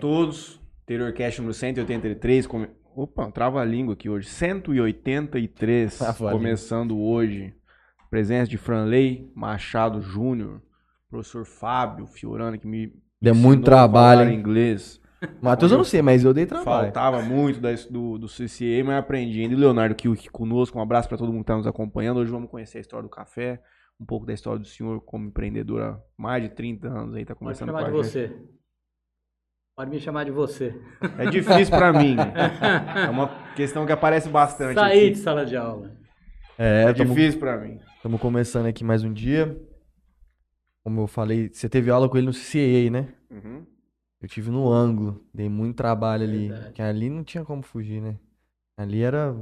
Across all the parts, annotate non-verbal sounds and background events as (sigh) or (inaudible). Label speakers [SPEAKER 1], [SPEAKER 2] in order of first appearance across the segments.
[SPEAKER 1] todos. Interiorcast número 183. Come... Opa, trava a língua aqui hoje. 183.
[SPEAKER 2] Trava a
[SPEAKER 1] começando hoje. Presença de Franley Machado Júnior. Professor Fábio Fiorano, que me
[SPEAKER 2] Deu muito
[SPEAKER 1] a
[SPEAKER 2] trabalho, hein?
[SPEAKER 1] inglês.
[SPEAKER 2] Matheus eu não sei, mas eu dei trabalho.
[SPEAKER 1] Faltava muito da- do, do CCA, mas aprendi ainda. E o Leonardo aqui conosco. Um abraço para todo mundo que está nos acompanhando. Hoje vamos conhecer a história do café, um pouco da história do senhor como empreendedor há mais de 30 anos aí, tá
[SPEAKER 3] Pode
[SPEAKER 1] conversando com a
[SPEAKER 3] de
[SPEAKER 1] gente.
[SPEAKER 3] você. Pode me chamar de você.
[SPEAKER 1] É difícil para mim. (laughs) É uma questão que aparece bastante
[SPEAKER 3] Saí
[SPEAKER 1] aqui.
[SPEAKER 3] de sala de aula.
[SPEAKER 2] É,
[SPEAKER 1] É
[SPEAKER 2] estamos
[SPEAKER 1] difícil para mim.
[SPEAKER 2] começando aqui mais um dia. Como eu falei, você teve aula com ele no CCA, né?
[SPEAKER 1] Uhum.
[SPEAKER 2] Eu tive no ângulo, dei muito trabalho ali.
[SPEAKER 3] Verdade.
[SPEAKER 2] Que ali não tinha como fugir, né? Ali era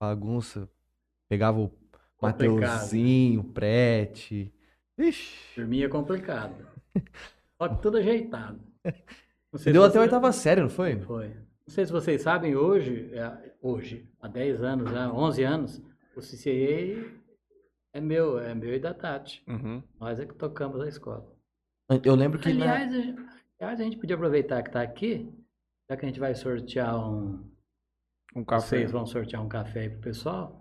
[SPEAKER 2] bagunça. Pegava o
[SPEAKER 3] Complicado.
[SPEAKER 2] Mateuzinho, o Prete. Ixi.
[SPEAKER 3] Por mim é complicado. Só que tudo ajeitado. (laughs) Sei
[SPEAKER 2] Deu até a
[SPEAKER 3] você-
[SPEAKER 2] oitava série, não foi?
[SPEAKER 3] Foi. Não sei se vocês sabem, hoje, é, hoje, há 10 anos, há 11 anos, o CCA é meu, é meu e da Tati.
[SPEAKER 1] Uhum.
[SPEAKER 3] Nós é que tocamos a escola.
[SPEAKER 2] Eu lembro que na-
[SPEAKER 3] Aliás, a, aliás, a gente podia aproveitar que está aqui, já que a gente vai sortear um.
[SPEAKER 1] Um café.
[SPEAKER 3] Vocês vão sortear um café aí pro pessoal.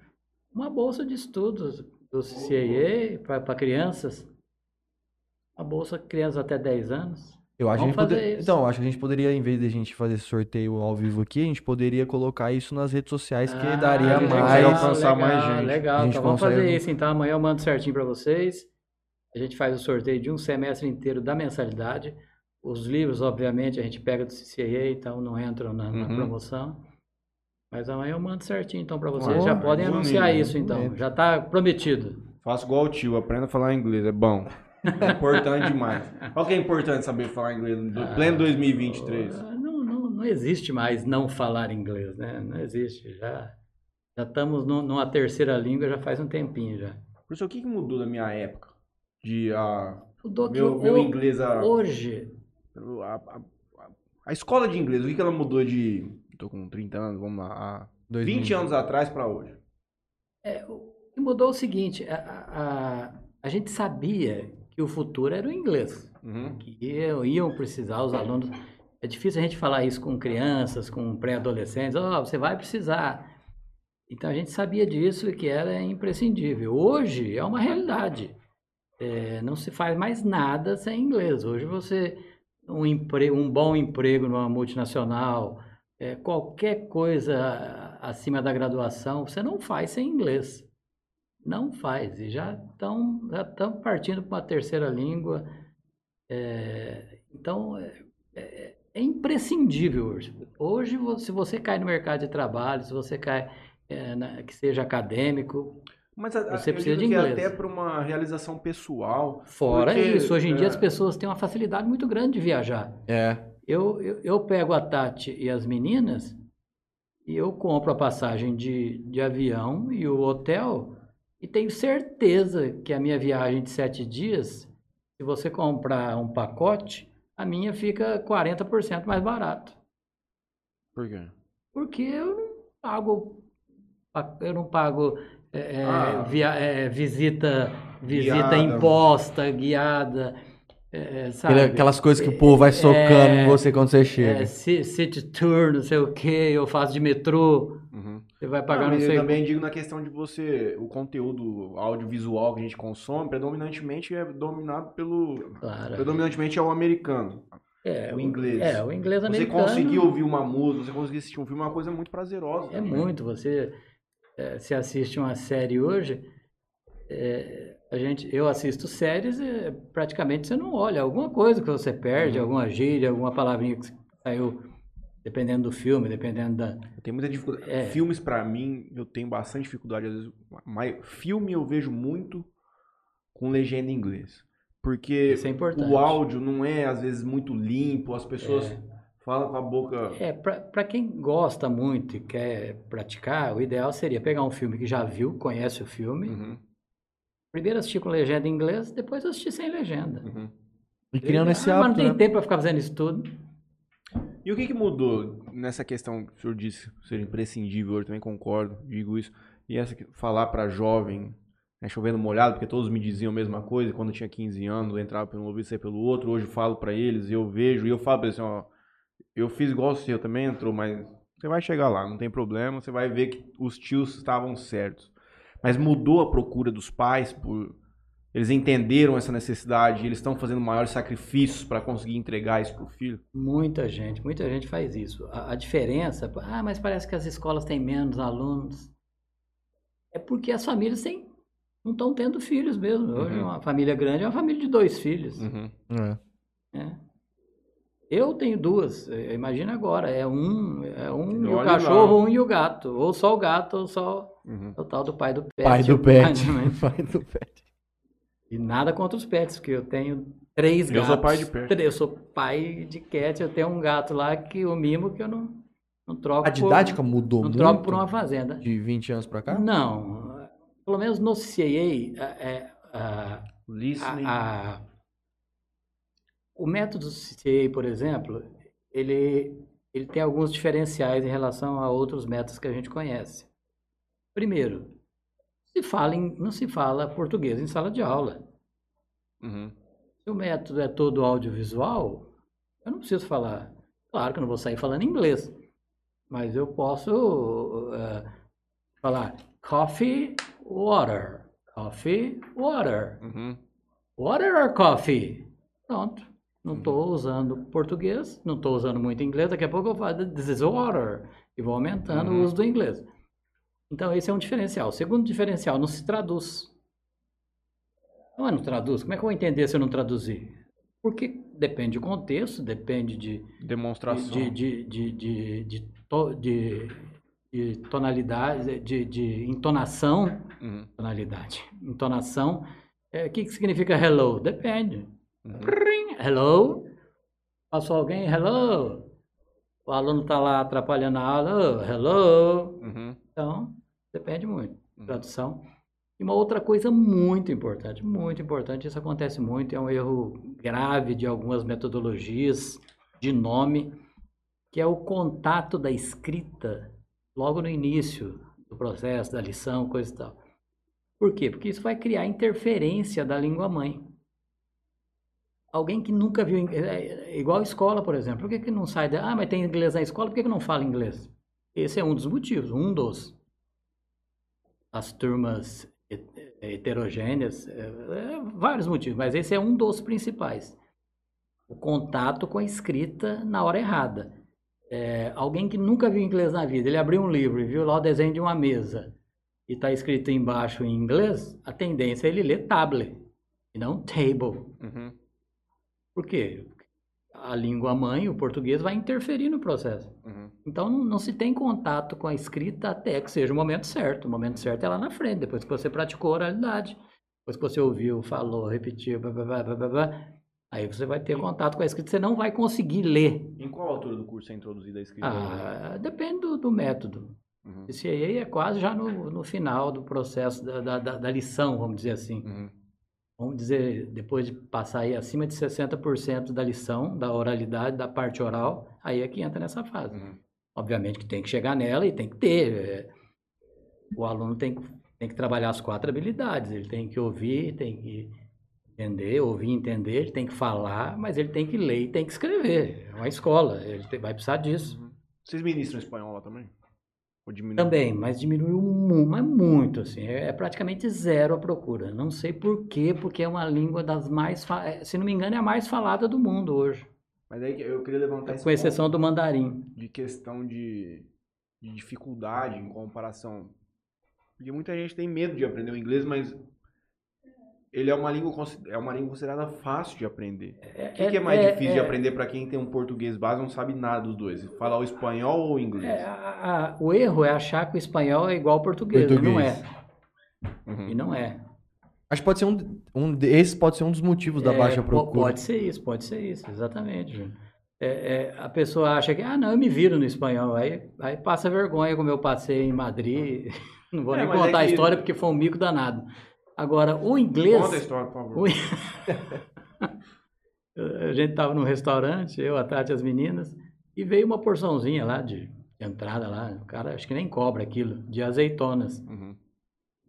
[SPEAKER 3] Uma bolsa de estudos do CCA para crianças. Uma bolsa crianças até 10 anos.
[SPEAKER 2] Eu acho que a
[SPEAKER 3] Vamos
[SPEAKER 2] gente
[SPEAKER 3] fazer
[SPEAKER 2] poderia...
[SPEAKER 3] isso.
[SPEAKER 2] Então, acho que a gente poderia, em vez de a gente fazer esse sorteio ao vivo aqui, a gente poderia colocar isso nas redes sociais, que
[SPEAKER 3] Ah,
[SPEAKER 2] daria
[SPEAKER 1] legal,
[SPEAKER 2] mais.
[SPEAKER 1] alcançar mais
[SPEAKER 3] legal,
[SPEAKER 1] gente.
[SPEAKER 3] Legal,
[SPEAKER 2] A gente
[SPEAKER 3] então vamos fazer isso. Então amanhã eu mando certinho para vocês. A gente faz o sorteio de um semestre inteiro da mensalidade. Os livros, obviamente, a gente pega do CCA, então não entram na, na
[SPEAKER 1] Uhum.
[SPEAKER 3] promoção. Mas amanhã eu mando certinho então para vocês.
[SPEAKER 2] Boa,
[SPEAKER 3] Já podem
[SPEAKER 1] bonito,
[SPEAKER 3] anunciar isso então.
[SPEAKER 2] bonito.
[SPEAKER 3] Já está prometido.
[SPEAKER 1] Faço igual o tio, aprenda a falar inglês, é bom. É importante demais. Qual que é importante saber falar inglês no pleno 2023?
[SPEAKER 3] Ah, Não, não, não existe mais não falar inglês, né? Não existe. Já já estamos nu- numa terceira língua já faz um tempinho já.
[SPEAKER 1] Professor, o que, que mudou da minha época? De a,
[SPEAKER 3] que
[SPEAKER 1] meu,
[SPEAKER 3] o-
[SPEAKER 1] meu inglês, a,
[SPEAKER 3] hoje
[SPEAKER 1] a, a- a escola de inglês, o que, que ela mudou de. Tô com 30 anos, vamos lá. há
[SPEAKER 2] 2000.
[SPEAKER 1] 20 anos atrás pra hoje.
[SPEAKER 3] É, o que mudou é o seguinte, a, a, a gente sabia que o futuro era o inglês,
[SPEAKER 1] Uhum.
[SPEAKER 3] que iam, iam precisar os alunos. É difícil a gente falar isso com crianças, com pré-adolescentes, ó, você vai precisar. Então a gente sabia disso e que era imprescindível. Hoje é uma realidade. É, não se faz mais nada sem inglês. Hoje você um emprego, um bom emprego numa multinacional, é, qualquer coisa acima da graduação, você não faz sem inglês. Não faz. E já estão já estão partindo para uma terceira língua. É, então, é, é- é imprescindível hoje. Hoje, se você cai no mercado de trabalho, se você cai, é, na- que seja acadêmico,
[SPEAKER 1] Mas a,
[SPEAKER 3] Você
[SPEAKER 1] eu
[SPEAKER 3] precisa
[SPEAKER 1] digo
[SPEAKER 3] de
[SPEAKER 1] que
[SPEAKER 3] inglês.
[SPEAKER 1] até para uma realização pessoal.
[SPEAKER 3] fora
[SPEAKER 1] Porque,
[SPEAKER 3] isso, hoje em dia
[SPEAKER 1] é,
[SPEAKER 3] as pessoas têm uma facilidade muito grande de viajar.
[SPEAKER 2] É.
[SPEAKER 3] Eu, eu, eu pego a Tati e as meninas e eu compro a passagem de, de avião e o hotel e tenho certeza que a minha viagem de sete dias, se você comprar um pacote, a minha fica 40% mais barato.
[SPEAKER 1] Por quê?
[SPEAKER 3] Porque eu não pago, pa- eu não pago é, é,
[SPEAKER 1] Ah.
[SPEAKER 3] via- é, visita, visita
[SPEAKER 1] Guiada.
[SPEAKER 3] imposta, guiada, é, sabe?
[SPEAKER 2] Aquela- Aquelas coisas que o povo vai socando em
[SPEAKER 3] É,
[SPEAKER 2] você quando você chega.
[SPEAKER 3] É, ci- city tour, não sei o que, eu faço de metrô,
[SPEAKER 1] Uhum.
[SPEAKER 3] você vai
[SPEAKER 1] Não,
[SPEAKER 3] pagar não,
[SPEAKER 1] mas eu também digo na questão de você, o conteúdo audiovisual que a gente consome, predominantemente é dominado pelo.
[SPEAKER 3] Claro.
[SPEAKER 1] Predominantemente é o americano.
[SPEAKER 3] É,
[SPEAKER 1] o inglês.
[SPEAKER 3] É, o inglês
[SPEAKER 1] Você
[SPEAKER 3] americano.
[SPEAKER 1] conseguir ouvir uma música, você conseguir assistir um filme é uma coisa muito prazerosa.
[SPEAKER 3] É
[SPEAKER 1] também.
[SPEAKER 3] muito. Você é, se assiste uma série hoje, é, a gente, eu assisto séries e praticamente você não olha. Alguma coisa que você perde,
[SPEAKER 1] Uhum.
[SPEAKER 3] alguma gíria, alguma palavrinha que saiu, dependendo do filme, dependendo da.
[SPEAKER 1] Eu tenho muita dificuldade.
[SPEAKER 3] É.
[SPEAKER 1] Filmes, pra mim, eu tenho bastante dificuldade. Às vezes, mas filme eu vejo muito com legenda em inglês. Porque
[SPEAKER 3] é
[SPEAKER 1] o áudio não é, às vezes, muito limpo, as pessoas falam com a boca.
[SPEAKER 3] É, para quem gosta muito e quer praticar, o ideal seria pegar um filme que já viu, conhece o filme,
[SPEAKER 1] Uhum,
[SPEAKER 3] primeiro assistir com legenda em inglês, depois assistir sem legenda.
[SPEAKER 1] uhum.
[SPEAKER 2] E criando esse
[SPEAKER 3] ah, mas não
[SPEAKER 2] hábito,
[SPEAKER 3] tem
[SPEAKER 2] né?
[SPEAKER 3] tempo para ficar fazendo isso tudo.
[SPEAKER 1] E o que, que mudou nessa questão que o senhor disse ser imprescindível? Eu também concordo, digo isso. E essa que falar para jovem, né, chovendo molhado, porque todos me diziam a mesma coisa. Quando eu tinha 15 anos, eu entrava pelo um ouvido e saía pelo outro. Hoje eu falo para eles, e eu vejo, e eu falo para eles assim, ó, eu fiz igual o seu também, entrou, mas você vai chegar lá, não tem problema, você vai ver que os tios estavam certos. Mas mudou a procura dos pais por eles entenderam essa necessidade, eles estão fazendo maiores sacrifícios para conseguir entregar isso para o filho?
[SPEAKER 3] Muita gente, muita gente faz isso. A, a, diferença, ah, mas parece que as escolas têm menos alunos. É porque as famílias têm, não estão tendo filhos mesmo. Hoje, uhum. uma família grande é uma família de dois filhos. Uhum. É. É. Eu tenho duas, é, imagina agora, é um, é um e o cachorro, lá. um e o gato. Ou só o gato, ou só uhum. o tal do pai do pet.
[SPEAKER 2] Pai do pet. (laughs) pai do pet.
[SPEAKER 3] E nada contra os pets, porque eu tenho três gatos.
[SPEAKER 1] Eu sou pai de pet.
[SPEAKER 3] Eu sou pai de cat, eu tenho um gato lá que o mimo que eu não, não troco.
[SPEAKER 2] A didática por, mudou
[SPEAKER 3] não
[SPEAKER 2] muito?
[SPEAKER 3] Não troco por uma fazenda.
[SPEAKER 2] De 20 anos para cá?
[SPEAKER 3] Não. Pelo menos no CAA, é, é, a, a, o método CAA, por exemplo, ele, ele tem alguns diferenciais em relação a outros métodos que a gente conhece. Primeiro, se fala em, não se fala português em sala de aula. Uhum. Se o método é todo audiovisual, eu não preciso falar. Claro que eu não vou sair falando inglês, mas eu posso uh, falar coffee, water, coffee, water, uhum. water or coffee. Pronto. Não estou uhum. usando português, não estou usando muito inglês. Daqui a pouco eu falo this is water e vou aumentando uhum. o uso do inglês. Então, esse é um diferencial. O segundo diferencial, não se traduz. Não é não traduz? Como é que eu vou entender se eu não traduzir? Porque depende do contexto, depende de...
[SPEAKER 1] Demonstração.
[SPEAKER 3] De, de, de, de, de, de, de tonalidade, de, de entonação. Uhum. Tonalidade. Entonação. É, o que, que significa hello? Depende. Uhum. Hello. Passou alguém? Hello. O aluno está lá atrapalhando a aula. Oh, hello. Uhum. Então, depende muito. Uhum. Tradução. E uma outra coisa muito importante, muito importante, isso acontece muito, é um erro grave de algumas metodologias de nome, que é o contato da escrita logo no início do processo, da lição, coisa e tal. Por quê? Porque isso vai criar interferência da língua mãe. Alguém que nunca viu, é, é igual escola, por exemplo, por que, que não sai, da, ah, mas tem inglês na escola, por que, que não fala inglês? Esse é um dos motivos, um dos. As turmas heterogêneas, é, é, vários motivos, mas esse é um dos principais. O contato com a escrita na hora errada. É, alguém que nunca viu inglês na vida, ele abriu um livro e viu lá o desenho de uma mesa e está escrito embaixo em inglês, a tendência é ele ler tablet e não table. Uhum. Por quê? a língua mãe, o português, vai interferir no processo. Uhum. Então, não, não, se tem contato com a escrita até que seja o momento certo. O momento certo é lá na frente, depois que você praticou a oralidade. Depois que você ouviu, falou, repetiu, blá, blá, blá, blá, blá, aí você vai ter contato com a escrita. Você não vai conseguir ler.
[SPEAKER 1] Em qual altura do curso é introduzida a escrita?
[SPEAKER 3] Ah, depende do, do método. Uhum. Esse aí é quase já no, no final do processo da, da, da, lição, vamos dizer assim. Uhum vamos dizer, depois de passar aí acima de 60% da lição, da oralidade, da parte oral, aí é que entra nessa fase. Uhum. Obviamente que tem que chegar nela e tem que ter. É, o aluno tem, tem que trabalhar as quatro habilidades. Ele tem que ouvir, tem que entender, ouvir, entender, ele tem que falar, mas ele tem que ler e tem que escrever. É uma escola, ele vai precisar disso. Uhum.
[SPEAKER 1] Vocês ministram espanhol lá também?
[SPEAKER 3] Também, mas diminuiu muito, mas muito, assim, é, é praticamente zero a procura. Não sei por quê, porque é uma língua das mais, é, se não me engano, é a mais falada do mundo hoje.
[SPEAKER 1] Mas aí eu queria levantar
[SPEAKER 3] Com exceção do mandarim.
[SPEAKER 1] De questão de, de dificuldade em comparação. Porque muita gente tem medo de aprender o inglês, mas ele é uma língua é uma língua considerada fácil de aprender. É, o que, é, que é mais é, difícil de é. aprender para quem tem um português base não sabe nada dos dois? Falar o espanhol ou o inglês?
[SPEAKER 3] É, a, a, o erro é achar que o espanhol é igual ao português, português. não é. Uhum. E não é.
[SPEAKER 2] Acho que pode ser um, um esse pode ser um dos motivos da baixa procura.
[SPEAKER 3] Pode ser isso, pode ser isso, exatamente. a pessoa acha que, ah, não, eu me viro no espanhol. Aí, aí passa vergonha como eu passei em Madrid. (laughs) Não vou nem contar a história porque foi um mico danado. Agora, o inglês.
[SPEAKER 1] Conta a história, por favor. (laughs)
[SPEAKER 3] A gente estava num restaurante, eu, a Tati e as meninas, e veio uma porçãozinha lá de, entrada lá. O cara acho que nem cobra aquilo, de azeitonas. Uhum.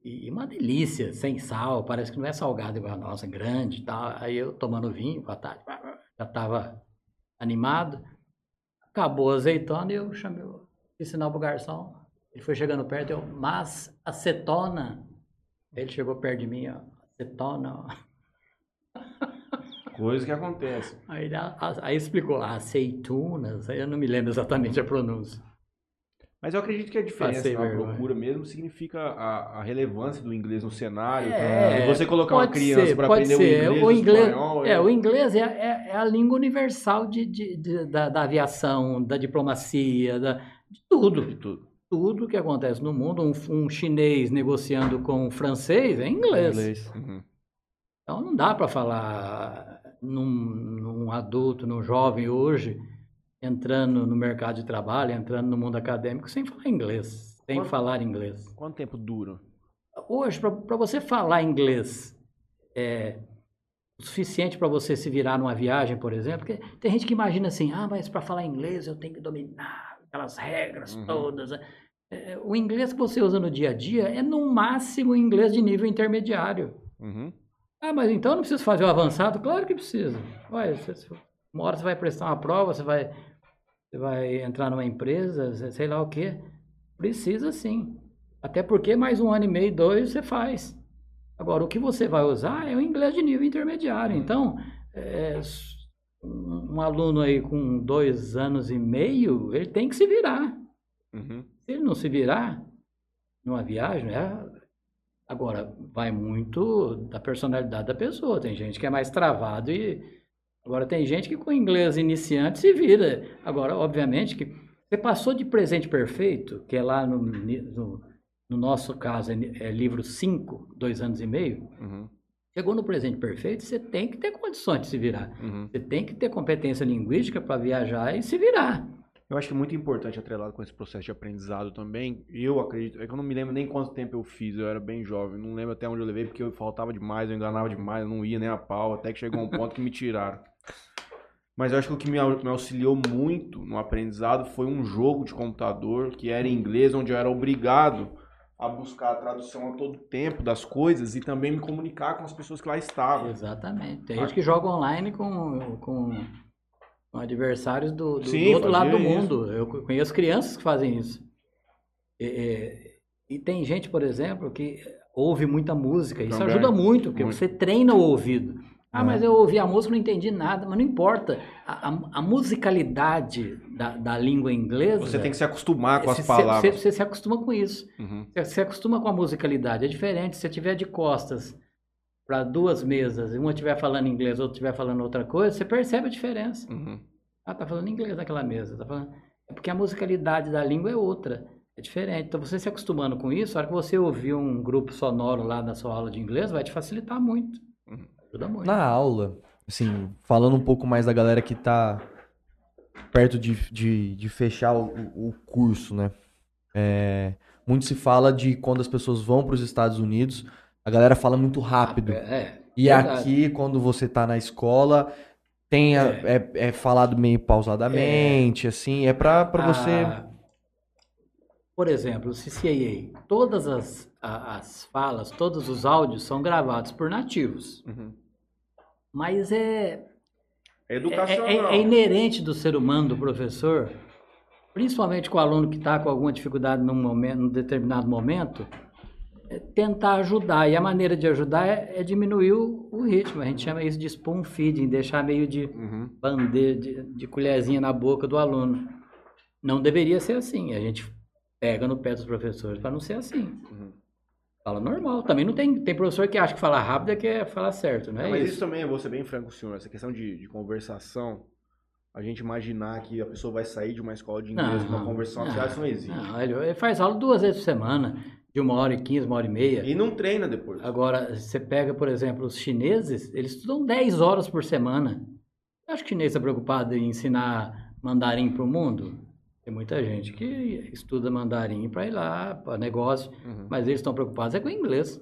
[SPEAKER 3] E, uma delícia, sem sal, parece que não é salgado igual a nossa, grande e tal. Aí eu tomando vinho com a Tati, já estava animado. Acabou a azeitona e eu chamei, fiz sinal pro garçom. Ele foi chegando perto, eu, mas acetona. Ele chegou perto de mim, ó, acetona. ó.
[SPEAKER 1] Coisa que acontece.
[SPEAKER 3] Aí, aí explicou, aceitunas, aí eu não me lembro exatamente a pronúncia.
[SPEAKER 1] Mas eu acredito que a diferença
[SPEAKER 3] Passei
[SPEAKER 1] na procura mesmo significa a, a relevância do inglês no cenário.
[SPEAKER 3] É,
[SPEAKER 1] E você colocar uma criança para aprender
[SPEAKER 3] ser.
[SPEAKER 1] o inglês,
[SPEAKER 3] O
[SPEAKER 1] o
[SPEAKER 3] inglês-
[SPEAKER 1] espanhol.
[SPEAKER 3] É, o inglês é, é- é a língua universal de, de- de- da, da aviação, da diplomacia, da, de tudo.
[SPEAKER 1] de tudo.
[SPEAKER 3] Tudo que acontece no mundo, um, um chinês negociando com um francês é inglês.
[SPEAKER 2] Inglês.
[SPEAKER 1] Uhum.
[SPEAKER 3] Então não dá para falar num, num adulto, num jovem hoje, entrando no mercado de trabalho, entrando no mundo acadêmico sem falar inglês, sem
[SPEAKER 1] Quanto-
[SPEAKER 3] falar inglês.
[SPEAKER 1] Quanto tempo dura?
[SPEAKER 3] Hoje, para você falar inglês é o suficiente para você se virar numa viagem, por exemplo, porque tem gente que imagina assim, ah, mas para falar inglês eu tenho que dominar aquelas regras
[SPEAKER 1] Uhum.
[SPEAKER 3] todas. É, o inglês que você usa no dia a dia é no máximo inglês de nível intermediário.
[SPEAKER 1] Uhum.
[SPEAKER 3] Ah, mas então não preciso fazer o avançado? Claro que precisa. Ué, você- uma hora você vai prestar uma prova, você vai, você vai entrar numa empresa, sei- lá o quê. Precisa sim. Até porque mais um ano e meio, dois, você faz. Agora, o que você vai usar é o inglês de nível intermediário. Então, é, um, aluno aí com dois anos e meio, ele tem que se virar.
[SPEAKER 1] Uhum.
[SPEAKER 3] Se ele não se virar numa viagem, é... agora vai muito da personalidade da pessoa. Tem gente que é mais travado e agora tem gente que com inglês iniciante se vira. Agora, obviamente que você passou de presente perfeito, que é lá no, no, no nosso caso é, é livro 5, dois anos e meio.
[SPEAKER 1] Uhum.
[SPEAKER 3] Chegou no presente perfeito, você tem que ter condições de se virar.
[SPEAKER 1] Uhum.
[SPEAKER 3] Você tem que ter competência linguística para viajar e se virar.
[SPEAKER 1] Eu acho que é muito importante atrelado com esse processo de aprendizado também. Eu acredito, é que eu não me lembro nem quanto tempo eu fiz, eu era bem jovem, não lembro até onde eu levei, porque eu faltava demais, eu enganava demais, eu não ia nem a pau, até que chegou um ponto que me tiraram. Mas eu acho que o que me au- me auxiliou muito no aprendizado foi um jogo de computador que era em inglês, onde eu era obrigado a buscar a tradução a todo tempo das coisas e também me comunicar com as pessoas que lá estavam.
[SPEAKER 3] Exatamente. Tem gente que joga online com, com, com adversários do, do-
[SPEAKER 1] Sim,
[SPEAKER 3] do outro lado do
[SPEAKER 1] fazia
[SPEAKER 3] mundo. Eu co- conheço crianças que fazem isso. E, e- e tem gente, por exemplo, que ouve muita música. Isso
[SPEAKER 1] Também.
[SPEAKER 3] ajuda muito, porque
[SPEAKER 1] Muito.
[SPEAKER 3] você treina o ouvido. Ah, mas eu ouvi a música e não entendi nada. Mas não importa. A, a- a musicalidade da, da língua inglesa...
[SPEAKER 1] Você tem que se acostumar com as
[SPEAKER 3] você- você-
[SPEAKER 1] palavras.
[SPEAKER 3] Você, se acostuma com isso.
[SPEAKER 1] Uhum.
[SPEAKER 3] Você se acostuma com a musicalidade. É diferente. Se você tiver de costas para duas mesas e uma estiver falando inglês, outra estiver falando outra coisa, você percebe a diferença.
[SPEAKER 1] Uhum.
[SPEAKER 3] Ah, tá falando inglês naquela mesa. Tá falando... É porque a musicalidade da língua é outra. É diferente. Então, você se acostumando com isso, a hora que você ouvir um grupo sonoro lá na sua aula de inglês, vai te facilitar muito.
[SPEAKER 1] Uhum.
[SPEAKER 3] Ajuda muito.
[SPEAKER 2] Na aula, assim, falando um pouco mais da galera que tá perto de, de, de fechar o, o curso, né? É, muito se fala de quando as pessoas vão para os Estados Unidos, a galera fala muito rápido.
[SPEAKER 3] É.
[SPEAKER 2] E
[SPEAKER 3] verdade.
[SPEAKER 2] aqui, quando você tá na escola, tem a- é. é falado meio pausadamente, assim, é pra, pra você.
[SPEAKER 3] Por exemplo, o CCAA, todas as, a- as falas, todos os áudios são gravados por nativos.
[SPEAKER 1] Uhum.
[SPEAKER 3] Mas é,
[SPEAKER 1] É
[SPEAKER 3] é,
[SPEAKER 1] educacional.
[SPEAKER 3] é- é inerente do ser humano, do professor, principalmente com o aluno que está com alguma dificuldade num, momento, num determinado momento, é tentar ajudar. E a maneira de ajudar é, é diminuir o, o ritmo. A gente chama isso de spoon feeding, deixar meio de
[SPEAKER 1] Uhum.
[SPEAKER 3] bandeja, de, de colherzinha na boca do aluno. Não deveria ser assim. A gente pega no pé dos professores para não ser assim.
[SPEAKER 1] Uhum.
[SPEAKER 3] Fala normal. Também não tem, tem professor que acha que falar rápido é que é falar certo, não é
[SPEAKER 1] Não, mas
[SPEAKER 3] isso?
[SPEAKER 1] isso também, eu vou ser bem franco com o senhor, essa questão de, de conversação, a gente imaginar que a pessoa vai sair de uma escola de inglês com uma conversão
[SPEAKER 3] não,
[SPEAKER 1] afiada, isso não existe.
[SPEAKER 3] não, ele faz aula duas vezes por semana, de uma hora e quinze, uma hora e meia.
[SPEAKER 1] E não treina depois.
[SPEAKER 3] Agora, você pega, por exemplo, os chineses, eles estudam 10 horas por semana. Você acha que o chinês está preocupado em ensinar mandarim para o mundo? Tem muita gente que estuda mandarim para ir lá, para negócio,
[SPEAKER 1] Uhum.
[SPEAKER 3] mas eles estão preocupados é com o inglês.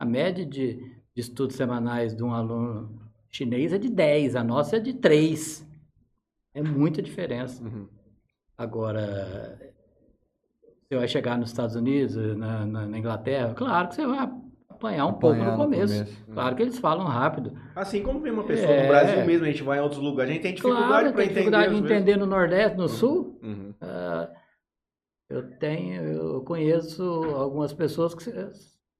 [SPEAKER 3] A média de, de estudos semanais de um aluno chinês é de 10, a nossa é de 3. É muita diferença.
[SPEAKER 1] Uhum.
[SPEAKER 3] Agora, você vai chegar nos Estados Unidos, na, na- na Inglaterra, claro que você vai apanhar um pouco
[SPEAKER 2] Apanhar
[SPEAKER 3] no
[SPEAKER 2] no
[SPEAKER 3] começo.
[SPEAKER 2] começo.
[SPEAKER 3] Claro que eles falam rápido.
[SPEAKER 1] Assim como vem uma pessoa
[SPEAKER 3] É.
[SPEAKER 1] no Brasil mesmo, a gente vai em outros lugares, a gente tem dificuldade
[SPEAKER 3] Claro,
[SPEAKER 1] para entender.
[SPEAKER 3] dificuldade de entender no Nordeste, no Sul.
[SPEAKER 1] Uhum.
[SPEAKER 3] Ah, eu tenho, eu conheço algumas pessoas que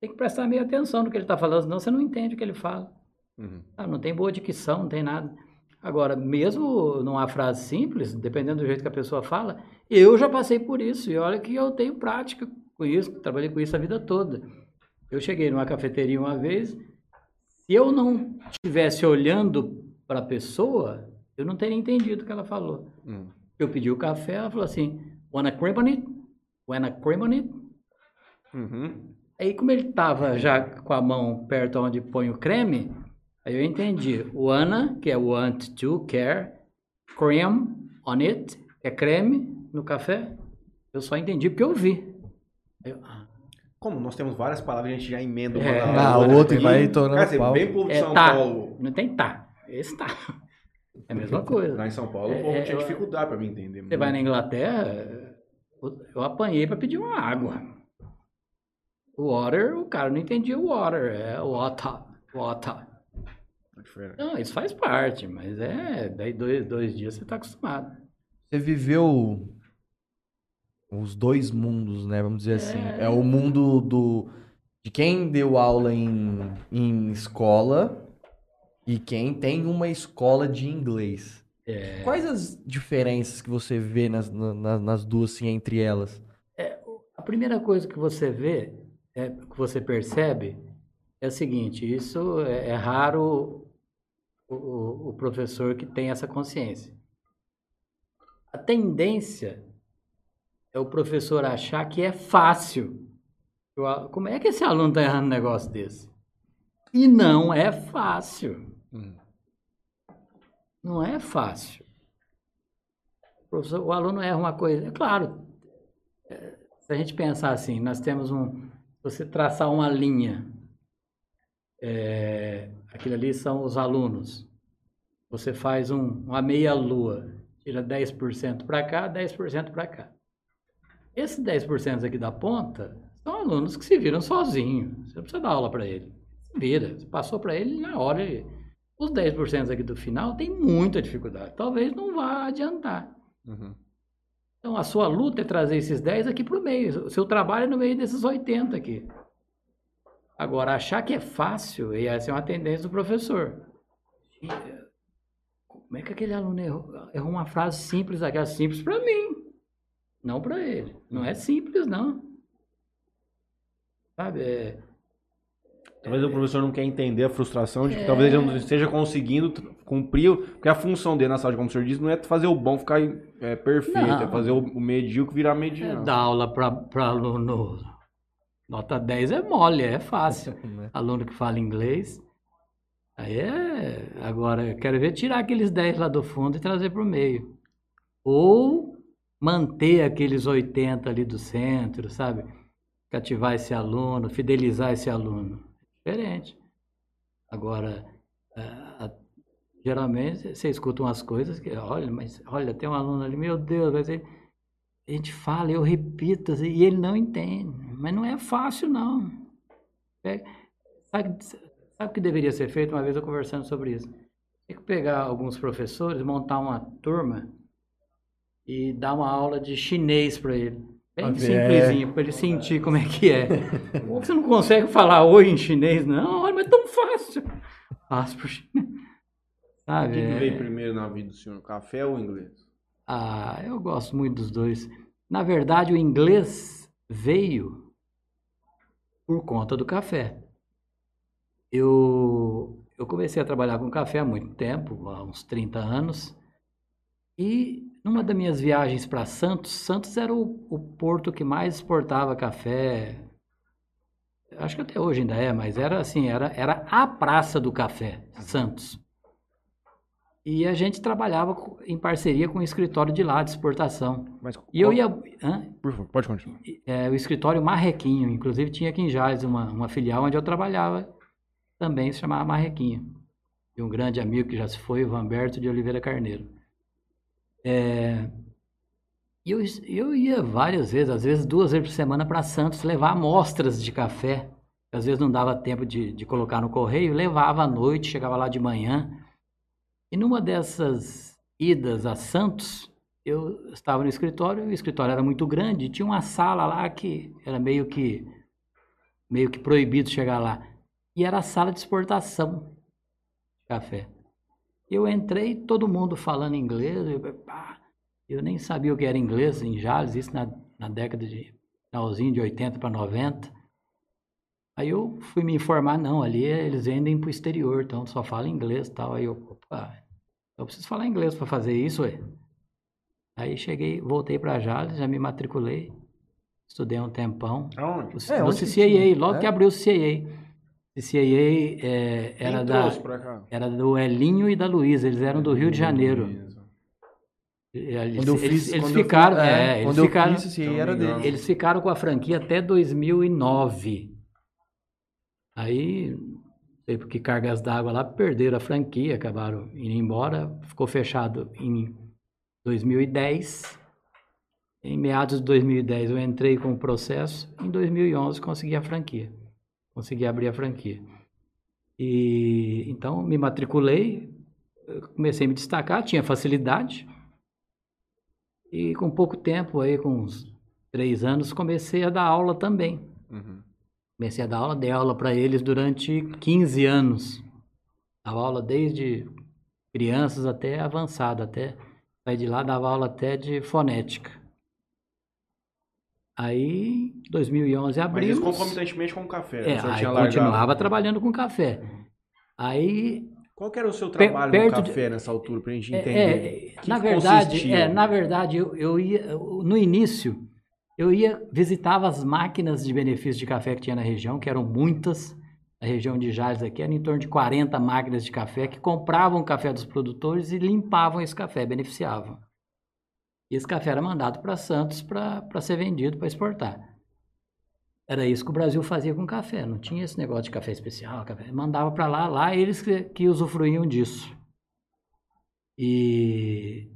[SPEAKER 3] tem que prestar meio atenção no que ele está falando, senão você não entende o que ele fala.
[SPEAKER 1] Uhum.
[SPEAKER 3] Ah, não tem boa dicção, não tem nada. Agora, mesmo numa frase simples, dependendo do jeito que a pessoa fala, eu já passei por isso. E olha que eu tenho prática com isso, trabalhei com isso a vida toda. Eu cheguei numa cafeteria uma vez, se eu não estivesse olhando para a pessoa, eu não teria entendido o que ela falou.
[SPEAKER 1] Uhum.
[SPEAKER 3] Eu pedi o café, ela falou assim, wanna cream on it? Wanna cream on it?
[SPEAKER 1] Uhum.
[SPEAKER 3] Aí, como ele estava já com a mão perto onde põe o creme, aí eu entendi. Wanna, que é want to, quer. Cream on it, que é creme no café. Eu só entendi porque eu vi. Aí eu, ah,
[SPEAKER 1] Como nós temos várias palavras, a gente já emenda uma
[SPEAKER 3] É.
[SPEAKER 1] na
[SPEAKER 2] Ah, outra e
[SPEAKER 1] E,
[SPEAKER 2] vai tornando
[SPEAKER 1] Cara,
[SPEAKER 2] pau.
[SPEAKER 1] bem povo de
[SPEAKER 3] É
[SPEAKER 1] São
[SPEAKER 3] tá.
[SPEAKER 1] Paulo.
[SPEAKER 3] não tem tá. Esse tá. É a mesma (laughs) coisa.
[SPEAKER 1] Lá em São Paulo,
[SPEAKER 3] É,
[SPEAKER 1] o povo
[SPEAKER 3] é,
[SPEAKER 1] tinha
[SPEAKER 3] eu-
[SPEAKER 1] dificuldade para me entender.
[SPEAKER 3] Você vai na Inglaterra, eu apanhei para pedir uma água. Water, o cara não entendia o water, é water, water.
[SPEAKER 1] Diferente.
[SPEAKER 3] Não, isso faz parte, mas é, daí dois, dois dias você tá acostumado.
[SPEAKER 2] Você viveu os dois mundos, né? Vamos dizer assim. É o mundo do de quem deu aula em, em escola e quem tem uma escola de inglês.
[SPEAKER 3] É,
[SPEAKER 2] Quais as diferenças que você vê nas, na- nas duas, assim, entre elas?
[SPEAKER 3] a primeira coisa que você vê, é, que você percebe, é o seguinte, isso é, é raro o, o- o professor que tem essa consciência. A tendência é o professor achar que é fácil. Como é que esse aluno está errando um negócio desse? E não é fácil.
[SPEAKER 1] Uhum.
[SPEAKER 3] Não é fácil. O, professor- o aluno erra uma coisa. É claro, é, se a gente pensar assim, nós temos um. Você traçar uma linha, é, aquilo ali são os alunos. Você faz um, uma meia-lua, tira 10% para cá, 10% para cá. Esses 10% aqui da ponta são alunos que se viram sozinhos. Você não precisa dar aula para ele. Se vira. Você passou para ele na hora. Ele... Os 10% aqui do final tem muita dificuldade. Talvez não vá adiantar.
[SPEAKER 1] Uhum.
[SPEAKER 3] Então, a sua luta é trazer esses 10 aqui para o meio. O seu trabalho é no meio desses 80 aqui. Agora, achar que é fácil, e essa é uma tendência do professor. Como é que aquele aluno errou, errou uma frase simples, aquela simples para mim, não para ele. Não é simples, não. Sabe? É,
[SPEAKER 1] Talvez o professor não quer entender a frustração de que
[SPEAKER 3] É.
[SPEAKER 1] talvez ele não esteja conseguindo cumprir, porque a função dele na sala de como o senhor disse, não é fazer o bom ficar é, perfeito,
[SPEAKER 3] Não.
[SPEAKER 1] é fazer o, o medíocre virar
[SPEAKER 3] é,
[SPEAKER 1] mediano.
[SPEAKER 3] dar aula para aluno nota 10 é mole, é fácil. (laughs)
[SPEAKER 2] né?
[SPEAKER 3] aluno que fala inglês. Aí é. Agora, eu quero ver tirar aqueles 10 lá do fundo e trazer para o meio. Ou manter aqueles 80 ali do centro, sabe? Cativar esse aluno, fidelizar esse aluno. Diferente. Agora, ah, a- geralmente você escuta umas coisas que, olha, mas olha, tem um aluno ali, meu Deus, mas ele, a gente fala, eu repito, assim, e ele não entende. Mas não é fácil, não. Pega- Sabe, sabe o que deveria ser feito? Uma vez eu conversando sobre isso. Tem que pegar alguns professores, montar uma turma e dar uma aula de chinês para ele. Bem
[SPEAKER 2] ver,
[SPEAKER 3] simplesinho, para ele sentir como é que é. (laughs) Ou você não consegue falar oi em chinês, não, olha, mas é tão fácil. Fácil pro chinês.
[SPEAKER 1] O
[SPEAKER 3] Sabe?
[SPEAKER 1] que, que
[SPEAKER 3] é-
[SPEAKER 1] veio primeiro na vida do senhor, café ou inglês?
[SPEAKER 3] ah, eu gosto muito dos dois. Na verdade, o inglês veio por conta do café. Eu, eu comecei a trabalhar com café há muito tempo, há uns 30 anos. E numa das minhas viagens para Santos, Santos era o, o porto que mais exportava café. Acho que até hoje ainda é, mas era assim, era, era a praça do café, Santos. E a gente trabalhava em parceria com o escritório de lá, de exportação.
[SPEAKER 1] Mas,
[SPEAKER 3] E eu ia. hã?
[SPEAKER 1] Por favor, pode continuar.
[SPEAKER 3] É, o escritório Marrequinho, inclusive tinha aqui em Jales uma, uma filial onde eu trabalhava, também se chamava Marrequinho. De um grande amigo que já se foi, o Vanberto de Oliveira Carneiro. É, eu, eu ia várias vezes, às vezes duas vezes por semana, para Santos levar amostras de café Às vezes não dava tempo de, de colocar no correio, levava à noite, chegava lá de manhã. E numa dessas idas a Santos, eu estava no escritório, o escritório era muito grande, tinha uma sala lá que era meio que meio que proibido chegar lá. E era a sala de exportação de café. Eu entrei, todo mundo falando inglês, eu, pá, eu nem sabia o que era inglês em Jales, isso na, na década de finalzinho de 80 para 90. Aí eu fui me informar, não, ali eles vendem para o exterior, então só fala inglês e tal. Aí eu, opa, eu preciso falar inglês para fazer isso, ué. Aí cheguei, voltei para Jales, já me matriculei, estudei um tempão.
[SPEAKER 1] Aonde?
[SPEAKER 3] O,
[SPEAKER 2] É,
[SPEAKER 3] no CCAA,
[SPEAKER 2] tinha,
[SPEAKER 3] logo
[SPEAKER 2] né?
[SPEAKER 3] que abriu o CCAA. CCAA é, era, da, era do Elinho e da Luísa, eles eram do Rio de Janeiro. Eles,
[SPEAKER 2] Quando eu fiz,
[SPEAKER 3] eles ficaram,
[SPEAKER 2] fiz,
[SPEAKER 3] é, eles ficaram,
[SPEAKER 2] fiz, dele.
[SPEAKER 3] eles ficaram com a franquia até 2009. Aí, não sei por que cargas d'água lá, perderam a franquia, acabaram indo embora. Ficou fechado em 2010. Em meados de 2010 eu entrei com o processo. Em 2011 consegui a franquia. Consegui abrir a franquia. E então me matriculei, comecei a me destacar, tinha facilidade. E com pouco tempo, aí com uns três anos, comecei a dar aula também.
[SPEAKER 1] Uhum.
[SPEAKER 3] Comecei a dar aula, dei aula para eles durante 15 anos. Dava aula desde crianças até avançada, até sair de lá dava aula até de fonética. Aí, 2011
[SPEAKER 1] Mas
[SPEAKER 3] abrimos.
[SPEAKER 1] isso concomitantemente com o café.
[SPEAKER 3] É,
[SPEAKER 1] o senhor
[SPEAKER 3] aí continuava trabalhando com café. Aí,
[SPEAKER 1] Qual que era o seu trabalho no
[SPEAKER 3] de-
[SPEAKER 1] café nessa altura, pra gente
[SPEAKER 3] é,
[SPEAKER 1] entender?
[SPEAKER 3] é,
[SPEAKER 1] Que
[SPEAKER 3] na,
[SPEAKER 1] que
[SPEAKER 3] verdade, é, na verdade, eu, eu ia, eu- no início, eu ia, visitava as máquinas de benefício de café que tinha na região, que eram muitas, a região de Jales aqui, era em torno de 40 máquinas de café que compravam o café dos produtores e limpavam esse café, beneficiavam. E esse café era mandado para Santos para ser vendido, para exportar. Era isso que o Brasil fazia com café, não tinha esse negócio de café especial, café. mandava para lá, lá eles que, que usufruíam disso. E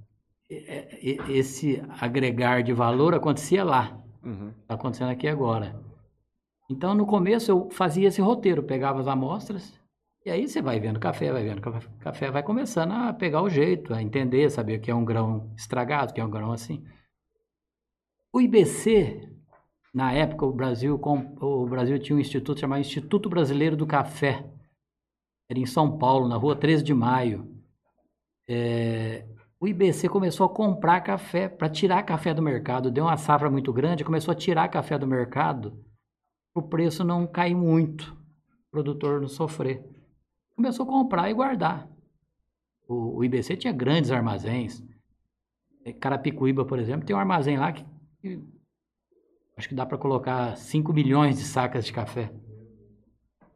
[SPEAKER 3] esse agregar de valor acontecia lá,
[SPEAKER 1] Uhum.
[SPEAKER 3] está acontecendo aqui agora. Então, no começo, eu fazia esse roteiro, pegava as amostras, e aí você vai vendo café, vai vendo café, vai começando a pegar o jeito, a entender, saber que é um grão estragado, que é um grão assim. O IBC, na época, o Brasil, o Brasil tinha um instituto chamado Instituto Brasileiro do Café. Era em São Paulo, na rua 13 de Maio. É, o IBC começou a comprar café para tirar café do mercado. Deu uma safra muito grande, começou a tirar café do mercado. O preço não cair muito, o produtor não sofrer. Começou a comprar e guardar. O, o IBC tinha grandes armazéns. É, Carapicuíba, por exemplo, tem um armazém lá que, que acho que dá para colocar 5 milhões de sacas de café.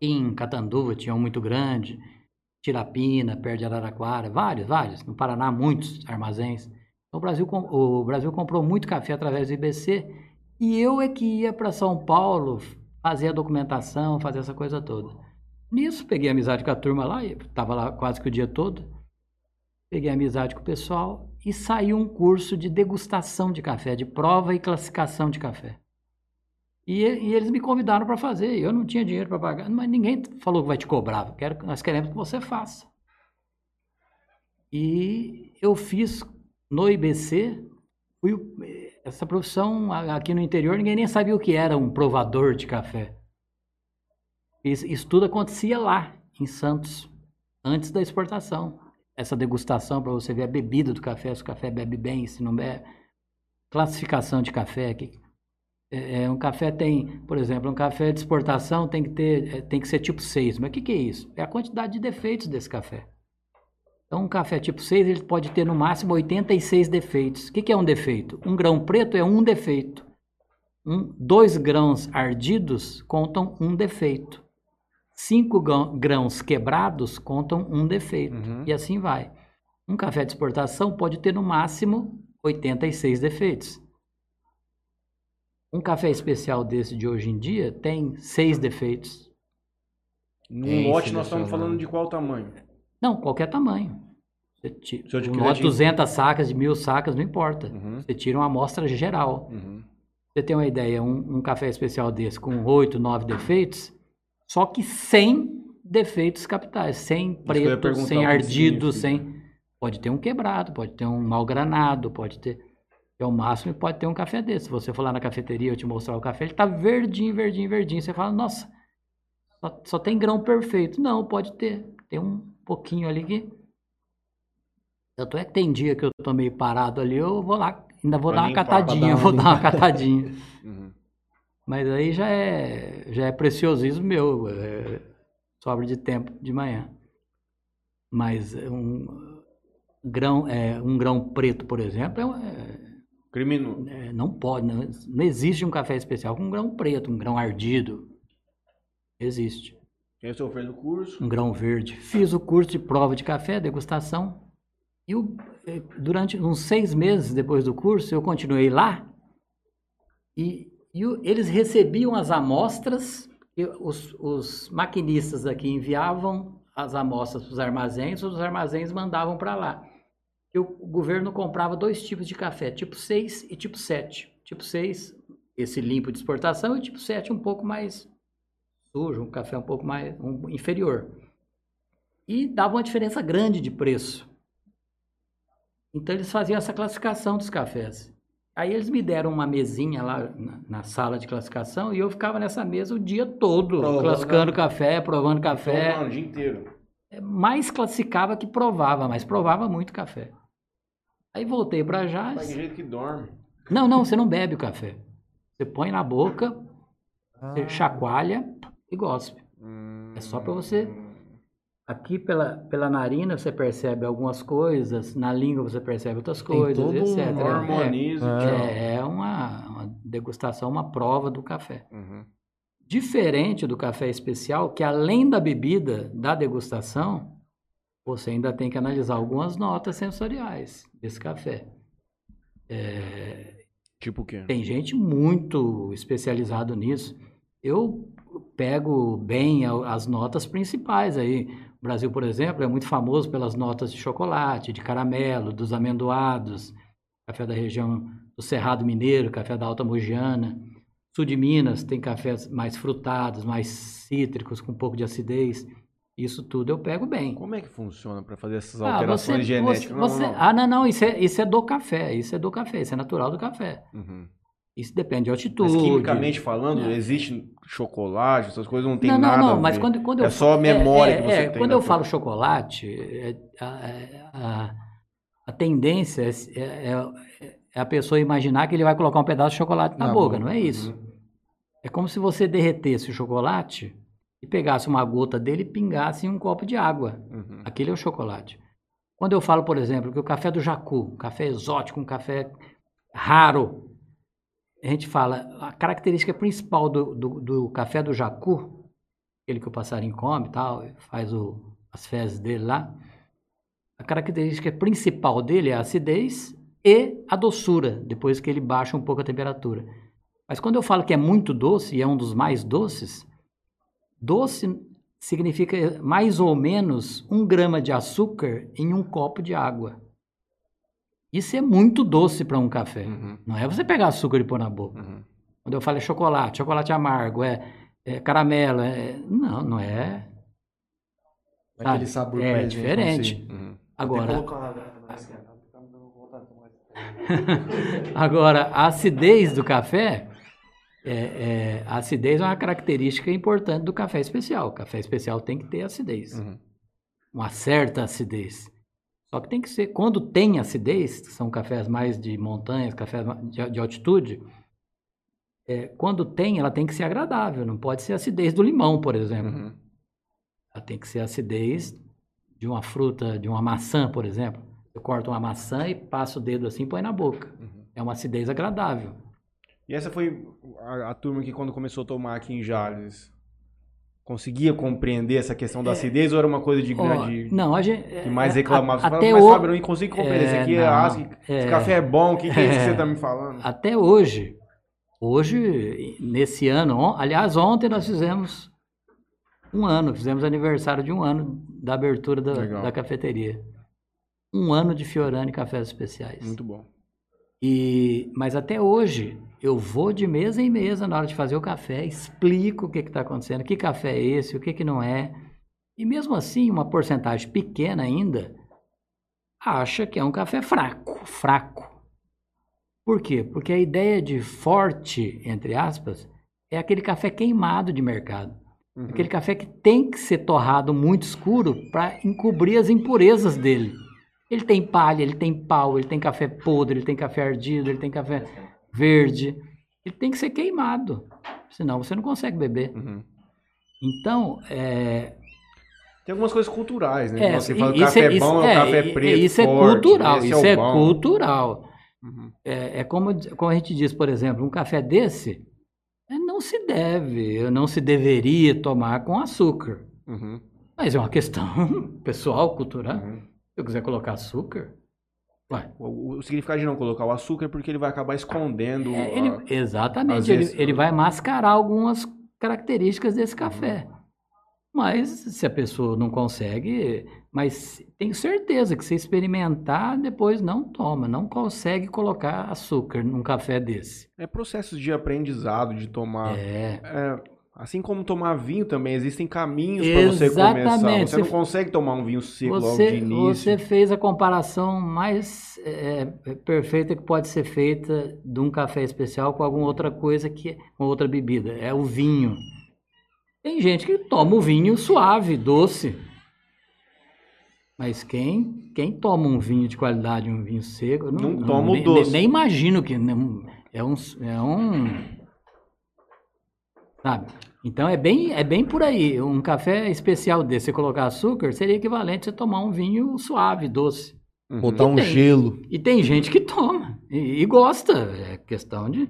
[SPEAKER 3] Em Catanduva tinha um muito grande. Tirapina, perto de Araraquara, vários, vários. No Paraná, muitos armazéns. Então, o, Brasil, o Brasil comprou muito café através do IBC e eu é que ia para São Paulo fazer a documentação, fazer essa coisa toda. Nisso, peguei amizade com a turma lá, estava lá quase que o dia todo. Peguei amizade com o pessoal e saiu um curso de degustação de café, de prova e classificação de café. E, e eles me convidaram para fazer. Eu não tinha dinheiro para pagar, mas ninguém falou que vai te cobrar. Quero, nós queremos que você faça. E eu fiz no IBC, fui, o- essa profissão aqui no interior, ninguém nem sabia o que era um provador de café. Isso, isso tudo acontecia lá, em Santos, antes da exportação. Essa degustação para você ver a bebida do café, se o café bebe bem, se não bebe. Classificação de café. Que, é, é, um café tem, por exemplo, um café de exportação tem que, ter, é, tem que ser tipo 6. Mas o que, que é isso? É a quantidade de defeitos desse café. Então, um café tipo 6 ele pode ter no máximo 86 defeitos. O que, que é um defeito? Um grão preto é um defeito. Um, dois grãos ardidos contam um defeito. Cinco grão- grãos quebrados contam um defeito.
[SPEAKER 1] Uhum.
[SPEAKER 3] E assim vai. Um café de exportação pode ter no máximo 86 defeitos. Um café especial desse de hoje em dia tem seis defeitos.
[SPEAKER 1] Num
[SPEAKER 2] Tem
[SPEAKER 1] lote nós estamos falando de qual tamanho?
[SPEAKER 3] Não, qualquer tamanho. Você ti-
[SPEAKER 1] Se
[SPEAKER 3] um lote
[SPEAKER 1] te-
[SPEAKER 3] 200 sacas, de mil sacas, não importa.
[SPEAKER 1] Uhum.
[SPEAKER 3] Você tira uma amostra geral.
[SPEAKER 1] Uhum.
[SPEAKER 3] Você tem uma ideia, um, um café especial desse com 8, 9 defeitos, só que sem defeitos capitais, sem preto, sem ardido, sem. Pode ter um quebrado, pode ter um mal granado, pode ter. É o máximo e pode ter um café desse. Se você for lá na cafeteria eu te mostrar o café, ele tá verdinho, verdinho, verdinho. Você fala, nossa, só, só tem grão perfeito. Não, pode ter. Tem um pouquinho ali que. Tanto é que tem dia que eu tô meio parado ali, eu vou lá, ainda vou
[SPEAKER 1] Pra
[SPEAKER 3] dar uma catadinha, vou dar uma catadinha. (laughs)
[SPEAKER 1] Uhum.
[SPEAKER 3] Mas aí já é, já é preciosismo meu, é, sobra de tempo de manhã. Mas um grão, é, um grão preto, por exemplo, é é-
[SPEAKER 1] Criminoso.
[SPEAKER 3] é, não pode, não, não existe um café especial com um grão preto, um grão ardido. Existe.
[SPEAKER 1] Quem você fez o curso?
[SPEAKER 3] Um grão verde. Fiz o curso de prova de café, degustação. E eh, durante uns seis meses depois do curso, eu continuei lá. E, e o- eles recebiam as amostras, os, os maquinistas aqui enviavam as amostras para os armazéns, os armazéns mandavam para lá. E o, o governo comprava dois tipos de café, tipo 6 e tipo 7. Tipo 6, esse limpo de exportação, e tipo 7 um pouco mais sujo, um café um pouco mais um, inferior. E dava uma diferença grande de preço. Então eles faziam essa classificação dos cafés. Aí eles me deram uma mesinha lá na, na sala de classificação e eu ficava nessa mesa o dia todo,
[SPEAKER 1] Provando.
[SPEAKER 3] classificando café, provando café.
[SPEAKER 1] Tomando o dia inteiro.
[SPEAKER 3] Mais classificava que provava, mas provava muito café. Aí voltei para
[SPEAKER 1] Mas
[SPEAKER 3] Jales.
[SPEAKER 1] que jeito que dorme.
[SPEAKER 3] Não, não, você não bebe o café. Você põe na boca,
[SPEAKER 2] Ah,
[SPEAKER 3] você chacoalha e gospe. É só pra você- Aqui pela, pela narina você percebe algumas coisas, na língua você percebe outras
[SPEAKER 2] Tem
[SPEAKER 3] coisas,
[SPEAKER 2] todo um
[SPEAKER 3] etc. É,
[SPEAKER 1] Harmoniza.
[SPEAKER 2] É.
[SPEAKER 1] tchau.
[SPEAKER 3] é, é uma, uma degustação, uma prova do café.
[SPEAKER 1] Uhum.
[SPEAKER 3] Diferente do café especial, que além da bebida, da degustação, você ainda tem que analisar algumas notas sensoriais desse café.
[SPEAKER 1] Tipo o quê?
[SPEAKER 3] Tem gente muito especializado nisso. Eu pego bem as notas principais aí. O Brasil, por exemplo, é muito famoso pelas notas de chocolate, de caramelo, dos amendoados, café da região do Cerrado Mineiro, café da Alta Mogiana. Sul de Minas tem cafés mais frutados, mais cítricos, com um pouco de acidez. Isso tudo eu pego bem.
[SPEAKER 1] Como é que funciona pra fazer essas
[SPEAKER 3] Ah,
[SPEAKER 1] alterações
[SPEAKER 3] você-
[SPEAKER 1] genéticas?
[SPEAKER 3] você- você- Ah, não, não, isso é, isso é do café, isso é do café, isso é natural do café.
[SPEAKER 1] Uhum.
[SPEAKER 3] Isso depende de altitude.
[SPEAKER 1] Mas quimicamente falando,
[SPEAKER 3] Não.
[SPEAKER 1] existe chocolate, essas coisas não tem
[SPEAKER 3] não,
[SPEAKER 1] nada
[SPEAKER 3] não,
[SPEAKER 1] a
[SPEAKER 3] não,
[SPEAKER 1] ver.
[SPEAKER 3] mas quando, quando eu
[SPEAKER 1] É só a memória
[SPEAKER 3] é,
[SPEAKER 1] que você
[SPEAKER 3] é,
[SPEAKER 1] tem
[SPEAKER 3] Quando eu
[SPEAKER 1] tua-
[SPEAKER 3] falo chocolate, é, a, a- a tendência é, é- é a pessoa imaginar que ele vai colocar um pedaço de chocolate na,
[SPEAKER 2] Na
[SPEAKER 3] boca,
[SPEAKER 2] boca,
[SPEAKER 3] não é isso? É como se você derretesse o chocolate e pegasse uma gota dele e pingasse em um copo de água.
[SPEAKER 1] Uhum.
[SPEAKER 3] Aquele é o chocolate. Quando eu falo, por exemplo, que o café do jacu, um café exótico, um café raro, a gente fala, a característica principal do, do, do café do jacu, aquele que o passarinho come e tal, faz o, as fezes dele lá, a característica principal dele é a acidez e a doçura, depois que ele baixa um pouco a temperatura. Mas quando eu falo que é muito doce, e é um dos mais doces, doce significa mais ou menos um grama de açúcar em um copo de água. Isso é muito doce para um café.
[SPEAKER 1] Uhum.
[SPEAKER 3] Não é você pegar açúcar e pôr na boca.
[SPEAKER 1] Uhum.
[SPEAKER 3] Quando eu falo é chocolate, chocolate amargo, é, é caramelo, é... não, não é.
[SPEAKER 2] Aquele
[SPEAKER 3] sabe?
[SPEAKER 2] sabor
[SPEAKER 3] é
[SPEAKER 2] presente,
[SPEAKER 3] diferente.
[SPEAKER 2] como
[SPEAKER 1] Uhum.
[SPEAKER 3] Agora, (laughs) agora a acidez do café, é, é, a acidez é uma característica importante do café especial. O café especial tem que ter acidez.
[SPEAKER 1] Uhum.
[SPEAKER 3] uma certa acidez. Só que tem que ser, quando tem acidez, que são cafés mais de montanhas, cafés de, de altitude, é, quando tem, ela tem que ser agradável, não pode ser acidez do limão, por exemplo.
[SPEAKER 1] Uhum.
[SPEAKER 3] Ela tem que ser a acidez de uma fruta, de uma maçã, por exemplo. Eu corto uma maçã e passo o dedo assim e põe na boca.
[SPEAKER 1] Uhum.
[SPEAKER 3] É uma acidez agradável.
[SPEAKER 1] E essa foi a, a turma que quando começou a tomar aqui em Jales, conseguia compreender essa questão da acidez ou era uma coisa de
[SPEAKER 3] É.
[SPEAKER 1] Grande...
[SPEAKER 3] não, a gente,
[SPEAKER 1] que mais
[SPEAKER 3] é,
[SPEAKER 1] reclamava.
[SPEAKER 3] a-
[SPEAKER 1] Você fala,
[SPEAKER 3] até
[SPEAKER 1] mas
[SPEAKER 3] o-
[SPEAKER 1] eu não consigo compreender.
[SPEAKER 3] É,
[SPEAKER 1] aqui é
[SPEAKER 3] não,
[SPEAKER 1] esse
[SPEAKER 3] é.
[SPEAKER 1] café é bom, o que, que é isso que
[SPEAKER 3] É.
[SPEAKER 1] você tá me falando?
[SPEAKER 3] Até hoje, hoje, nesse ano, aliás, ontem nós fizemos um ano, fizemos aniversário de um ano da abertura da, da cafeteria. Um ano de Fiorani Cafés Especiais.
[SPEAKER 1] Muito bom.
[SPEAKER 3] E, mas até hoje, eu vou de mesa em mesa na hora de fazer o café, explico o que está acontecendo, que café é esse, o que, que não é. E mesmo assim, uma porcentagem pequena ainda acha que é um café fraco, fraco. Por quê? Porque a ideia de forte, entre aspas, é aquele café queimado de mercado. Uhum. Aquele café que tem que ser torrado muito escuro para encobrir as impurezas dele. Ele tem palha, ele tem pau, ele tem café podre, ele tem café ardido, ele tem café verde. Ele tem que ser queimado. Senão você não consegue beber. Uhum. Então, é...
[SPEAKER 1] Tem algumas coisas culturais, né? É, você fala isso café é, bom é, o café preto.
[SPEAKER 3] Isso é forte, cultural, isso é, é cultural. Uhum. É, é como, como a gente diz, por exemplo, um café desse é, não se deve, não se deveria tomar com açúcar. Uhum. Mas é uma questão (laughs) pessoal, cultural. Uhum. Se eu quiser colocar açúcar,
[SPEAKER 1] o, o, significado de não colocar o açúcar é porque ele vai acabar escondendo. É,
[SPEAKER 3] ele, a, exatamente, ele, ele vai mascarar algumas características desse café. Uhum. Mas se a pessoa não consegue, mas tenho certeza que se experimentar, depois não toma, não consegue colocar açúcar num café desse.
[SPEAKER 1] É processo de aprendizado, de tomar. É. é Assim como tomar vinho também, existem caminhos para você começar. Você não consegue tomar um vinho seco você, logo de início.
[SPEAKER 3] Você fez a comparação mais é, é, perfeita que pode ser feita de um café especial com alguma outra coisa, que com outra bebida. É o vinho. Tem gente que toma o vinho suave, doce. Mas quem, quem toma um vinho de qualidade, um vinho seco, não,
[SPEAKER 1] não toma o doce.
[SPEAKER 3] Nem, nem imagino que não, é um, é um Sabe? Então é bem, é bem por aí. Um café especial desse, você colocar açúcar, seria equivalente a tomar um vinho suave, doce.
[SPEAKER 2] Uhum. Botar um tem, gelo.
[SPEAKER 3] E tem gente que toma e, e, gosta. É questão de.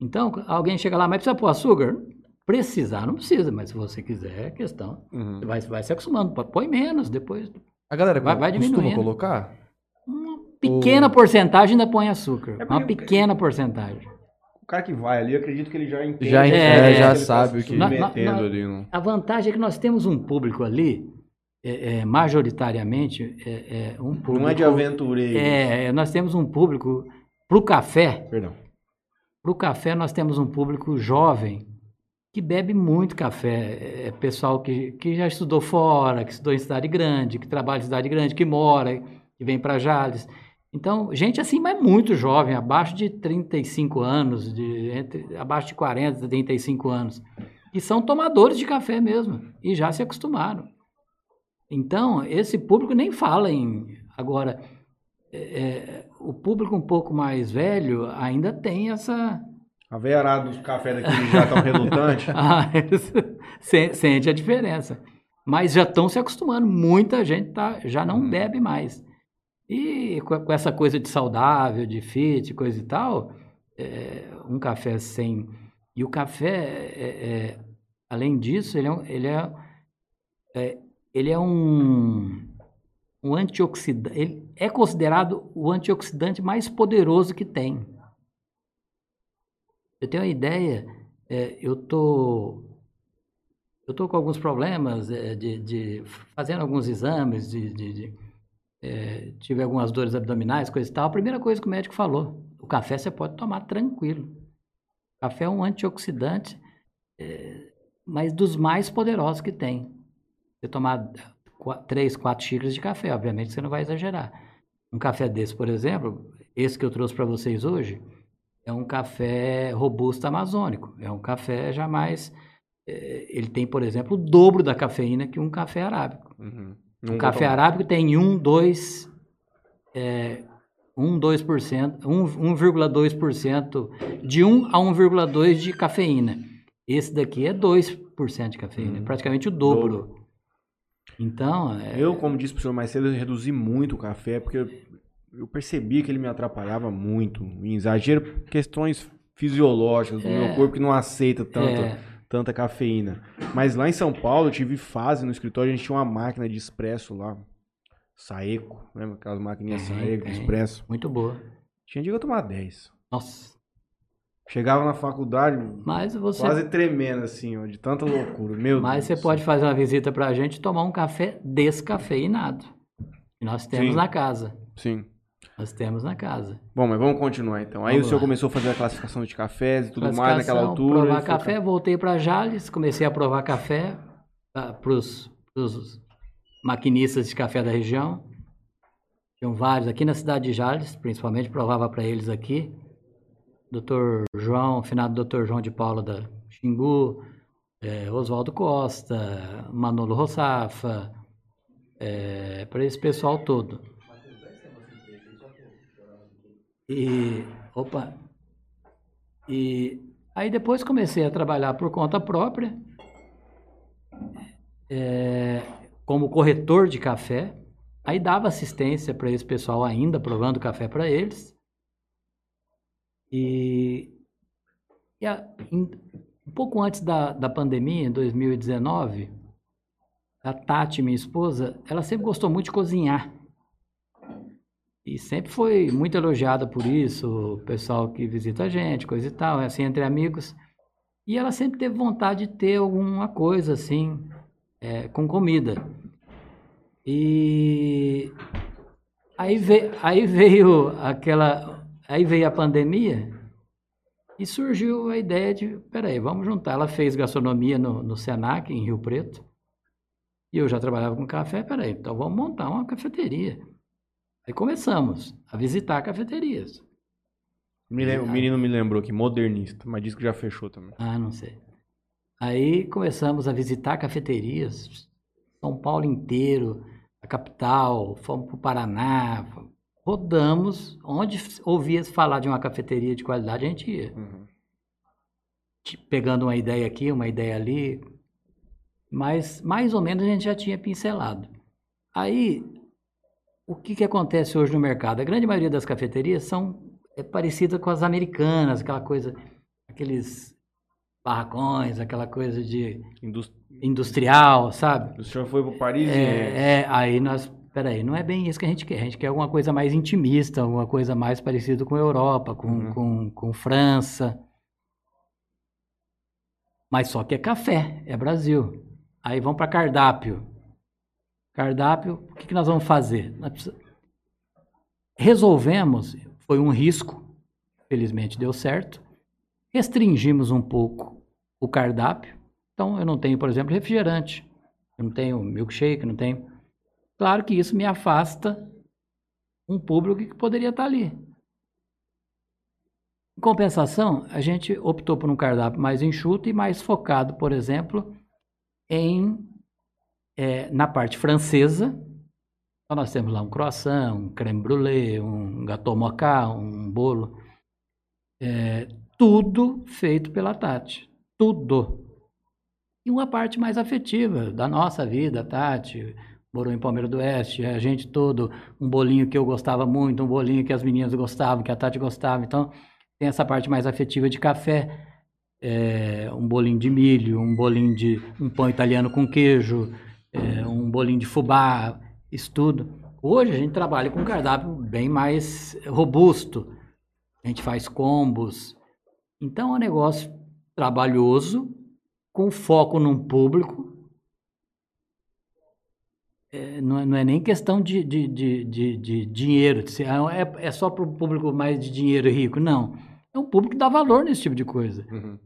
[SPEAKER 3] Então, alguém chega lá, mas precisa pôr açúcar? Precisar, não precisa, mas se você quiser, é questão. Uhum. Vai, vai se acostumando. Põe menos, depois.
[SPEAKER 2] A galera vai, vai costuma colocar?
[SPEAKER 3] Uma pequena Ou... porcentagem ainda põe açúcar. É uma pequena porcentagem
[SPEAKER 1] cara que vai ali, eu acredito que ele já entende.
[SPEAKER 2] Já, é, já tá sabe o que... Na, na,
[SPEAKER 3] ali no... A vantagem é que nós temos um público ali, é, é, majoritariamente, é, é, um público...
[SPEAKER 1] Não é de aventureiro.
[SPEAKER 3] É, nós temos um público... Para o café... Perdão. Para o café, nós temos um público jovem que bebe muito café. É pessoal que, que já estudou fora, que estudou em cidade grande, que trabalha em cidade grande, que mora, que vem para Jales. Então, gente assim, mas muito jovem, abaixo de 35 anos, de, entre, abaixo de 40, 35 anos, e são tomadores de café mesmo, e já se acostumaram. Então, esse público nem fala em. Agora, é, é o público um pouco mais velho ainda tem essa.
[SPEAKER 1] A veiarada dos cafés daqui já estão relutantes. (laughs)
[SPEAKER 3] ah, sente a diferença. Mas já estão se acostumando. Muita gente tá, já não hum. bebe mais. E com essa coisa de saudável, de fit, coisa e tal, é, um café sem. E o café, é, é, além disso, ele é, ele é, é, ele é um, um antioxidante. Ele é considerado o antioxidante mais poderoso que tem. Eu tenho uma ideia, é, eu tô eu tô com alguns problemas de, de fazendo alguns exames de, de, de é, tive algumas dores abdominais, coisa e tal, a primeira coisa que o médico falou, o café você pode tomar tranquilo. O café é um antioxidante, é, mas dos mais poderosos que tem. Você tomar três, quatro xícaras de café, obviamente você não vai exagerar. Um café desse, por exemplo, esse que eu trouxe para vocês hoje, é um café robusto amazônico. É um café jamais. É, ele tem, por exemplo, o dobro da cafeína que um café arábico. Uhum. O café arábico tem 1, 2, é, 1, 2%, 1,2% de 1 a 1,2% de cafeína. Esse daqui é 2% de cafeína, hum. praticamente o dobro. dobro. Então.
[SPEAKER 1] É... Eu, como disse para o senhor mais cedo, reduzi muito o café, porque eu percebi que ele me atrapalhava muito. Em exagero, questões fisiológicas do é... meu corpo que não aceita tanto. É tanta cafeína. Mas lá em São Paulo, eu tive fase no escritório, a gente tinha uma máquina de expresso lá. Saeco, lembra aquelas maquininhas é, Saeco, é, expresso?
[SPEAKER 3] Muito boa.
[SPEAKER 1] Tinha dia que eu tomar 10.
[SPEAKER 3] Nossa.
[SPEAKER 1] Chegava na faculdade,
[SPEAKER 3] Mas você...
[SPEAKER 1] quase tremendo assim, ó, de tanta loucura. Meu
[SPEAKER 3] Mas Deus você pode fazer uma visita pra gente e tomar um café descafeinado. Que nós temos Sim. na casa.
[SPEAKER 1] Sim.
[SPEAKER 3] Nós temos na casa.
[SPEAKER 1] Bom, mas vamos continuar então. Aí
[SPEAKER 3] Vamos
[SPEAKER 1] o senhor
[SPEAKER 3] lá.
[SPEAKER 1] começou a fazer a classificação de cafés e tudo mais naquela altura.
[SPEAKER 3] Provar
[SPEAKER 1] e foi-
[SPEAKER 3] café, voltei para Jales, comecei a provar café para os maquinistas de café da região. Tinham vários aqui na cidade de Jales, principalmente, provava para eles aqui. Doutor João, finado doutor João de Paula da Xingu, eh, Oswaldo Costa, Manolo Rossafa, para esse pessoal todo. E, opa, e aí depois comecei a trabalhar por conta própria, é, como corretor de café. Aí dava assistência para esse pessoal ainda, provando café para eles. E, e a- um pouco antes da, da pandemia, em 2019, a Tati, minha esposa, ela sempre gostou muito de cozinhar. E sempre foi muito elogiada por isso, o pessoal que visita a gente, coisa e tal, assim, entre amigos. E ela sempre teve vontade de ter alguma coisa assim, é, com comida. E aí veio, aí veio aquela. Aí veio a pandemia e surgiu a ideia de, peraí, vamos juntar. Ela fez gastronomia no, no Senac, em Rio Preto. E eu já trabalhava com café, peraí, então vamos montar uma cafeteria. Aí começamos a visitar cafeterias.
[SPEAKER 1] Me lem- O menino me lembrou aqui, modernista, mas disse que já fechou também.
[SPEAKER 3] Ah, não sei. Aí começamos a visitar cafeterias, São Paulo inteiro, a capital, fomos para o Paraná, rodamos, onde ouvia falar de uma cafeteria de qualidade, a gente ia.
[SPEAKER 1] Uhum.
[SPEAKER 3] Pegando uma ideia aqui, uma ideia ali, mas mais ou menos a gente já tinha pincelado. Aí, o que, que acontece hoje no mercado? A grande maioria das cafeterias são é, parecidas com as americanas, aquela coisa, aqueles barracões, aquela coisa de
[SPEAKER 1] Indust...
[SPEAKER 3] industrial, sabe?
[SPEAKER 1] O senhor foi para Paris e...
[SPEAKER 3] É, é, aí nós, peraí, não é bem isso que a gente quer. A gente quer alguma coisa mais intimista, alguma coisa mais parecida com a Europa, com,
[SPEAKER 1] Uhum.
[SPEAKER 3] com, com França. Mas só que é café, é Brasil. Aí vamos para cardápio. Cardápio, o que, que nós vamos fazer? Nós Resolvemos, foi um risco, felizmente deu certo. Restringimos um pouco o cardápio. Então, eu não tenho, por exemplo, refrigerante. Eu não tenho milkshake, não tenho. Claro que isso me afasta um público que poderia estar ali. Em compensação, a gente optou por um cardápio mais enxuto e mais focado, por exemplo, em eh, na parte francesa. Então, nós temos lá um croissant, um creme brulee, um gâteau mocha, um bolo. Eh, tudo feito pela Tati. Tudo. E uma parte mais afetiva da nossa vida, Tati, morou em Palmeiras do Oeste, a gente todo, um bolinho que eu gostava muito, um bolinho que as meninas gostavam, que a Tati gostava. Então, tem essa parte mais afetiva de café, é, um bolinho de milho, um bolinho de um pão italiano com queijo, é, um bolinho de fubá, isso tudo. Hoje a gente trabalha com um cardápio bem mais robusto. A gente faz combos. Então é um negócio trabalhoso, com foco num público. É, não, é, não é nem questão de, de, de, de, de dinheiro, de ser, ah, é, é só para o público mais de dinheiro rico. Não. É um público que dá valor nesse tipo de coisa.
[SPEAKER 1] Uhum.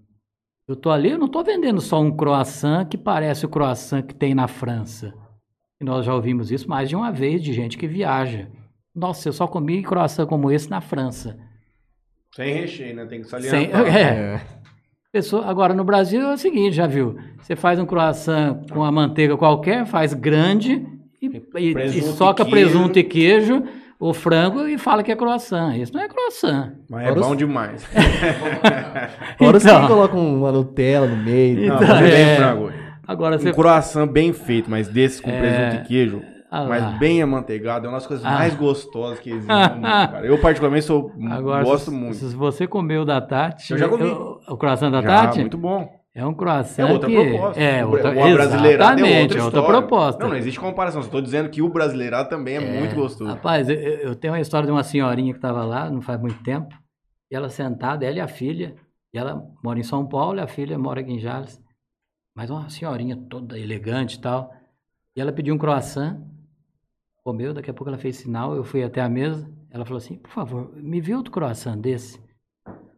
[SPEAKER 3] Eu tô ali, eu não tô vendendo só um croissant que parece o croissant que tem na França. E nós já ouvimos isso mais de uma vez de gente que viaja. Nossa, eu só comi croissant como esse na França.
[SPEAKER 1] Sem recheio, né? Tem que
[SPEAKER 3] Sem-
[SPEAKER 1] salientar. (laughs)
[SPEAKER 3] é. Pessoa, agora no Brasil é o seguinte, já viu? Você faz um croissant com a manteiga qualquer, faz grande e, e- e
[SPEAKER 1] e
[SPEAKER 3] soca
[SPEAKER 1] queijo.
[SPEAKER 3] presunto e queijo, o frango e fala que é croissant. Isso não é croissant.
[SPEAKER 1] Mas é
[SPEAKER 2] Agora
[SPEAKER 1] bom
[SPEAKER 2] os-
[SPEAKER 1] demais. (laughs)
[SPEAKER 2] Fora os
[SPEAKER 3] Então.
[SPEAKER 2] que colocam uma Nutella no meio.
[SPEAKER 1] Não,
[SPEAKER 3] Então,
[SPEAKER 1] é bem
[SPEAKER 3] é.
[SPEAKER 1] frango.
[SPEAKER 3] Agora você
[SPEAKER 1] Um croissant bem feito, mas desse com
[SPEAKER 3] É.
[SPEAKER 1] presunto e queijo,
[SPEAKER 3] Ah lá.
[SPEAKER 1] mas bem amanteigado, é uma das coisas
[SPEAKER 3] Ah.
[SPEAKER 1] mais gostosas que existe no mundo, (laughs) cara. Eu particularmente sou,
[SPEAKER 3] Agora,
[SPEAKER 1] gosto
[SPEAKER 3] se,
[SPEAKER 1] muito.
[SPEAKER 3] se você comeu o da Tati.
[SPEAKER 1] Eu já comi.
[SPEAKER 3] O, o croissant da
[SPEAKER 1] Já,
[SPEAKER 3] Tati
[SPEAKER 1] muito bom.
[SPEAKER 3] É um croissant.
[SPEAKER 1] É outra
[SPEAKER 3] que,
[SPEAKER 1] proposta.
[SPEAKER 3] É, outra,
[SPEAKER 1] o abrasileirado é
[SPEAKER 3] exatamente,
[SPEAKER 1] outra
[SPEAKER 3] é outra proposta.
[SPEAKER 1] Não, não existe comparação. Só tô dizendo que o brasileirado também é, muito gostoso.
[SPEAKER 3] Rapaz, eu, eu tenho uma história de uma senhorinha que estava lá, não faz muito tempo, e ela sentada, ela e a filha, e ela mora em São Paulo, e a filha mora aqui em Jales, mas uma senhorinha toda elegante e tal, e ela pediu um croissant, comeu, daqui a pouco ela fez sinal, eu fui até a mesa, Ela falou assim, por favor, me vê outro croissant desse.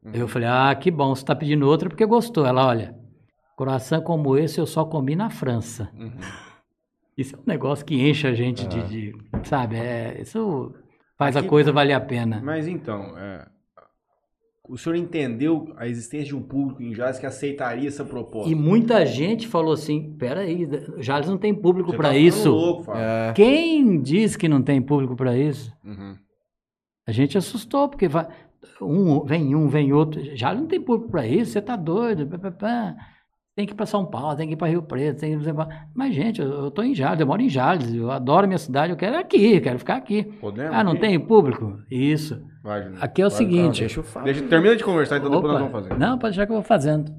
[SPEAKER 1] Uhum.
[SPEAKER 3] Eu falei, ah, que bom, você está pedindo outro porque gostou. Ela, olha, croissant como esse eu só comi na França.
[SPEAKER 1] Uhum.
[SPEAKER 3] Isso é um negócio que enche a gente de, de- sabe, é, isso faz a
[SPEAKER 1] Aqui-
[SPEAKER 3] coisa valer a pena.
[SPEAKER 1] Mas então, é, o senhor entendeu a existência de um público em Jales que aceitaria essa proposta?
[SPEAKER 3] E muita gente falou assim, peraí, Jales não tem público para
[SPEAKER 1] tá
[SPEAKER 3] isso.
[SPEAKER 1] Louco, Fábio.
[SPEAKER 2] É,
[SPEAKER 3] Quem diz que não tem público para isso?
[SPEAKER 1] Uhum.
[SPEAKER 3] A gente assustou, porque vai, um, vem um, vem outro. Já não tem público para isso, você tá doido. pá, pá, pá. Tem que ir para São Paulo, tem que ir para Rio Preto, tem que ir pra... Mas, gente, eu, eu tô em Jales, eu moro em Jales, eu adoro minha cidade, eu quero aqui, eu quero ficar aqui.
[SPEAKER 1] Podemos?
[SPEAKER 3] Ah, não
[SPEAKER 1] aqui?
[SPEAKER 3] tem público? Isso.
[SPEAKER 1] Vai, Juninho.
[SPEAKER 3] Aqui é o
[SPEAKER 1] Vai,
[SPEAKER 3] seguinte.
[SPEAKER 2] deixa eu falar.
[SPEAKER 1] Deixa, termina de conversar, então depois nós vamos fazer.
[SPEAKER 3] Não, pode deixar que eu vou fazendo.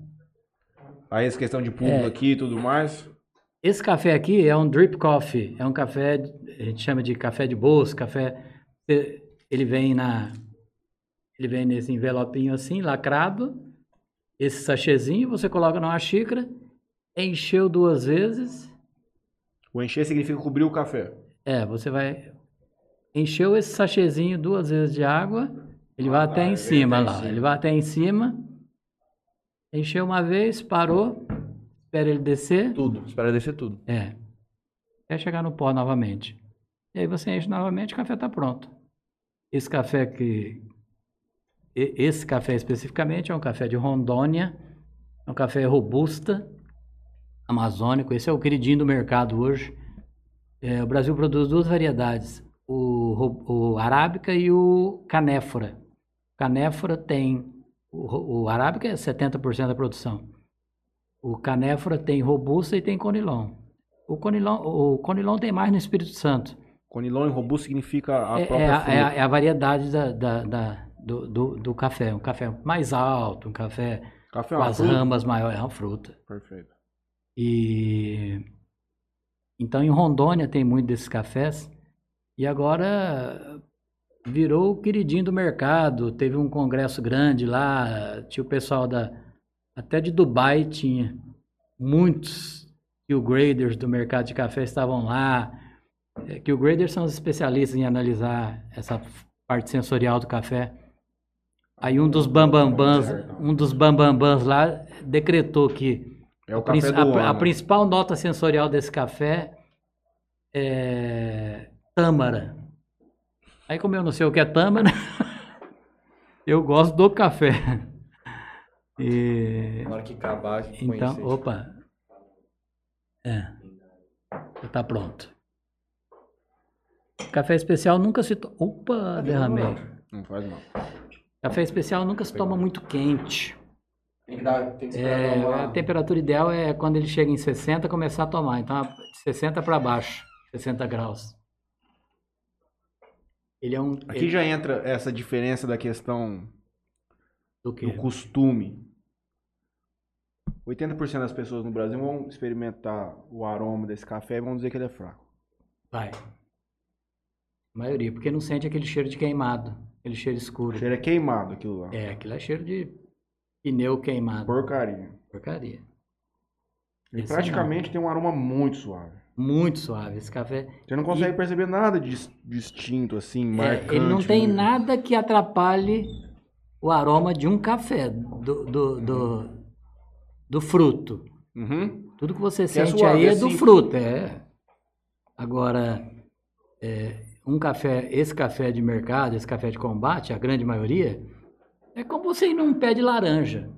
[SPEAKER 1] Aí essa questão de público
[SPEAKER 3] É.
[SPEAKER 1] aqui e tudo mais.
[SPEAKER 3] Esse café aqui é um drip coffee, é um café, a gente chama de café de bolsa, café, eh, ele vem na, ele vem nesse envelopinho assim, lacrado, esse sachêzinho, você coloca numa xícara, encheu duas vezes,
[SPEAKER 1] O encher significa cobrir o café.
[SPEAKER 3] é, você vai, encheu esse sachêzinho duas vezes de água, ele vai
[SPEAKER 1] Ah,
[SPEAKER 3] até
[SPEAKER 1] tá,
[SPEAKER 3] em cima
[SPEAKER 1] em
[SPEAKER 3] lá,
[SPEAKER 1] cima.
[SPEAKER 3] ele vai até em cima, encheu uma vez, parou, espera ele descer,
[SPEAKER 2] Tudo. Espera descer tudo.
[SPEAKER 3] É. Até chegar no pó novamente. E aí você enche novamente, o café está pronto. Esse café que. Esse café especificamente é um café de Rondônia, é um café robusta, amazônico. Esse é o queridinho do mercado hoje. É, o Brasil produz duas variedades, o, o arábica e o canéfora. Canéfora tem. O, o arábica é 70% da produção. O canéfora tem robusta e tem conilon. O conilon, o conilon tem mais no Espírito Santo.
[SPEAKER 1] Conilon e robusto significa a
[SPEAKER 3] É,
[SPEAKER 1] própria
[SPEAKER 3] é a, é a- é a variedade da, da- da- do, do- do café. Um café mais alto, um café
[SPEAKER 1] Café é
[SPEAKER 3] com as
[SPEAKER 1] fruta?
[SPEAKER 3] ramas maiores. É uma fruta.
[SPEAKER 1] Perfeito.
[SPEAKER 3] E então em Rondônia tem muito desses cafés e agora virou o queridinho do mercado. Teve um congresso grande lá, tinha o pessoal da até de Dubai tinha muitos que o graders do mercado de café estavam lá. É, Que o graders são os especialistas em analisar essa parte sensorial do café. Aí um dos bambambãs, um dos bambambãs lá decretou que
[SPEAKER 1] É o
[SPEAKER 3] a
[SPEAKER 1] café do
[SPEAKER 3] a,
[SPEAKER 1] ano.
[SPEAKER 3] a principal nota sensorial desse café é tâmara. Aí como eu não sei o que é tâmara, (laughs) eu gosto do café. E,
[SPEAKER 2] Na hora que acabar,
[SPEAKER 3] então, opa. É. Já tá pronto. Café especial nunca se toma. Opa, derramei.
[SPEAKER 1] Não faz mal.
[SPEAKER 3] Café especial nunca se toma muito quente.
[SPEAKER 2] Tem que, dar, tem que
[SPEAKER 3] É, a temperatura ideal é quando ele chega em 60 começar a tomar. Então, de 60 para baixo, 60 graus. Ele é um.
[SPEAKER 1] Aqui
[SPEAKER 3] ele-
[SPEAKER 1] já entra essa diferença da questão
[SPEAKER 3] do
[SPEAKER 1] do costume. 80% das pessoas no Brasil vão experimentar o aroma desse café e vão dizer que ele é fraco.
[SPEAKER 3] Vai. A maioria, porque não sente aquele cheiro de queimado, aquele cheiro escuro.
[SPEAKER 1] O cheiro é queimado aquilo lá.
[SPEAKER 3] É, aquilo é cheiro de pneu queimado.
[SPEAKER 1] Porcaria.
[SPEAKER 3] Porcaria.
[SPEAKER 1] Ele
[SPEAKER 3] Esse
[SPEAKER 1] praticamente tem um aroma muito suave.
[SPEAKER 3] Muito suave. Esse café.
[SPEAKER 1] Você não consegue perceber nada dis- distinto, assim,
[SPEAKER 3] É,
[SPEAKER 1] marcante.
[SPEAKER 3] ele não tem
[SPEAKER 1] né?
[SPEAKER 3] nada que atrapalhe o aroma de um café, do, do, do, do fruto.
[SPEAKER 1] Uhum.
[SPEAKER 3] Tudo que você
[SPEAKER 1] Que é
[SPEAKER 3] sente
[SPEAKER 1] suave,
[SPEAKER 3] aí é
[SPEAKER 1] é
[SPEAKER 3] do
[SPEAKER 1] simples.
[SPEAKER 3] fruto, é. Agora, é, um café, esse café de mercado, esse café de combate, a grande maioria, é como você ir num pé de laranja.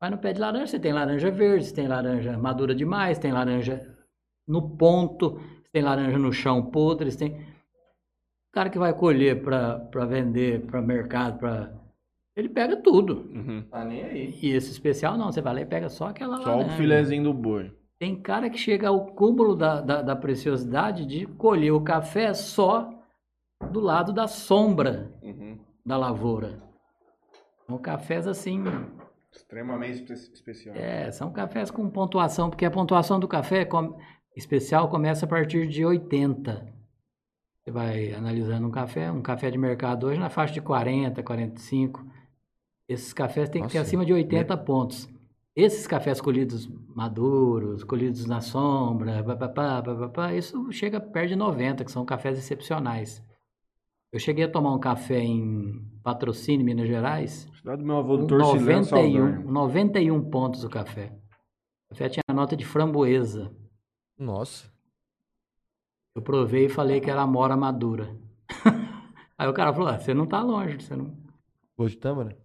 [SPEAKER 3] Vai no pé de laranja, você tem laranja verde, você tem laranja madura demais, tem laranja no ponto, você tem laranja no chão podre, você tem... O cara que vai colher para vender para mercado, para ele pega tudo.
[SPEAKER 1] Uhum.
[SPEAKER 2] Tá nem aí.
[SPEAKER 3] E esse especial não, você vai lá e pega só aquela
[SPEAKER 1] Só
[SPEAKER 3] laranja.
[SPEAKER 1] o filezinho do boi.
[SPEAKER 3] Tem cara que chega ao cúmulo da, da, da preciosidade de colher o café só do lado da sombra
[SPEAKER 1] Uhum.
[SPEAKER 3] da lavoura. São cafés assim,
[SPEAKER 1] Extremamente espe- especial.
[SPEAKER 3] é, são cafés com pontuação, porque a pontuação do café com- especial começa a partir de 80. Você vai analisando um café, um café de mercado hoje na faixa de 40, 45. Esses cafés têm que ter
[SPEAKER 2] Nossa,
[SPEAKER 3] acima de 80 pontos. Esses cafés colhidos maduros, colhidos na sombra, pá, pá, pá, pá, pá, pá, isso chega perto de 90, que são cafés excepcionais. Eu cheguei a tomar um café em Patrocínio, Minas Gerais.
[SPEAKER 1] Cidade do meu avô do
[SPEAKER 3] com
[SPEAKER 1] Torcilano
[SPEAKER 3] 91,
[SPEAKER 1] Saldanha.
[SPEAKER 3] 91 pontos o café. O café tinha nota de framboesa.
[SPEAKER 2] Nossa.
[SPEAKER 3] Eu provei e falei que era amora madura. (laughs) Aí o cara falou: ah, você não tá longe, você não.
[SPEAKER 2] Gosto de tâmara?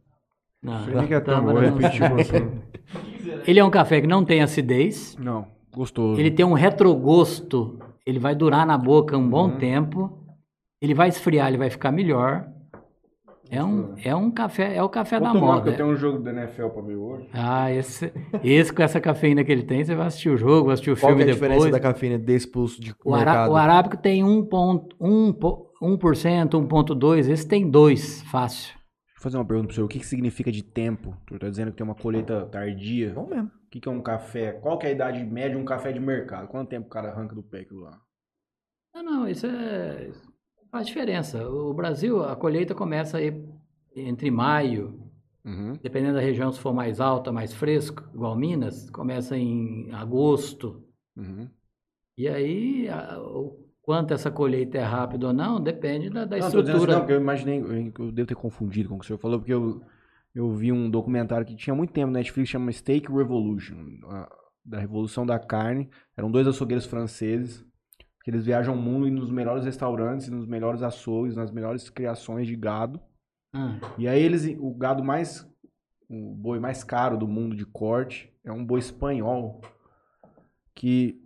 [SPEAKER 3] Não,
[SPEAKER 1] é tão,
[SPEAKER 3] tâmara
[SPEAKER 1] vou
[SPEAKER 3] não-
[SPEAKER 1] repetir você. (laughs)
[SPEAKER 3] Ele é um café que não tem acidez.
[SPEAKER 1] Não, gostoso.
[SPEAKER 3] Ele tem um retrogosto. Ele vai durar na boca um bom
[SPEAKER 1] Uhum.
[SPEAKER 3] tempo. Ele vai esfriar, ele vai ficar melhor. É um, é um café, é o café
[SPEAKER 1] Vou
[SPEAKER 3] da
[SPEAKER 1] tomar,
[SPEAKER 3] moda.
[SPEAKER 1] eu tenho um jogo da NFL pra ver hoje.
[SPEAKER 3] Ah, esse, esse com essa cafeína que ele tem, você vai assistir o jogo, vai assistir o
[SPEAKER 2] Qual
[SPEAKER 3] filme
[SPEAKER 2] que é a diferença
[SPEAKER 3] depois.
[SPEAKER 2] da cafeína desse pulso de
[SPEAKER 3] O, ara-
[SPEAKER 2] mercado?
[SPEAKER 3] o arábico tem 1,1%, 1,2%, esse tem 2%, fácil.
[SPEAKER 1] Fazer uma pergunta pro senhor. O que, que significa de tempo? Tu tá dizendo que tem uma colheita tardia.
[SPEAKER 2] Não mesmo.
[SPEAKER 1] O que, que é um café? Qual que é a idade média de um café de mercado? Quanto tempo o cara arranca do pé aquilo lá?
[SPEAKER 3] Não, não, isso é, faz diferença. O Brasil, a colheita começa aí entre maio,
[SPEAKER 1] Uhum.
[SPEAKER 3] dependendo da região, se for mais alta, mais fresco, igual Minas, começa em agosto.
[SPEAKER 1] Uhum.
[SPEAKER 3] E aí, a- o quanto essa colheita é rápida ou não, depende da, da
[SPEAKER 1] Não, assim,
[SPEAKER 3] estrutura.
[SPEAKER 1] não, porque eu imaginei, eu, devo ter confundido com o que o senhor falou, porque eu, eu vi um documentário que tinha muito tempo na Netflix, chama Steak Revolution, da Revolução da Carne. Eram dois açougueiros franceses, que eles viajam o mundo e nos melhores restaurantes, nos melhores açougues, nas melhores criações de gado.
[SPEAKER 3] Ah,
[SPEAKER 1] E aí eles, o gado mais, o boi mais caro do mundo de corte é um boi espanhol que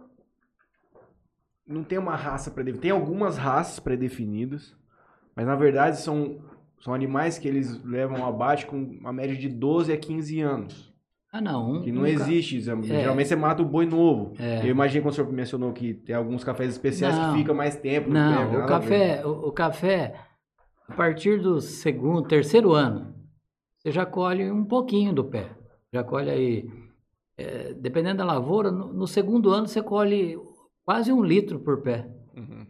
[SPEAKER 1] não tem uma raça predefinida. Tem algumas raças predefinidas, mas na verdade são, são animais que eles levam abate com uma média de 12 a 15 anos.
[SPEAKER 3] ah, não. um-
[SPEAKER 1] Que não
[SPEAKER 3] um ca-
[SPEAKER 1] existe. Geralmente você mata o boi novo.
[SPEAKER 3] É.
[SPEAKER 1] Eu imaginei quando o senhor mencionou que tem alguns cafés especiais
[SPEAKER 3] Não.
[SPEAKER 1] que fica mais tempo.
[SPEAKER 3] Não,
[SPEAKER 1] tem
[SPEAKER 3] o café, o, o café, a partir do segundo, terceiro ano, você já colhe um pouquinho do pé. Já colhe aí, é, dependendo da lavoura, no, no segundo ano você colhe quase um litro por pé.
[SPEAKER 1] Uhum.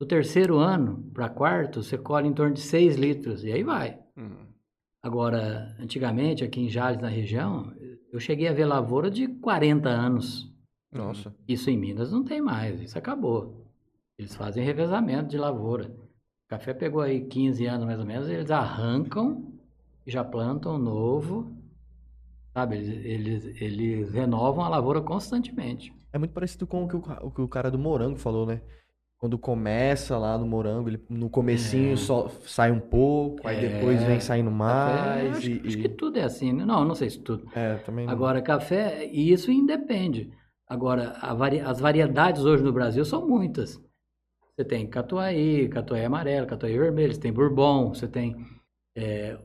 [SPEAKER 3] Do terceiro ano para quarto, você colhe em torno de seis litros, e aí vai.
[SPEAKER 1] Uhum.
[SPEAKER 3] Agora, antigamente, aqui em Jales, na região, eu cheguei a ver lavoura de 40 anos.
[SPEAKER 2] Nossa.
[SPEAKER 3] Isso em Minas não tem mais, isso acabou. Eles fazem revezamento de lavoura. O café pegou aí 15 anos mais ou menos, eles arrancam e já plantam novo. Sabe, eles, eles, eles renovam a lavoura constantemente.
[SPEAKER 2] É muito parecido com o que o, o que o cara do morango falou, né? Quando começa lá no morango, ele, no comecinho
[SPEAKER 3] É.
[SPEAKER 2] só sai um pouco, aí
[SPEAKER 3] É.
[SPEAKER 2] depois vem saindo
[SPEAKER 3] Café,
[SPEAKER 2] mais.
[SPEAKER 3] acho,
[SPEAKER 2] e,
[SPEAKER 3] acho que tudo é assim, né? Não, não sei se tudo.
[SPEAKER 2] É, também não.
[SPEAKER 3] Agora, café, e isso independe. Agora, vari- as variedades hoje no Brasil são muitas. Você tem catuai, catuai amarelo, catuai vermelho, você tem bourbon, você tem, é,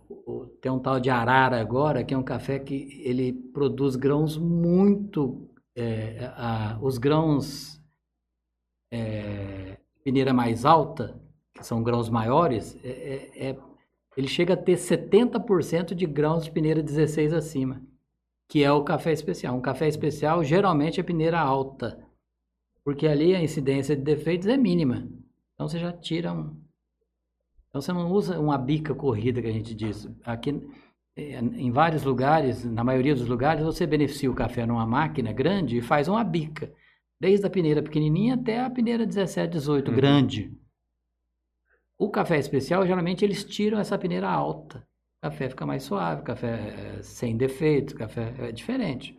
[SPEAKER 3] tem um tal de arara agora, que é um café que ele produz grãos muito, é, a- os grãos é, peneira mais alta, que são grãos maiores, é- é- é- ele chega a ter 70% de grãos de peneira 16 acima que é o café especial. Um café especial geralmente é peneira alta, porque ali a incidência de defeitos é mínima. Então você já tira um. Então você não usa uma bica corrida que a gente diz. Aqui em vários lugares, na maioria dos lugares, você beneficia o café numa máquina grande e faz uma bica, desde a peneira pequenininha até a peneira 17, 18
[SPEAKER 1] Uhum.
[SPEAKER 3] grande. O café especial, geralmente eles tiram essa peneira alta. O café fica mais suave, café eh, sem defeito, café é diferente.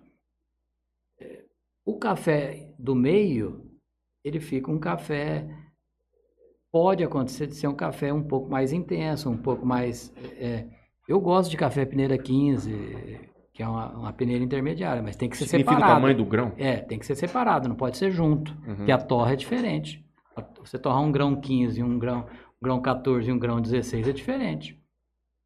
[SPEAKER 3] Eh, O café do meio, ele fica um café. Pode acontecer de ser um café um pouco mais intenso, um pouco mais. eh, eu gosto de café peneira 15, que é uma, uma peneira intermediária, mas tem que ser
[SPEAKER 1] Significa o
[SPEAKER 3] separado.
[SPEAKER 1] tamanho do grão?
[SPEAKER 3] É, tem que ser separado, não pode ser junto.
[SPEAKER 1] Uhum.
[SPEAKER 3] Porque a torra é diferente. Você torrar um grão 15, um grão, um grão 14 e um grão 16 é diferente.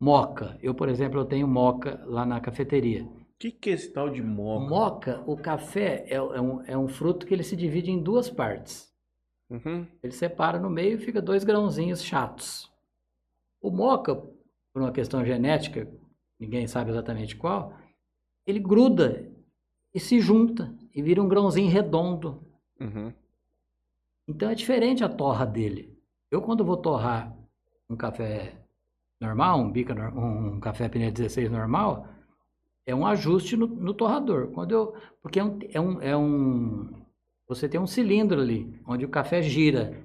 [SPEAKER 3] Moca. Eu, por exemplo, eu tenho moca lá na cafeteria.
[SPEAKER 1] O que, que é esse tal de moca?
[SPEAKER 3] Moca, o café é, é um, é um fruto que ele se divide em duas partes.
[SPEAKER 1] Uhum.
[SPEAKER 3] Ele separa no meio e fica dois grãozinhos chatos. O moca, por uma questão genética, ninguém sabe exatamente qual, ele gruda e se junta e vira um grãozinho redondo.
[SPEAKER 1] Uhum.
[SPEAKER 3] Então é diferente a torra dele. Eu quando vou torrar um café normal, um bica, um café peneira 16 normal, é um ajuste no, no torrador. Quando eu, porque é um, é um, é um, você tem um cilindro ali onde o café gira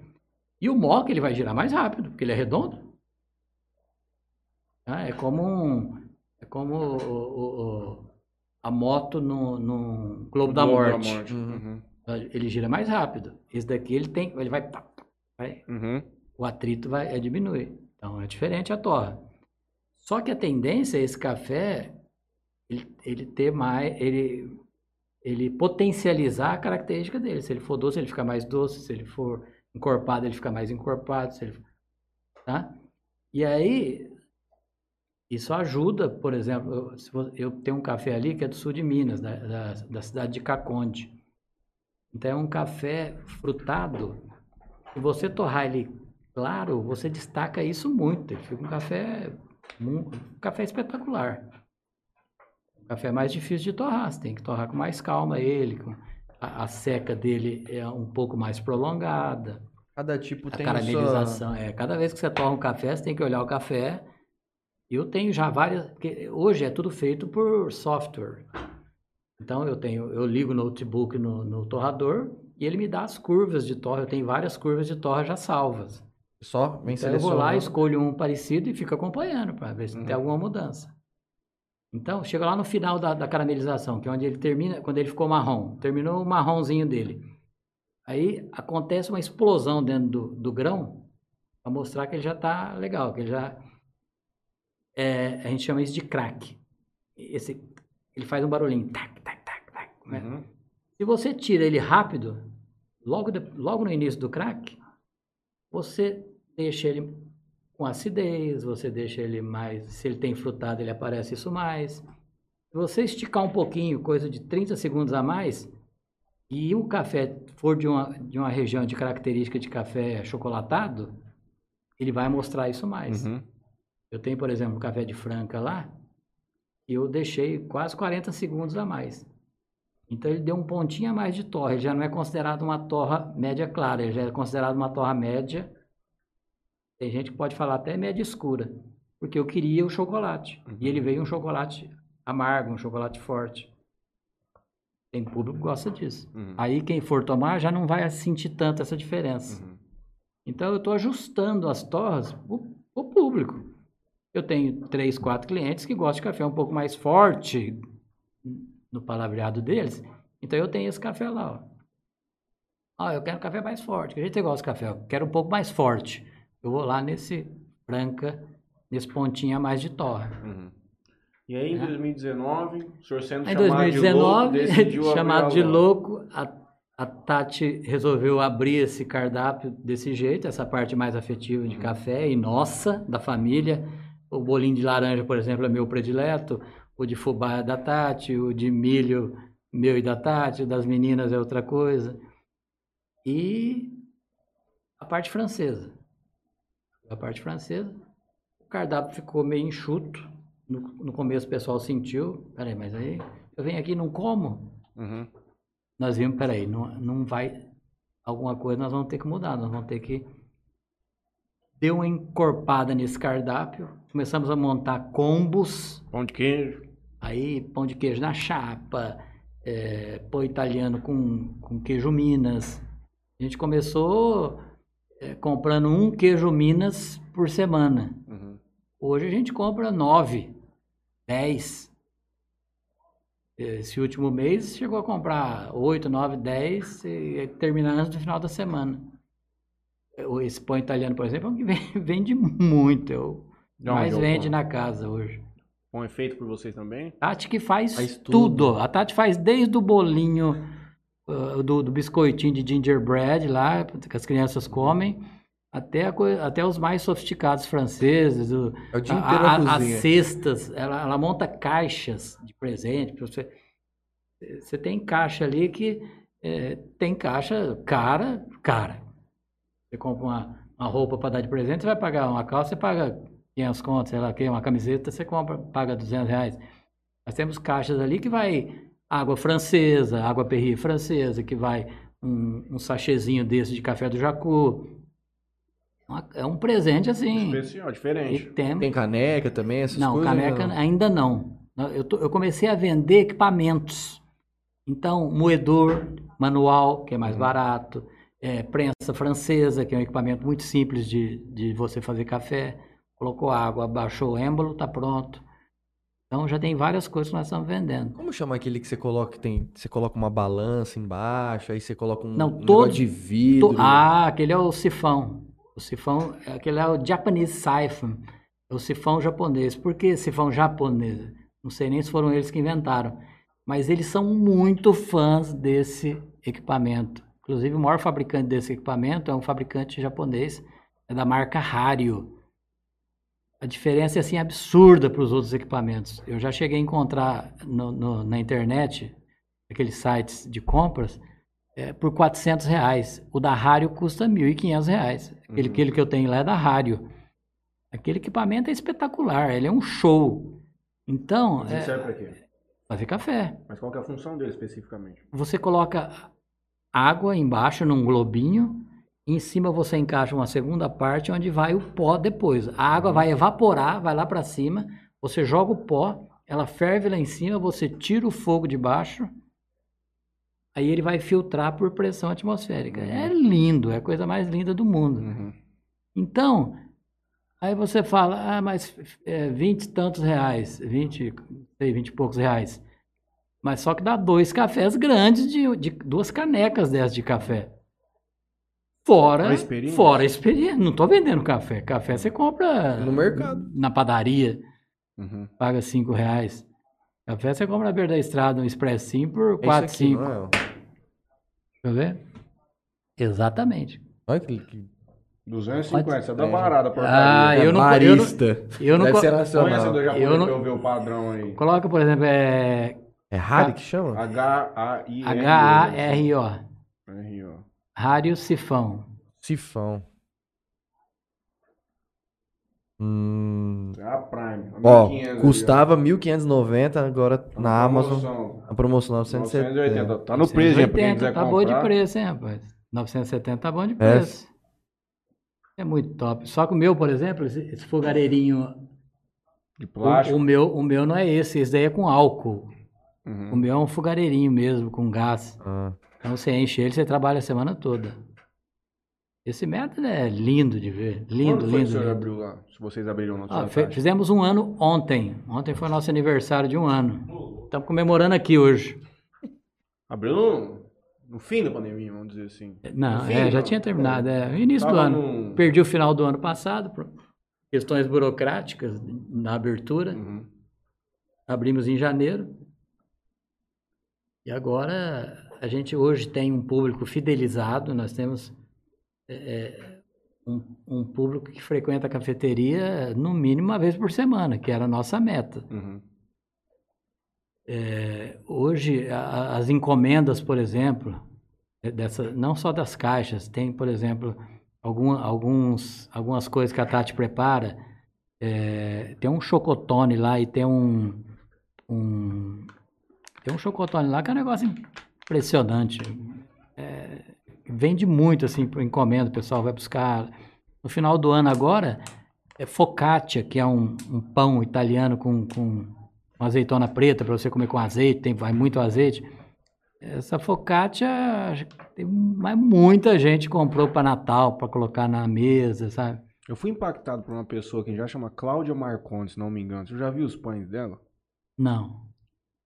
[SPEAKER 3] E o moca ele vai girar mais rápido, porque ele é redondo. Ah, é como um, é como o- o- o- a moto no, no Globo da
[SPEAKER 1] Globo
[SPEAKER 3] Morte.
[SPEAKER 1] Uhum.
[SPEAKER 3] Ele gira mais rápido. Esse daqui ele tem, ele vai, vai
[SPEAKER 1] Uhum.
[SPEAKER 3] o atrito vai é, diminuir. Então é diferente a torra. Só que a tendência é esse café ele, ele ter mais, ele, ele potencializar a característica dele. Se ele for doce, ele fica mais doce. Se ele for encorpado, ele fica mais encorpado. Se ele, tá? E aí isso ajuda, por exemplo, eu, tenho um café ali que é do sul de Minas, da, da, da cidade de Caconde. Então é um café frutado. Se você torrar ele claro, você destaca isso muito. Ele fica um café, um café espetacular. Um café mais difícil de torrar. Você tem que torrar com mais calma ele. com- a, a seca dele é um pouco mais prolongada.
[SPEAKER 2] Cada tipo
[SPEAKER 3] A
[SPEAKER 2] tem a sua...
[SPEAKER 3] caramelização. É, cada vez que você torra um café, você tem que olhar o café. Eu tenho já várias. Porque hoje é tudo feito por software. Então eu tenho, eu ligo o notebook no, no torrador e ele me dá as curvas de torra. Eu tenho várias curvas de torra já salvas.
[SPEAKER 2] Só vem
[SPEAKER 3] Então eu vou lá, escolho um parecido e fico acompanhando para ver se
[SPEAKER 1] Uhum.
[SPEAKER 3] tem alguma mudança. Então, chega lá no final da, da caramelização, que é onde ele termina, quando ele ficou marrom. Terminou o marronzinho dele. Aí acontece uma explosão dentro do, do grão para mostrar que ele já está legal, que ele já. É, a gente chama isso de crack. Esse, ele faz um barulhinho. Tac, tac, tac, tac, né?
[SPEAKER 1] Uhum.
[SPEAKER 3] Se você tira ele rápido, logo, de- logo no início do crack, você deixa ele com acidez, você deixa ele mais. Se ele tem frutado, ele aparece isso mais. Se você esticar um pouquinho, coisa de 30 segundos a mais, e o café for de uma, de uma região de característica de café chocolatado, ele vai mostrar isso mais.
[SPEAKER 1] Uhum.
[SPEAKER 3] Eu tenho, por exemplo, um café de Franca lá, e eu deixei quase 40 segundos a mais. Então ele deu um pontinho a mais de torra. Ele já não é considerado uma torra média clara, ele já é considerado uma torra média. Tem gente que pode falar até média escura, porque eu queria o chocolate. E ele veio um chocolate amargo, um chocolate forte. Tem público que gosta disso.
[SPEAKER 1] Uhum.
[SPEAKER 3] Aí quem for tomar já não vai sentir tanto essa diferença.
[SPEAKER 1] Uhum.
[SPEAKER 3] Então eu estou ajustando as torras para o público. Eu tenho três, quatro clientes que gostam de café um pouco mais forte no palavreado deles. Então eu tenho esse café lá. Ó. Ah, eu quero um café mais forte. Que jeito você gosta de café? Eu quero um pouco mais forte. Eu vou lá nesse branca, nesse pontinho a mais de torra.
[SPEAKER 1] Uhum. E aí, em
[SPEAKER 3] Né?
[SPEAKER 1] 2019, o senhor sendo
[SPEAKER 3] Em
[SPEAKER 1] chamado de louco,
[SPEAKER 3] 2019,
[SPEAKER 1] decidiu (laughs) abrir
[SPEAKER 3] chamado
[SPEAKER 1] a
[SPEAKER 3] de louco, a, a Tati resolveu abrir esse cardápio desse jeito, essa parte mais afetiva
[SPEAKER 1] Uhum.
[SPEAKER 3] de café e nossa, da família. O bolinho de laranja, por exemplo, é meu predileto. O de fubá é da Tati, o de milho meu e da Tati, o das meninas é outra coisa. E a parte francesa. A parte francesa, o cardápio ficou meio enxuto. No, no começo o pessoal sentiu, peraí, mas aí eu venho aqui e não como.
[SPEAKER 1] Uhum.
[SPEAKER 3] Nós vimos, peraí, não, não vai. Alguma coisa nós vamos ter que mudar, nós vamos ter que. Deu uma encorpada nesse cardápio, começamos a montar combos,
[SPEAKER 1] Pão de queijo.
[SPEAKER 3] aí pão de queijo na chapa, é, pão italiano com, com queijo Minas. A gente começou é, comprando um queijo Minas por semana.
[SPEAKER 1] Uhum.
[SPEAKER 3] Hoje a gente compra nove, dez. Esse último mês chegou a comprar oito, nove, dez e terminar antes do final da semana. Eu- Esse pão italiano, por exemplo, é um que (laughs) vende muito. É
[SPEAKER 1] onde
[SPEAKER 3] mais
[SPEAKER 1] é o
[SPEAKER 3] vende
[SPEAKER 1] pão?
[SPEAKER 3] na casa hoje.
[SPEAKER 1] Pão é feito por vocês também?
[SPEAKER 3] Tati que faz,
[SPEAKER 2] Faz
[SPEAKER 3] tudo.
[SPEAKER 2] tudo.
[SPEAKER 3] A Tati faz desde o bolinho ah, do, do biscoitinho de gingerbread lá, que as crianças comem, até, a até os mais sofisticados franceses. o-
[SPEAKER 2] É o dia
[SPEAKER 3] a-
[SPEAKER 2] inteiro
[SPEAKER 3] a-
[SPEAKER 2] na
[SPEAKER 3] as cestas, ela, ela monta caixas de presente. pra Você, você tem caixa ali que eh, tem caixa cara, cara. Você compra uma, uma roupa para dar de presente, você vai pagar uma calça, você paga 500 contos, sei lá o quê, uma camiseta, você compra, paga 200 reais. Nós temos caixas ali que vai água francesa, água Perrier francesa, que vai um, um sachêzinho desse de café do Jacu. Uma- É um presente assim.
[SPEAKER 1] Especial, diferente.
[SPEAKER 3] tem,
[SPEAKER 2] Tem caneca também, essas
[SPEAKER 3] não,
[SPEAKER 2] coisas?
[SPEAKER 3] caneca
[SPEAKER 2] não?
[SPEAKER 3] ainda não. Eu, tô- eu comecei a vender equipamentos. Então, moedor manual, que é mais
[SPEAKER 2] Uhum.
[SPEAKER 3] barato. é, prensa francesa, que é um equipamento muito simples de, de você fazer café. Colocou água, baixou o êmbolo, tá pronto. Então já tem várias coisas que nós estamos vendendo.
[SPEAKER 2] Como chama aquele que você coloca, tem, você coloca uma balança embaixo, aí você coloca um,
[SPEAKER 3] Não,
[SPEAKER 2] um
[SPEAKER 3] todo-
[SPEAKER 2] negócio de vidro.
[SPEAKER 3] To- Ah, aquele é o sifão. O sifão, aquele é o Japanese siphon. É o sifão japonês. Por que sifão japonês? Não sei nem se foram eles que inventaram. Mas eles são muito fãs desse equipamento. Inclusive, o maior fabricante desse equipamento é um fabricante japonês, é da marca Hario. A diferença é assim absurda para os outros equipamentos. Eu já cheguei a encontrar no- no- na internet, aqueles sites de compras, é, por 400 reais. O da Rário custa 1.500 reais. Aquele,
[SPEAKER 1] Uhum.
[SPEAKER 3] aquele que eu tenho lá é da Rário. Aquele equipamento é espetacular, ele é um show. Então,
[SPEAKER 1] Mas
[SPEAKER 3] é,
[SPEAKER 1] serve pra quê?
[SPEAKER 3] fazer café.
[SPEAKER 1] Mas qual é a função dele especificamente?
[SPEAKER 3] Você coloca água embaixo num globinho, em cima você encaixa uma segunda parte onde vai o pó depois. A água vai evaporar, vai lá para cima, você joga o pó, ela ferve lá em cima, você tira o fogo de baixo, aí ele vai filtrar por pressão atmosférica. É lindo, é a coisa mais linda do mundo.
[SPEAKER 1] Uhum.
[SPEAKER 3] Então, aí você fala, ah, mas é, 20 e tantos reais, 20, sei, 20 e poucos reais. Mas só que dá dois cafés grandes de, de duas canecas dessas de café. Fora,
[SPEAKER 1] Fora a experiência.
[SPEAKER 3] fora a experiência. Não estou vendendo café. Café você compra
[SPEAKER 2] No mercado.
[SPEAKER 3] na padaria,
[SPEAKER 1] Uhum.
[SPEAKER 3] paga 5 reais. Café você compra na beira da estrada, um expressinho por
[SPEAKER 2] É
[SPEAKER 3] 4,
[SPEAKER 2] aqui,
[SPEAKER 3] 5.
[SPEAKER 2] não é?
[SPEAKER 3] Deixa eu ver. Exatamente.
[SPEAKER 2] Olha que, que
[SPEAKER 1] 250, você dá
[SPEAKER 2] É.
[SPEAKER 1] barata por
[SPEAKER 3] Ah, eu não-
[SPEAKER 2] barista.
[SPEAKER 3] Eu não
[SPEAKER 2] Deve ser nacional.
[SPEAKER 1] do japonês
[SPEAKER 3] Eu não-
[SPEAKER 1] eu ver o padrão aí.
[SPEAKER 3] Coloca, por exemplo, é
[SPEAKER 2] É Harry que chama?
[SPEAKER 1] H-A-I-R.
[SPEAKER 3] H-A-R-O. Rádio Sifão.
[SPEAKER 2] Sifão. Hum,
[SPEAKER 1] É a Prime. a
[SPEAKER 2] ó,
[SPEAKER 1] 1500 ali, ó.
[SPEAKER 2] custava 1.590, agora
[SPEAKER 1] Tá
[SPEAKER 2] na Amazon.
[SPEAKER 1] promoção.
[SPEAKER 2] A promoção 970.
[SPEAKER 1] 980. Tá no preço, gente, pra quem
[SPEAKER 3] 980,
[SPEAKER 1] quiser
[SPEAKER 3] tá bom de
[SPEAKER 1] comprar.
[SPEAKER 3] preço, hein, rapaz? 970 tá bom de
[SPEAKER 2] É.
[SPEAKER 3] preço. É muito top. Só que o meu, por exemplo, esse, fogareirinho,
[SPEAKER 1] De
[SPEAKER 3] o,
[SPEAKER 1] plástico.
[SPEAKER 3] o meu, o meu não é esse, esse daí é com álcool. O
[SPEAKER 1] Uhum.
[SPEAKER 3] meu é um fogareirinho mesmo, com gás.
[SPEAKER 2] Ah,
[SPEAKER 3] Então você enche ele, você trabalha a semana toda. Esse método é lindo de ver. Lindo,
[SPEAKER 1] Quando foi que o
[SPEAKER 3] lindo.
[SPEAKER 1] senhor
[SPEAKER 3] lindo.
[SPEAKER 1] abriu lá? Se vocês abriram na
[SPEAKER 3] Ah, fizemos um ano ontem. Ontem foi nosso aniversário de um ano. Estamos comemorando aqui hoje.
[SPEAKER 1] Abriu no, no fim da pandemia, vamos dizer assim.
[SPEAKER 3] Não,
[SPEAKER 1] No fim,
[SPEAKER 3] é, já
[SPEAKER 1] não.
[SPEAKER 3] tinha terminado. É, no início do
[SPEAKER 1] Tava
[SPEAKER 3] ano.
[SPEAKER 1] num-
[SPEAKER 3] Perdi o final do ano passado por questões burocráticas na abertura.
[SPEAKER 1] Uhum.
[SPEAKER 3] Abrimos em janeiro. E agora a gente hoje tem um público fidelizado. Nós temos é, é, um, um público que frequenta a cafeteria no mínimo uma vez por semana, que era a nossa meta.
[SPEAKER 1] Uhum.
[SPEAKER 3] É, hoje, a- as encomendas, por exemplo, é dessa, não só das caixas, tem, por exemplo, algum, alguns, algumas coisas que a Tati prepara. É, tem um chocotone lá e tem um, um. Tem um chocotone lá que é um negócio impressionante. É, vende muito, assim, por encomenda, o pessoal vai buscar. No final do ano agora, é focaccia, que é um, um pão italiano com, com uma azeitona preta para você comer com azeite, tem, vai muito azeite. Essa focaccia, tem, mas muita gente comprou para Natal, para colocar na mesa, sabe?
[SPEAKER 1] Eu fui impactado por uma pessoa que já chama Cláudia Marcondes, se não me engano. Você já viu os pães dela?
[SPEAKER 3] Não.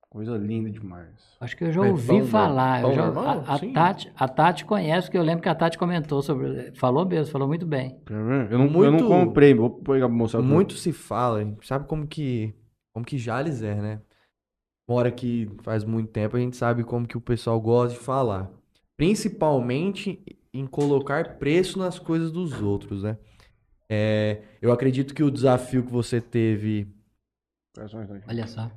[SPEAKER 1] Coisa linda demais.
[SPEAKER 3] Acho que eu já
[SPEAKER 2] Mas
[SPEAKER 3] ouvi
[SPEAKER 2] pão
[SPEAKER 3] falar.
[SPEAKER 2] normal?
[SPEAKER 3] eu já-
[SPEAKER 2] Pão normal?
[SPEAKER 3] a, a. Tati, a Tati conhece, porque eu lembro que a Tati comentou sobre. Falou mesmo, falou muito bem.
[SPEAKER 1] Eu não, eu
[SPEAKER 2] Muito-
[SPEAKER 1] não comprei, vou pegar pra mostrar. pra-
[SPEAKER 2] muito se fala, sabe como que como que Jales é, né? Mora aqui faz muito tempo, a gente sabe como que o pessoal gosta de falar. Principalmente em colocar preço nas coisas dos outros, né? É, eu acredito que o desafio que você teve.
[SPEAKER 3] Olha só.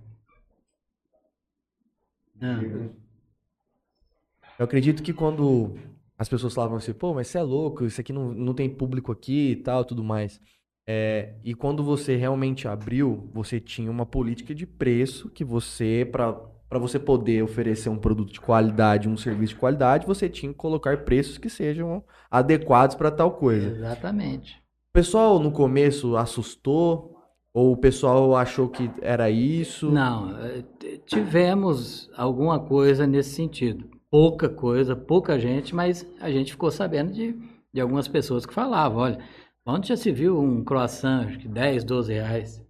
[SPEAKER 2] Eu acredito que quando as pessoas falavam assim, pô, mas você é louco, isso aqui não, não tem público aqui e tal, tudo mais. É, e quando você realmente abriu, você tinha uma política de preço que você, para para você poder oferecer um produto de qualidade, um serviço de qualidade, você tinha que colocar preços que sejam adequados para tal coisa.
[SPEAKER 3] exatamente.
[SPEAKER 2] O pessoal no começo assustou ou o pessoal achou que era isso?
[SPEAKER 3] Não, eh, tivemos alguma coisa nesse sentido. pouca coisa, pouca gente, mas a gente ficou sabendo de, de algumas pessoas que falavam, olha, onde já se viu um croissant, acho que 10, 12 reais.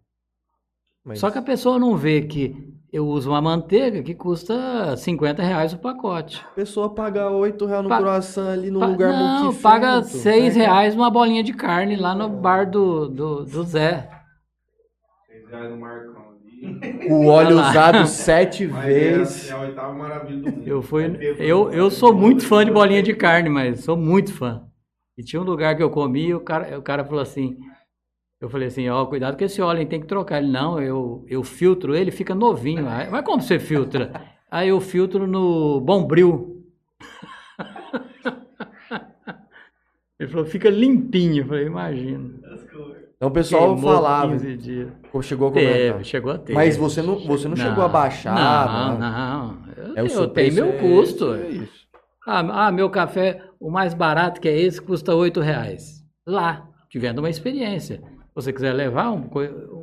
[SPEAKER 2] Mas-
[SPEAKER 3] Só que a pessoa não vê que eu uso uma manteiga que custa 50 reais o pacote.
[SPEAKER 2] A pessoa paga 8 reais no
[SPEAKER 3] Pa-
[SPEAKER 2] croissant ali num
[SPEAKER 3] Pa-
[SPEAKER 2] lugar
[SPEAKER 3] não, paga
[SPEAKER 2] feito.
[SPEAKER 3] 6
[SPEAKER 2] Pega-
[SPEAKER 3] reais uma bolinha de carne lá no bar do, do, do Zé.
[SPEAKER 1] Reais no Marcão ali.
[SPEAKER 2] O óleo usado sete
[SPEAKER 1] Mas
[SPEAKER 2] vezes.
[SPEAKER 1] é, é a oitava maravilha do mundo.
[SPEAKER 3] Eu fui,
[SPEAKER 1] ter-
[SPEAKER 3] eu, eu sou muito fã de bolinha de carne, mas sou muito fã. E tinha um lugar que eu comi e o cara, o cara falou assim, eu falei assim, ó, cuidado com esse óleo, hein, tem que trocar. Ele, não, eu, eu filtro ele, fica novinho. Aí, Mas como você filtra? (laughs) Aí eu filtro no Bombril. (laughs) Ele falou, fica limpinho. Eu falei, imagina.
[SPEAKER 2] Então o pessoal
[SPEAKER 3] Queimou
[SPEAKER 2] falava,
[SPEAKER 3] 15 dias.
[SPEAKER 2] chegou a comentar.
[SPEAKER 3] Teve, chegou a ter.
[SPEAKER 2] Mas você não, você não, chegou a baixar.
[SPEAKER 3] Não, não. Eu,
[SPEAKER 2] É
[SPEAKER 3] eu tenho meu
[SPEAKER 2] é
[SPEAKER 3] custo.
[SPEAKER 2] é isso.
[SPEAKER 3] Ah, ah, meu café, o mais barato que é esse, custa R$ reais. Lá, tivendo uma experiência. Se você quiser levar um,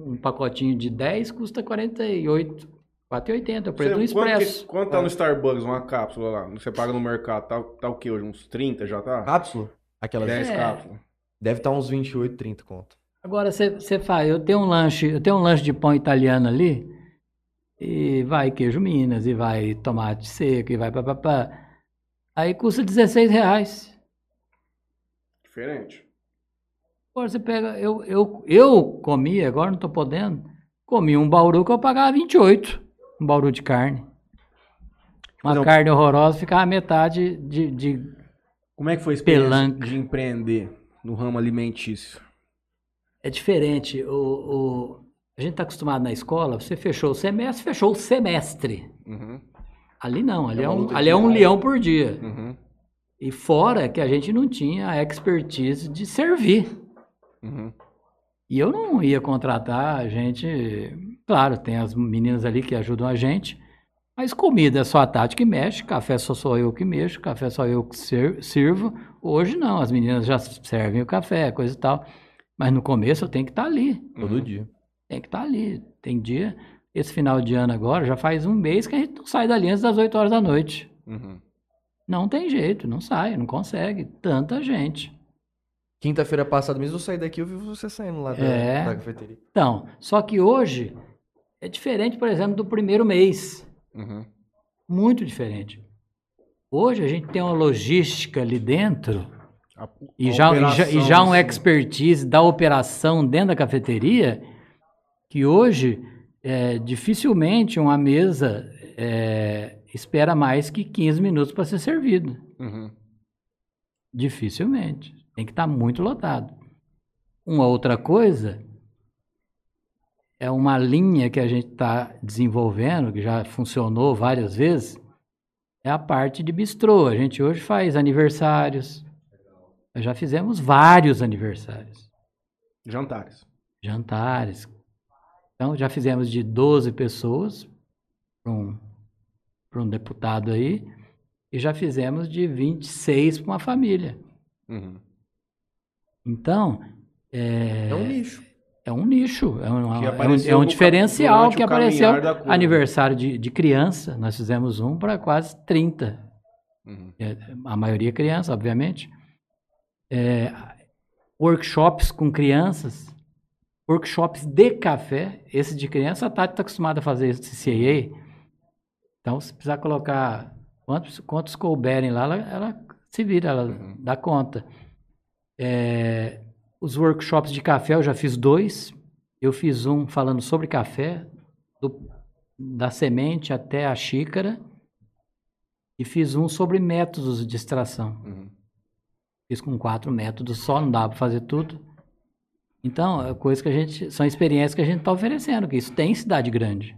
[SPEAKER 3] um pacotinho de 10, custa 48, 4,80. É o preço do
[SPEAKER 1] Você- quanto, que-
[SPEAKER 3] expresso.
[SPEAKER 1] quanto tá no Starbucks uma cápsula lá? Você paga no mercado, tá, tá o quê hoje? Uns 30 já tá?
[SPEAKER 2] Cápsula? Aquelas
[SPEAKER 1] 10
[SPEAKER 3] É.
[SPEAKER 1] cápsulas.
[SPEAKER 2] Deve estar uns 28, 30 conto.
[SPEAKER 3] Agora você, faz, eu tenho um lanche, eu tenho um lanche de pão italiano ali, e vai queijo Minas, e vai tomate seco, e vai papapá. Aí custa 16 reais.
[SPEAKER 1] Diferente.
[SPEAKER 3] Agora você pega, eu, eu, eu comi, agora não tô podendo, comi um bauru que eu pagava 28, um bauru de carne. Uma
[SPEAKER 1] Não.
[SPEAKER 3] carne horrorosa ficava metade de, de
[SPEAKER 1] Como é que foi a experiência
[SPEAKER 3] Pelanca.
[SPEAKER 1] de empreender no ramo alimentício?
[SPEAKER 3] É diferente. O, o- a gente está acostumado na escola, você fechou o semestre, fechou o semestre.
[SPEAKER 1] Uhum,
[SPEAKER 3] Ali não, ali
[SPEAKER 2] É
[SPEAKER 3] é, um, ali é um leão por dia.
[SPEAKER 1] uhum,
[SPEAKER 3] E fora que a gente não tinha a expertise de servir.
[SPEAKER 1] uhum.
[SPEAKER 3] E eu não ia contratar a gente. Claro, tem as meninas ali que ajudam a gente, mas comida é só a Tati que mexe, café só sou eu que mexo, café só eu que sirvo. Hoje não, as meninas já servem o café, coisa e tal. Mas no começo eu tenho que estar ali.
[SPEAKER 2] Todo
[SPEAKER 1] Uhum.
[SPEAKER 2] dia.
[SPEAKER 3] Tem que estar ali. Tem dia. Esse final de ano agora já faz um mês que a gente não sai dali antes das 8 horas da noite.
[SPEAKER 1] Uhum.
[SPEAKER 3] Não tem jeito, não sai, não consegue. Tanta gente.
[SPEAKER 2] Quinta-feira passada mesmo eu saí daqui, eu vi você saindo lá da,
[SPEAKER 3] É.
[SPEAKER 2] da cafeteria.
[SPEAKER 3] Então, só que hoje é diferente, por exemplo, do primeiro mês.
[SPEAKER 1] Uhum.
[SPEAKER 3] Muito diferente. Hoje a gente tem uma logística ali dentro
[SPEAKER 1] A-
[SPEAKER 3] e
[SPEAKER 1] a
[SPEAKER 3] já, e já, e já um
[SPEAKER 1] assim,
[SPEAKER 3] expertise da operação dentro da cafeteria que hoje é, dificilmente uma mesa é, espera mais que 15 minutos para ser servido.
[SPEAKER 1] Uhum.
[SPEAKER 3] Dificilmente. Tem que estar muito lotado. Uma outra coisa é uma linha que a gente está desenvolvendo, que já funcionou várias vezes, é a parte de bistrô. A gente hoje faz aniversários. Nós já fizemos vários aniversários.
[SPEAKER 1] Jantares.
[SPEAKER 3] Jantares. Então, já fizemos de 12 pessoas para um, pra um deputado aí, e já fizemos de 26 para uma família.
[SPEAKER 1] Uhum.
[SPEAKER 3] Então, é,
[SPEAKER 2] É um nicho.
[SPEAKER 3] é um nicho, é um, é um- é um diferencial que apareceu. Aniversário de, de criança, nós fizemos um para quase 30.
[SPEAKER 1] Uhum.
[SPEAKER 3] É, a maioria criança, obviamente. É, workshops com crianças, workshops de café, esse de criança, a Tati está acostumada a fazer esse CAA. Então, se precisar colocar quantos, quantos couberem lá, ela, ela se vira, ela
[SPEAKER 1] Uhum.
[SPEAKER 3] dá conta. É, os workshops de café, eu já fiz dois. Eu fiz um falando sobre café, do- da semente até a xícara. E fiz um sobre métodos de extração.
[SPEAKER 1] Uhum.
[SPEAKER 3] Fiz com quatro métodos só, não dá para fazer tudo. Então, é coisa que a gente, são experiências que a gente está oferecendo, que isso tem em cidade grande.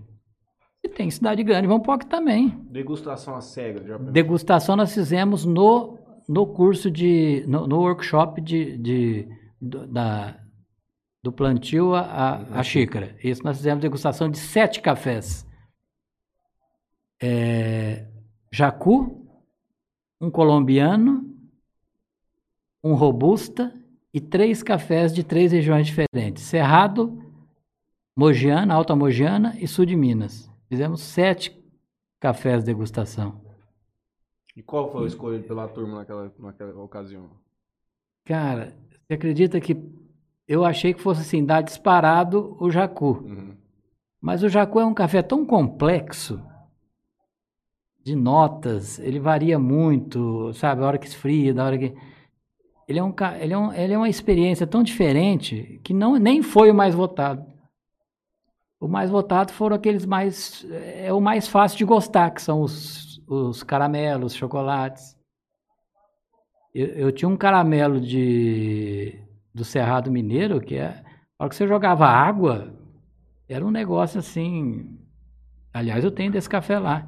[SPEAKER 3] E tem em cidade grande, pôr aqui também.
[SPEAKER 1] Degustação a cega. Já...
[SPEAKER 3] Degustação nós fizemos no, no curso de. no, no workshop de, de, do, da, do plantio a, a, a xícara. Isso nós fizemos degustação de sete cafés. É, jacu, um colombiano, um robusta e três cafés de três regiões diferentes: Cerrado, Mogiana, Alta Mogiana e Sul de Minas. Fizemos sete cafés de degustação.
[SPEAKER 1] E qual foi o escolhido pela turma naquela, naquela ocasião?
[SPEAKER 3] Cara, você acredita que eu achei que fosse assim, dar disparado o jacu.
[SPEAKER 1] Uhum.
[SPEAKER 3] Mas o jacu é um café tão complexo de notas, ele varia muito, sabe, a hora que esfria, da hora que ele é um ele é, um, ele é uma experiência tão diferente que não nem foi o mais votado. O mais votado foram aqueles mais é o mais fácil de gostar, que são os, os caramelos, chocolates. Eu, eu tinha um caramelo de do Cerrado Mineiro que é, a hora que você jogava água, era um negócio assim. Aliás, eu tenho desse café lá.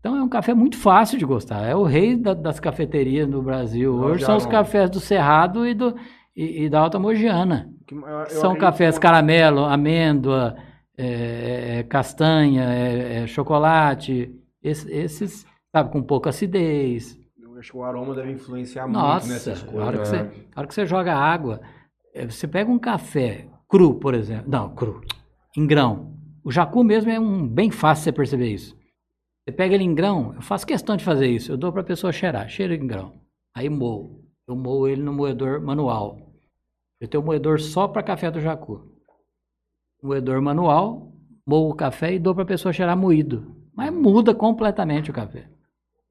[SPEAKER 3] Então é um café muito fácil de gostar. É o rei da- das cafeterias no Brasil. Hoje são os cafés do Cerrado e, do, e, e da Alta Mogiana.
[SPEAKER 1] Eu- eu
[SPEAKER 3] São cafés
[SPEAKER 1] que-
[SPEAKER 3] caramelo, amêndoa, é, é, castanha, é, é, chocolate. Esse- esses, sabe, com pouca acidez.
[SPEAKER 1] Eu acho que o aroma deve influenciar muito
[SPEAKER 3] Nossa,
[SPEAKER 1] nessa
[SPEAKER 3] a
[SPEAKER 1] escolha.
[SPEAKER 3] hora, que
[SPEAKER 1] né?
[SPEAKER 3] você, a hora que você joga água, eh, você pega um café cru, por exemplo. Não, cru. Em grão. O jacu mesmo é um bem fácil você perceber isso. Você pega ele em grão, eu faço questão de fazer isso. Eu dou para a pessoa cheirar, cheira em grão. Aí moo. Eu moo ele no moedor manual. Eu tenho um moedor só para café do jacu. Moedor manual, moo o café e dou para a pessoa cheirar moído. Mas muda completamente o café.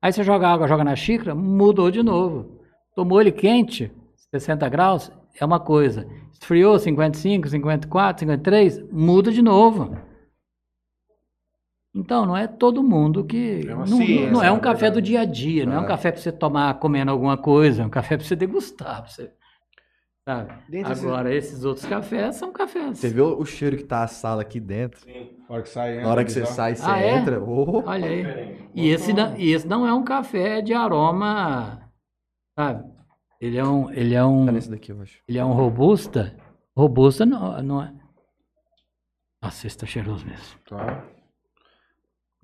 [SPEAKER 3] Aí você joga água, joga na xícara, mudou de novo. Tomou ele quente, 60 graus, é uma coisa. Esfriou 55, 54, 53, muda de novo. Então, não é todo mundo que.
[SPEAKER 1] É
[SPEAKER 3] não,
[SPEAKER 1] ciência,
[SPEAKER 3] não é um
[SPEAKER 1] na
[SPEAKER 3] café do dia a dia, não é um
[SPEAKER 2] É.
[SPEAKER 3] café para você tomar comendo alguma coisa, é um café para você degustar. Pra você, sabe? Agora, esses outros cafés são cafés.
[SPEAKER 2] Você viu o cheiro que tá a sala aqui dentro?
[SPEAKER 1] Na hora que sai,
[SPEAKER 2] Na hora que você sai, você
[SPEAKER 3] Ah, é?
[SPEAKER 2] entra. Oh,
[SPEAKER 3] Olha aí. E esse, não, e esse não é um café de aroma, sabe? Ele é um, ele é um,
[SPEAKER 2] tá nesse daqui, eu acho.
[SPEAKER 3] ele é um robusta. Robusta não, não é. Nossa, esse tá cheiroso mesmo.
[SPEAKER 1] Tá.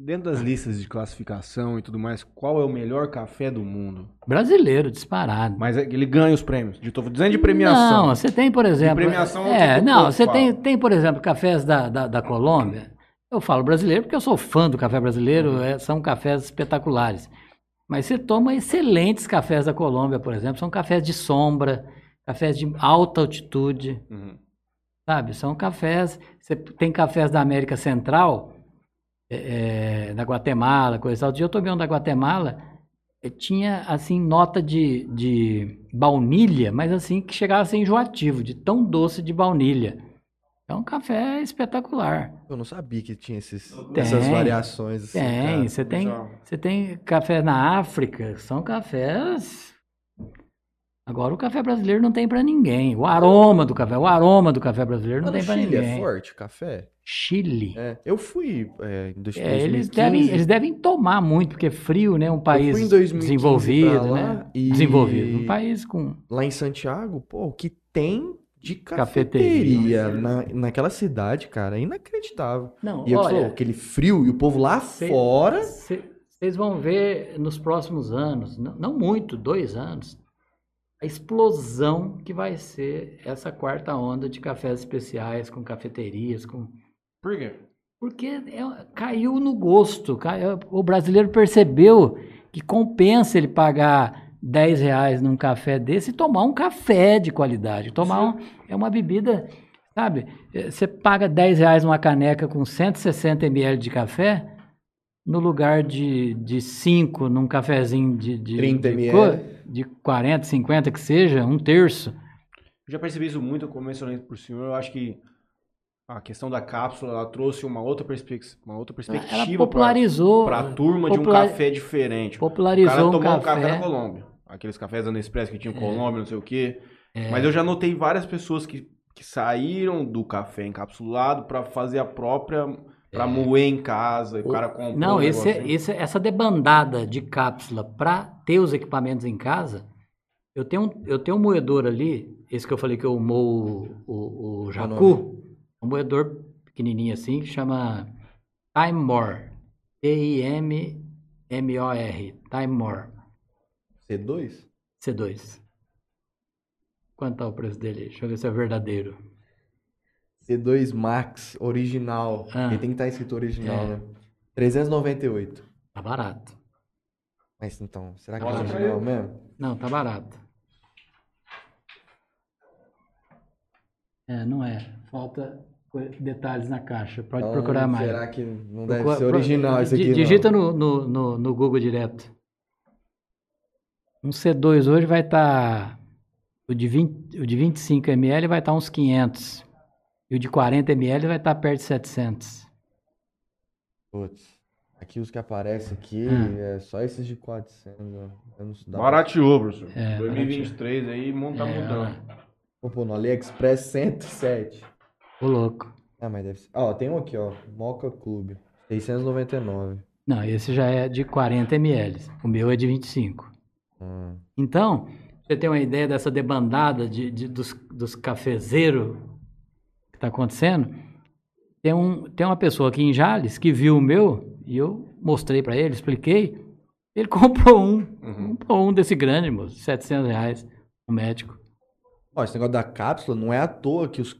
[SPEAKER 1] Dentro das listas de classificação e tudo mais, qual é o melhor café do mundo?
[SPEAKER 3] Brasileiro, disparado.
[SPEAKER 1] Mas é- ele ganha os prêmios. De, tô dizendo de premiação.
[SPEAKER 3] Não, você tem, por exemplo.
[SPEAKER 1] premiação,
[SPEAKER 3] é,
[SPEAKER 1] tipo,
[SPEAKER 3] não, você
[SPEAKER 1] fala.
[SPEAKER 3] tem, tem, por exemplo, cafés da, da, da Colômbia. Eu falo brasileiro porque eu sou fã do café brasileiro,
[SPEAKER 1] Uhum.
[SPEAKER 3] é, são cafés espetaculares. Mas você toma excelentes cafés da Colômbia, por exemplo, são cafés de sombra, cafés de alta altitude.
[SPEAKER 1] Uhum.
[SPEAKER 3] Sabe? São cafés. Você tem cafés da América Central, é, é, da Guatemala, coisa e tal. Outro dia eu tomei um da Guatemala, eh, tinha assim nota de, de baunilha, mas assim que chegava a ser enjoativo, de tão doce de baunilha. É um café espetacular.
[SPEAKER 2] Eu não sabia que tinha esses,
[SPEAKER 3] Tem.
[SPEAKER 2] essas variações. Assim,
[SPEAKER 3] Tem, você tem, você tem café na África, são cafés. Agora o café brasileiro não tem para ninguém. O aroma do café, o aroma do café brasileiro não
[SPEAKER 2] Mas
[SPEAKER 3] tem
[SPEAKER 2] no
[SPEAKER 3] para
[SPEAKER 2] Chile
[SPEAKER 3] ninguém.
[SPEAKER 2] é forte o café?
[SPEAKER 3] Chile.
[SPEAKER 2] É, eu fui é, em dois-
[SPEAKER 3] É, eles,
[SPEAKER 2] 2015.
[SPEAKER 3] devem, eles devem tomar muito, porque é frio, né? Um país
[SPEAKER 2] 2015
[SPEAKER 3] desenvolvido,
[SPEAKER 2] lá
[SPEAKER 3] né?
[SPEAKER 2] e-
[SPEAKER 3] Desenvolvido. Um país com.
[SPEAKER 2] Lá em Santiago, pô, o que tem de
[SPEAKER 3] Cafeteria.
[SPEAKER 2] cafeteria na, naquela cidade, cara, é inacreditável.
[SPEAKER 3] Não,
[SPEAKER 2] E eu falou,
[SPEAKER 3] olha,
[SPEAKER 2] aquele frio e o povo lá
[SPEAKER 3] Cê-
[SPEAKER 2] fora.
[SPEAKER 3] vocês vão ver nos próximos anos, não, não muito, dois anos, a explosão que vai ser essa quarta onda de cafés especiais, com cafeterias, com
[SPEAKER 1] Por quê?
[SPEAKER 3] Porque é- caiu no gosto. cai- o brasileiro percebeu que compensa ele pagar 10 reais num café desse e tomar um café de qualidade. Tomar um, é uma bebida, sabe? Eh, Você paga 10 reais numa caneca com 160 ml de café, no lugar de, de 5 num cafezinho de, de,
[SPEAKER 2] 30
[SPEAKER 3] de,
[SPEAKER 2] ml.
[SPEAKER 3] de 40, 50 que seja, um terço.
[SPEAKER 1] Eu já percebi isso muito, como mencionei por senhor. Eu acho que a questão da cápsula ela trouxe uma outra, perspec- uma outra
[SPEAKER 3] Ela
[SPEAKER 1] perspectiva
[SPEAKER 3] popularizou,
[SPEAKER 1] para a turma de um
[SPEAKER 3] popular-
[SPEAKER 1] café diferente. o cara
[SPEAKER 3] popularizou um
[SPEAKER 1] tomou um café
[SPEAKER 3] café.
[SPEAKER 1] da Colômbia. Aqueles cafés da Nespresso que tinham Colômbia, não sei o quê.
[SPEAKER 3] É.
[SPEAKER 1] Mas eu já notei várias pessoas que, que saíram do café encapsulado para fazer a própria. Para moer em casa. E o cara comprou.
[SPEAKER 3] É. Não,
[SPEAKER 1] um
[SPEAKER 3] esse,
[SPEAKER 1] negocinho.
[SPEAKER 3] esse- essa debandada de cápsula para ter os equipamentos em casa, eu tenho, um- eu tenho um moedor ali, esse que eu falei que eu moo o, o, o jacu, um moedor pequenininho assim, que chama Time More. T-I-M-M-O-R. Time More.
[SPEAKER 2] C2?
[SPEAKER 3] C2. Quanto tá o preço dele? Deixa eu ver se é verdadeiro.
[SPEAKER 2] C2 Max original.
[SPEAKER 3] Ah.
[SPEAKER 2] Ele tem que estar escrito original,
[SPEAKER 3] É.
[SPEAKER 2] né? 398.
[SPEAKER 3] Tá barato.
[SPEAKER 2] Mas então, será que é original mesmo?
[SPEAKER 3] Não, tá barato. É, não é. Falta detalhes na caixa. Pode
[SPEAKER 2] Então,
[SPEAKER 3] procurar mais.
[SPEAKER 2] Será que não deve
[SPEAKER 3] Procura-
[SPEAKER 2] ser original
[SPEAKER 3] pro-
[SPEAKER 2] esse aqui?
[SPEAKER 3] Digita no, no, no, no Google direto. Um C2 hoje vai estar. o, de 20, o de 25 ml vai estar uns 500. E o de 40 ml vai estar perto de 700.
[SPEAKER 2] Putz, aqui os que aparecem aqui
[SPEAKER 3] Hum.
[SPEAKER 2] é só esses de 400. ó. Eu não dá pra-
[SPEAKER 1] Barateou, professor.
[SPEAKER 3] É,
[SPEAKER 1] 2023 aí, mundo tá
[SPEAKER 3] É,
[SPEAKER 1] mudando.
[SPEAKER 2] Pôr no AliExpress 107.
[SPEAKER 3] Ô louco.
[SPEAKER 2] Ah, mas deve ser. Ó, tem um aqui, ó. Mocha Club. 699.
[SPEAKER 3] Não, esse já é de 40 ml. O meu é de 25.
[SPEAKER 2] Hum.
[SPEAKER 3] Então, você tem uma ideia dessa debandada de, de- dos, dos cafezeiros que está acontecendo? Tem, um, tem uma pessoa aqui em Jales que viu o meu e eu mostrei para ele, expliquei. Ele (laughs) comprou um,
[SPEAKER 1] Uhum.
[SPEAKER 3] comprou um desse grande, moço, 700 reais, um médico.
[SPEAKER 2] Ó, esse negócio da cápsula não é à toa que, os,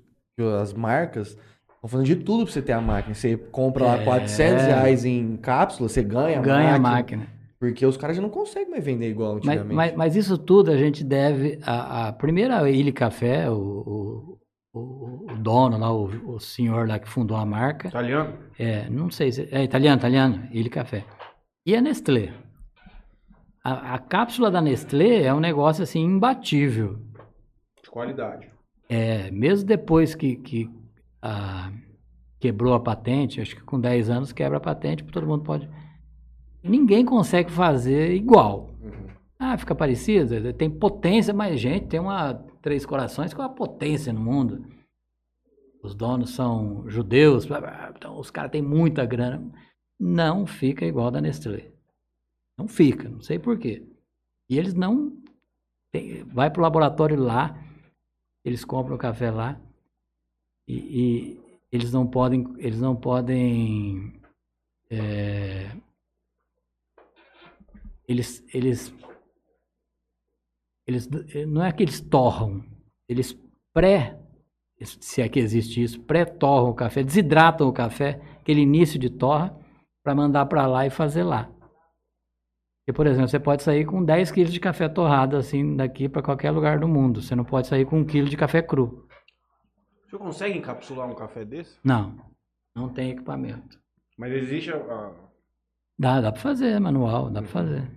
[SPEAKER 2] as marcas estão fazendo de tudo pra você ter a máquina. Você compra lá
[SPEAKER 3] É.
[SPEAKER 2] 400 reais em cápsula, você ganha a
[SPEAKER 3] Ganha a
[SPEAKER 2] máquina.
[SPEAKER 3] máquina.
[SPEAKER 2] Porque os caras já não conseguem mais vender igual
[SPEAKER 3] Mas,
[SPEAKER 2] antigamente.
[SPEAKER 3] mas, mas isso tudo a gente deve a, a primeira Ilha Café, o, o, o- o dono lá, o, o senhor lá que fundou a marca,
[SPEAKER 1] Italiano?
[SPEAKER 3] É, não sei se. É italiano, italiano, ele café. E a Nestlé. A, a cápsula da Nestlé é um negócio assim imbatível.
[SPEAKER 1] De qualidade.
[SPEAKER 3] É, mesmo depois que, que a- quebrou a patente, acho que com 10 anos quebra a patente, todo mundo pode. Ninguém consegue fazer igual.
[SPEAKER 1] Uhum.
[SPEAKER 3] Ah, fica parecido, tem potência, mas gente, tem uma Três Corações com a potência no mundo. Os donos são judeus, então os caras têm muita grana. Não fica igual da Nestlé. Não fica, não sei por quê. E eles não. tem- vai pro laboratório lá, eles compram café lá e, e eles não podem. Eles não podem. é, eles, eles eles não é que eles torram, eles pré, se é que existe isso, pré-torram o café, desidratam o café, aquele início de torra, para mandar para lá e fazer lá. Porque, por exemplo, você pode sair com 10 quilos de café torrado assim daqui para qualquer lugar do mundo. Você não pode sair com um quilo de café cru.
[SPEAKER 1] O senhor consegue encapsular um café desse?
[SPEAKER 3] Não, não tem equipamento.
[SPEAKER 1] Mas existe a.
[SPEAKER 3] Dá, dá para fazer, manual, dá para fazer.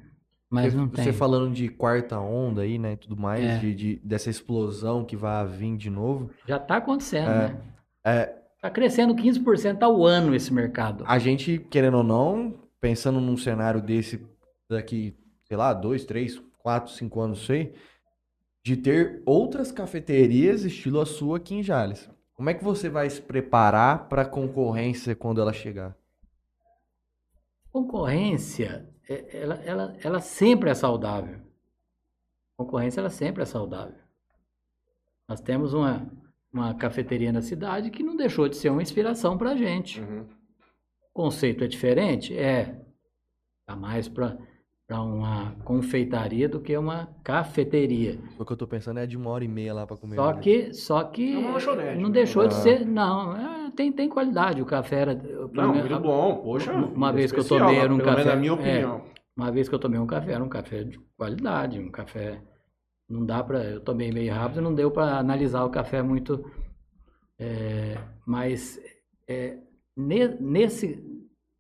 [SPEAKER 3] Mas
[SPEAKER 2] você,
[SPEAKER 3] não tem.
[SPEAKER 2] você falando de quarta onda aí, né, e tudo mais,
[SPEAKER 3] É.
[SPEAKER 2] de, de- dessa explosão que vai vir de novo.
[SPEAKER 3] Já está acontecendo,
[SPEAKER 2] É.
[SPEAKER 3] né?
[SPEAKER 2] É,
[SPEAKER 3] Está crescendo 15% ao ano esse mercado.
[SPEAKER 2] a gente, querendo ou não, pensando num cenário desse daqui, sei lá, dois, três, quatro, cinco anos, não sei, de ter outras cafeterias estilo a sua aqui em Jales. Como é que você vai se preparar para a concorrência quando ela chegar?
[SPEAKER 3] Concorrência, é- ela, ela, ela sempre é saudável. Concorrência, ela sempre é saudável. Nós temos uma, uma cafeteria na cidade que não deixou de ser uma inspiração para a gente.
[SPEAKER 1] Uhum.
[SPEAKER 3] O conceito é diferente? É. Está mais para uma confeitaria do que uma cafeteria.
[SPEAKER 2] O que eu tô pensando é de uma hora e meia lá para comer.
[SPEAKER 3] Só que, só que
[SPEAKER 1] É
[SPEAKER 3] não
[SPEAKER 1] né?
[SPEAKER 3] deixou de
[SPEAKER 2] Ah.
[SPEAKER 3] ser. Não, é, tem, tem qualidade. O café era.
[SPEAKER 1] Não,
[SPEAKER 3] menos-
[SPEAKER 1] muito bom. Poxa.
[SPEAKER 3] Uma vez que eu tomei,
[SPEAKER 1] né?
[SPEAKER 3] era um café-
[SPEAKER 1] na minha
[SPEAKER 3] é.
[SPEAKER 1] opinião.
[SPEAKER 3] Uma vez que eu tomei um café, era um café de qualidade, um café. Não dá para. Eu tomei meio rápido, não deu para analisar o café muito. é, mas é, ne- nesse,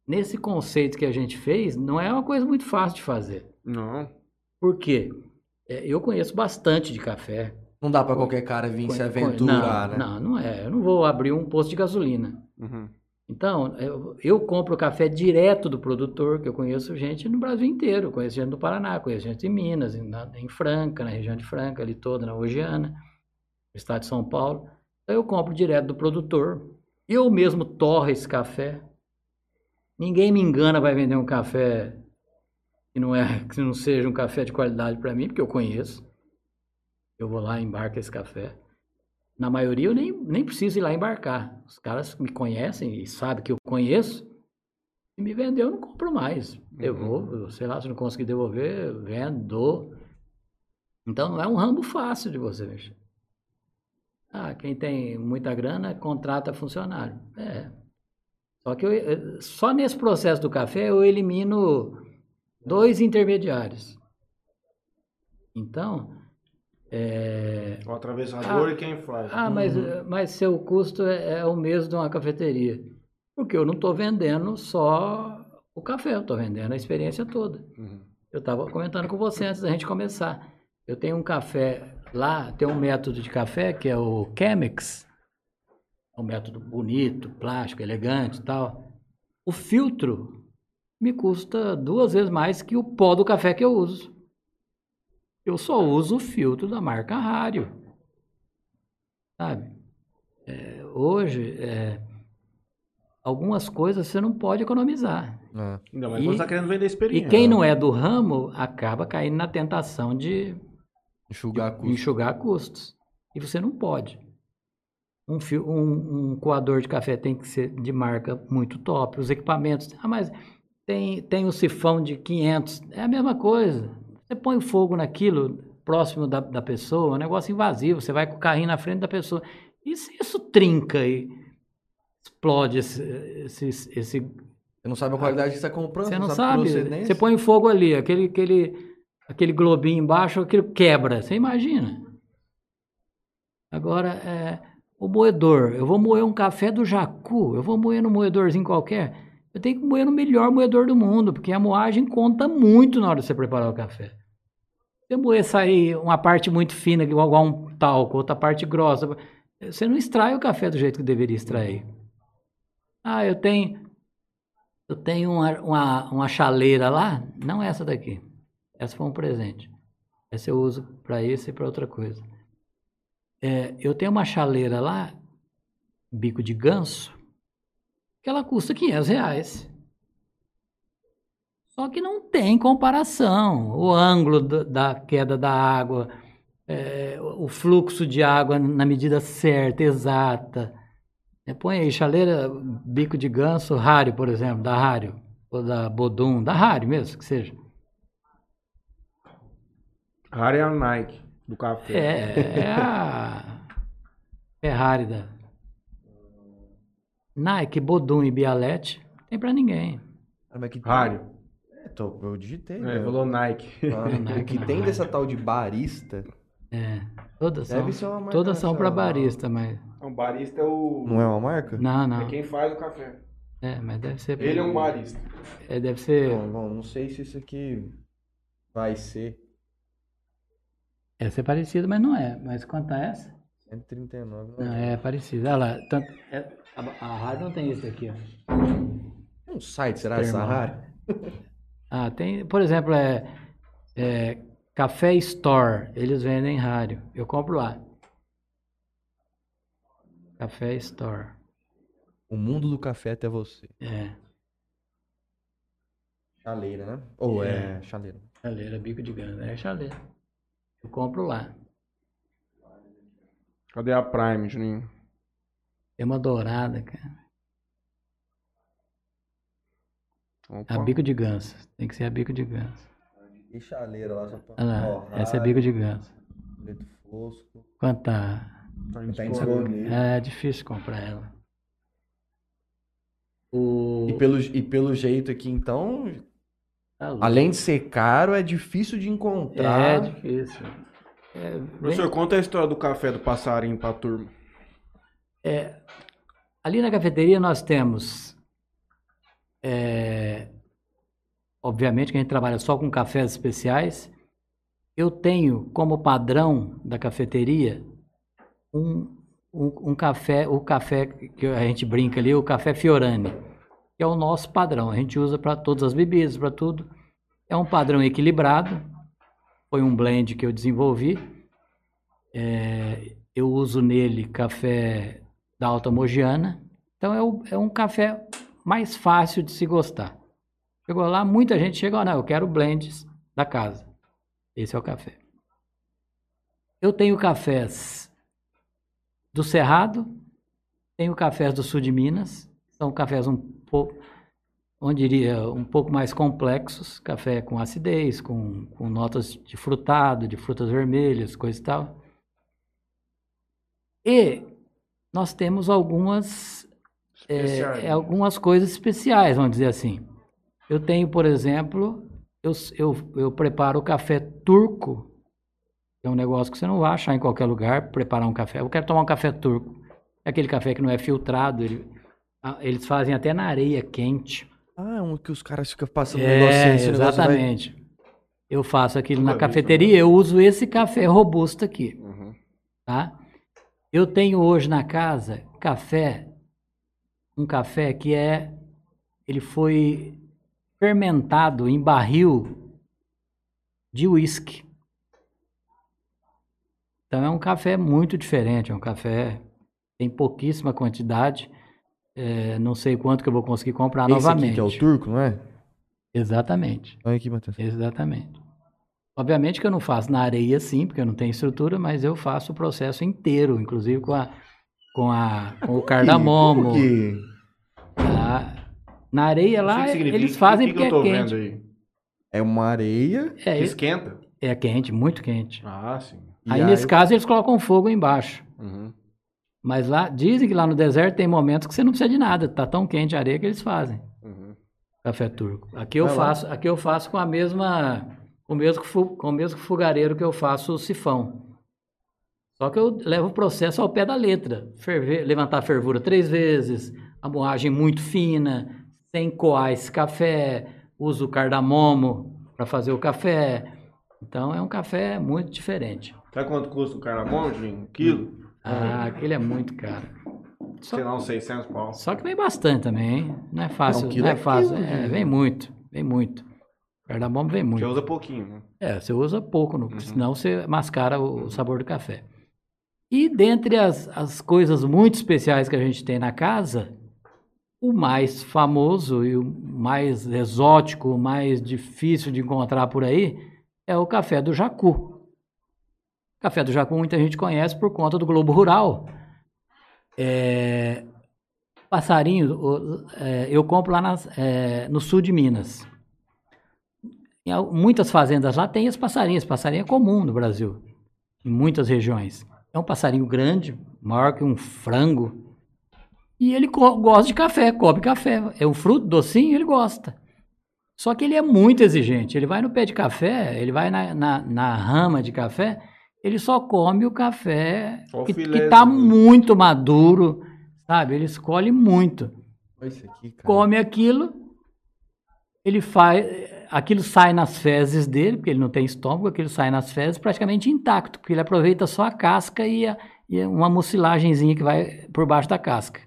[SPEAKER 3] nesse conceito que a gente fez, não é uma coisa muito fácil de fazer.
[SPEAKER 1] Não.
[SPEAKER 3] Por quê? É, eu conheço bastante de café.
[SPEAKER 2] Não dá para qualquer cara vir se aventurar,
[SPEAKER 3] não,
[SPEAKER 2] né?
[SPEAKER 3] Não, não é. Eu não vou abrir um posto de gasolina.
[SPEAKER 1] Uhum.
[SPEAKER 3] Então, eu, eu compro café direto do produtor, que eu conheço gente no Brasil inteiro. Conheço gente do Paraná, conheço gente em Minas, em, na- em Franca, na região de Franca, ali toda, na Ogiana, no estado de São Paulo. Então, eu compro direto do produtor. Eu mesmo torro esse café. Ninguém me engana, vai vender um café que não, é, (laughs) que não seja um café de qualidade para mim, porque eu conheço. Eu vou lá e embarco esse café. Na maioria eu nem, nem preciso ir lá embarcar. Os caras me conhecem e sabem que eu conheço. Se me vendeu, eu não compro mais. Devolvo, sei lá, se não conseguir devolver, vendo. Então não é um ramo fácil de você mexer. Ah, quem tem muita grana contrata funcionário. É. Só que eu, eh, só nesse processo do café eu elimino Dois intermediários. Então, é,
[SPEAKER 1] O atravessador
[SPEAKER 3] Ah,
[SPEAKER 1] e quem faz.
[SPEAKER 3] ah, mas, mas seu custo é, é o mesmo de uma cafeteria. Porque eu não estou vendendo só o café, eu estou vendendo a experiência toda.
[SPEAKER 1] Uhum.
[SPEAKER 3] Eu estava comentando com você antes da gente começar. Eu tenho um café lá, tem um método de café que é o Chemex. É um método bonito, plástico, elegante e tal. O filtro me custa duas vezes mais que o pó do café que eu uso. Eu só uso o filtro da marca Rario. Sabe? É, hoje, é, algumas coisas você não pode economizar.
[SPEAKER 2] É.
[SPEAKER 1] Ainda mais
[SPEAKER 3] E-
[SPEAKER 1] quando você tá querendo vender
[SPEAKER 3] E
[SPEAKER 1] experiência.
[SPEAKER 3] quem não é do ramo acaba caindo na tentação de
[SPEAKER 2] Enxugar custo.
[SPEAKER 3] enxugar custos. E você não pode. Um, fio- um, um coador de café tem que ser de marca muito top. Os equipamentos. Ah, mas tem, tem o sifão de 500. É a mesma coisa. Você põe fogo naquilo próximo da, da pessoa, é um negócio invasivo. Você vai com o carrinho na frente da pessoa. E se isso trinca e explode esse, esse, esse
[SPEAKER 2] Você não sabe a qualidade que você está comprando.
[SPEAKER 3] você não
[SPEAKER 2] a
[SPEAKER 3] sabe.
[SPEAKER 2] procedência.
[SPEAKER 3] Você põe fogo ali, aquele, aquele, aquele globinho embaixo, aquilo quebra. Você imagina. Agora, é, o moedor. Eu vou moer um café do Jacu. Eu vou moer no moedorzinho qualquer. Eu tenho que moer no melhor moedor do mundo, porque a moagem conta muito na hora de você preparar o café. Se você moer sair uma parte muito fina, igual um talco, outra parte grossa, você não extrai o café do jeito que deveria extrair. Ah, eu tenho, eu tenho uma, uma, uma chaleira lá, não essa daqui. Essa foi um presente. Essa eu uso para isso e para outra coisa. É, eu tenho uma chaleira lá, bico de ganso, que ela custa 500 reais. Só que não tem comparação. O ângulo da- da queda da água, é, o fluxo de água na medida certa, exata. É, põe aí, chaleira, bico de ganso, rário, por exemplo, da rário. Ou da Bodum, da rário mesmo, que seja.
[SPEAKER 1] Rara é a Nike do café.
[SPEAKER 3] É, é a Ferrari da Nike, Bodum e Bialete, não tem pra ninguém.
[SPEAKER 2] Ah, mas que tem-
[SPEAKER 1] Rário.
[SPEAKER 2] É, tô- eu digitei.
[SPEAKER 1] É,
[SPEAKER 2] né?
[SPEAKER 1] falou Nike.
[SPEAKER 2] Ah,
[SPEAKER 3] Nike,
[SPEAKER 2] o que
[SPEAKER 3] não.
[SPEAKER 2] tem dessa tal de barista
[SPEAKER 3] É, todas são,
[SPEAKER 2] deve ser uma marca
[SPEAKER 3] todas são para
[SPEAKER 2] nacional.
[SPEAKER 3] barista, mas
[SPEAKER 1] Um barista é o.
[SPEAKER 2] Não é uma marca?
[SPEAKER 3] não, não.
[SPEAKER 1] É quem faz o café.
[SPEAKER 3] É, mas deve ser
[SPEAKER 1] Ele é um barista.
[SPEAKER 3] é, deve ser
[SPEAKER 2] Bom, bom, não sei se isso aqui vai ser
[SPEAKER 3] Deve ser parecido, mas não é. Mas quanto a essa?
[SPEAKER 2] 139.
[SPEAKER 3] Não,
[SPEAKER 2] Não,
[SPEAKER 3] é parecido. Olha lá, tanto, é- a, a não tem isso aqui, ó.
[SPEAKER 2] É um site, será essa
[SPEAKER 3] Termal.
[SPEAKER 2] rádio? (laughs)
[SPEAKER 3] Ah, tem, por exemplo, é, é Café Store, eles vendem rádio. Eu compro lá. Café Store.
[SPEAKER 2] O mundo do café até você.
[SPEAKER 3] É,
[SPEAKER 2] Chaleira, né? Ou é, chaleira.
[SPEAKER 3] chaleira, bico de grana. É chaleira. Eu compro lá.
[SPEAKER 1] Cadê a Prime, Juninho?
[SPEAKER 3] Tem uma dourada, cara.
[SPEAKER 1] Opa.
[SPEAKER 3] A bico de ganso. Tem que ser a bico de ganso.
[SPEAKER 2] E chaleira lá, só pra...
[SPEAKER 3] Olha lá, essa é bico de ganso.
[SPEAKER 2] Preto fosco.
[SPEAKER 3] Quanto tá?
[SPEAKER 1] Tá disponível.
[SPEAKER 3] É difícil comprar ela. O...
[SPEAKER 2] E pelo, e pelo jeito aqui, então,
[SPEAKER 3] Tá
[SPEAKER 2] além de ser caro, é difícil de
[SPEAKER 3] É
[SPEAKER 2] encontrar.
[SPEAKER 3] difícil. É, bem-
[SPEAKER 1] Professor, conta a história do café do passarinho pra turma.
[SPEAKER 3] Ali na cafeteria nós temos, é, obviamente que a gente trabalha só com cafés especiais. Eu tenho como padrão da cafeteria um, um, um café, o café que a gente brinca ali, o café Fiorani, que é o nosso padrão. A gente usa para todas as bebidas, para tudo. É um padrão equilibrado. Foi um blend que eu desenvolvi. É, eu uso nele café da Alta Mogiana. Então é, o- é um café mais fácil de se gostar. Chegou lá, muita gente chegou, não, eu quero blends da casa. Esse é o café. Eu tenho cafés do Cerrado, tenho cafés do sul de Minas, são cafés um pouco, onde diria, um pouco mais complexos, café com acidez, com, com notas de frutado, de frutas vermelhas, coisa e tal. E nós temos algumas, é, algumas coisas especiais, vamos dizer assim. Eu tenho, por exemplo, eu, eu, eu preparo o café turco. É um negócio que você não vai achar em qualquer lugar, preparar um café. Eu quero tomar um café turco. É aquele café que não é filtrado, ele- ah, eles fazem até na areia quente.
[SPEAKER 2] Ah, é um que os caras ficam passando
[SPEAKER 3] É,
[SPEAKER 2] esse negócio vai-
[SPEAKER 3] exatamente. Eu faço aquilo na
[SPEAKER 1] vi
[SPEAKER 3] cafeteria, eu uso esse café robusto aqui,
[SPEAKER 1] Uhum.
[SPEAKER 3] tá? Eu tenho hoje na casa café, um café que é, ele foi fermentado em barril de uísque. Então é um café muito diferente, é um café tem pouquíssima quantidade, é, não sei quanto que eu vou conseguir comprar
[SPEAKER 2] Esse
[SPEAKER 3] novamente.
[SPEAKER 2] aqui que é o turco, não é?
[SPEAKER 3] Exatamente.
[SPEAKER 2] Olha aqui, Matheus.
[SPEAKER 3] Exatamente. Obviamente que eu não faço na areia sim, porque eu não tenho estrutura, mas eu faço o processo inteiro, inclusive com a com a com o cardamomo.
[SPEAKER 2] Que-
[SPEAKER 3] tá? Na areia lá
[SPEAKER 1] que significa.
[SPEAKER 3] eles fazem
[SPEAKER 1] O que que
[SPEAKER 3] porque
[SPEAKER 1] eu tô
[SPEAKER 3] é
[SPEAKER 1] vendo
[SPEAKER 3] quente.
[SPEAKER 1] aí?
[SPEAKER 2] É uma areia.
[SPEAKER 3] É,
[SPEAKER 1] Que esquenta?
[SPEAKER 3] é quente, muito quente.
[SPEAKER 1] Ah, sim.
[SPEAKER 2] e
[SPEAKER 3] Aí nesse caso eles colocam fogo embaixo.
[SPEAKER 1] Uhum.
[SPEAKER 3] Mas lá dizem que lá no deserto tem momentos que você não precisa de nada, tá tão quente a areia que eles fazem.
[SPEAKER 1] Uhum.
[SPEAKER 3] Café turco. Aqui eu
[SPEAKER 2] Vai lá.
[SPEAKER 3] faço, aqui eu faço com a mesma, com o mesmo, com o mesmo fogareiro que eu faço o sifão. Só que eu levo o processo ao pé da letra. Ferver, levantar a fervura três vezes, a moagem muito fina, sem coar esse café, uso o cardamomo para fazer o café. Então é um café muito diferente.
[SPEAKER 1] Sabe quanto custa o carnaval, Julinho? Um quilo?
[SPEAKER 3] Ah, aquele é muito caro. Só-
[SPEAKER 1] Sei lá, uns 600 pau.
[SPEAKER 3] Só que vem bastante também, hein? Não é fácil,
[SPEAKER 2] Não,
[SPEAKER 3] não é
[SPEAKER 2] é
[SPEAKER 3] fácil.
[SPEAKER 2] quilo,
[SPEAKER 3] É,
[SPEAKER 2] né?
[SPEAKER 3] vem muito, vem muito. Cardamomo vem muito.
[SPEAKER 1] Já usa pouquinho, né?
[SPEAKER 3] É, você usa pouco,
[SPEAKER 2] Uhum.
[SPEAKER 3] senão você mascara o sabor do café. E dentre as, as coisas muito especiais que a gente tem na casa, o mais famoso e o mais exótico, o mais difícil de encontrar por aí, é o café do jacu. Café do jacu muita gente conhece por conta do Globo Rural. É, passarinho, é, eu compro lá nas- é, no sul de Minas. Em muitas fazendas lá tem esse passarinho. Esse passarinho é comum no Brasil, em muitas regiões. É um passarinho grande, maior que um frango. E ele gosta de café, come café. É um fruto docinho, ele gosta. Só que ele é muito exigente. Ele vai no pé de café, ele vai na, na, na rama de café, ele só come o café
[SPEAKER 1] o
[SPEAKER 3] que, está muito maduro, sabe? Ele escolhe muito
[SPEAKER 2] aqui, cara.
[SPEAKER 3] come aquilo, ele faz, aquilo sai nas fezes dele, porque ele não tem estômago, aquilo sai nas fezes praticamente intacto, porque ele aproveita só a casca e, a- e uma mucilagenzinha que vai por baixo da casca.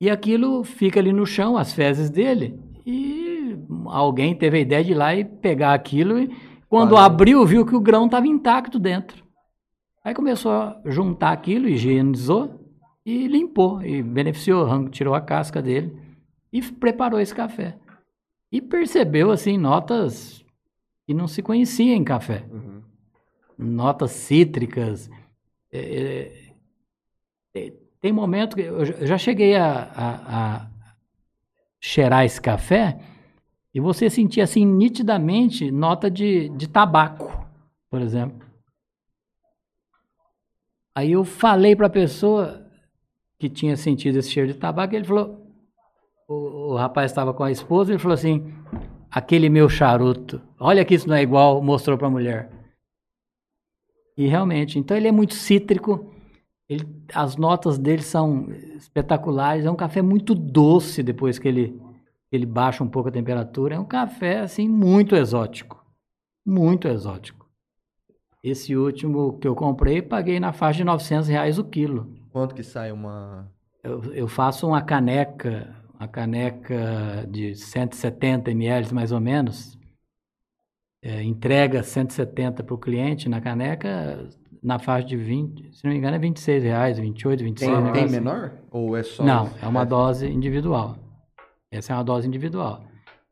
[SPEAKER 3] E aquilo fica ali no chão, as fezes dele, e alguém teve a ideia de ir lá e pegar aquilo e quando
[SPEAKER 2] Valeu.
[SPEAKER 3] abriu, viu que o grão estava intacto dentro. Aí começou a juntar aquilo, higienizou e limpou, e beneficiou, tirou a casca dele e preparou esse café. E percebeu, assim, notas que não se conhecia em café.
[SPEAKER 1] Uhum.
[SPEAKER 3] Notas cítricas. é, é, tem momento que eu já- eu já cheguei a, a- a cheirar esse café e você sentia, assim, nitidamente nota de, de tabaco, por exemplo. Aí eu falei para a pessoa que tinha sentido esse cheiro de tabaco, ele falou, o, o rapaz estava com a esposa, ele falou assim, aquele meu charuto, olha que isso não é igual, mostrou para a mulher. E realmente, então ele é muito cítrico, ele- as notas dele são espetaculares, é um café muito doce depois que ele, ele baixa um pouco a temperatura, é um café assim muito exótico, muito exótico. Esse último que eu comprei, paguei na faixa de 900 reais o quilo.
[SPEAKER 2] Quanto que sai uma.
[SPEAKER 3] Eu, eu faço uma caneca, uma caneca de 170 ml mais ou menos. É, entrega 170 para o cliente na caneca, na faixa de 20, se não me engano é 26 reais, 28, 26
[SPEAKER 2] Tem, tem
[SPEAKER 3] assim.
[SPEAKER 2] menor? Ou é só.
[SPEAKER 3] Não, é uma dose individual. Essa é uma dose individual.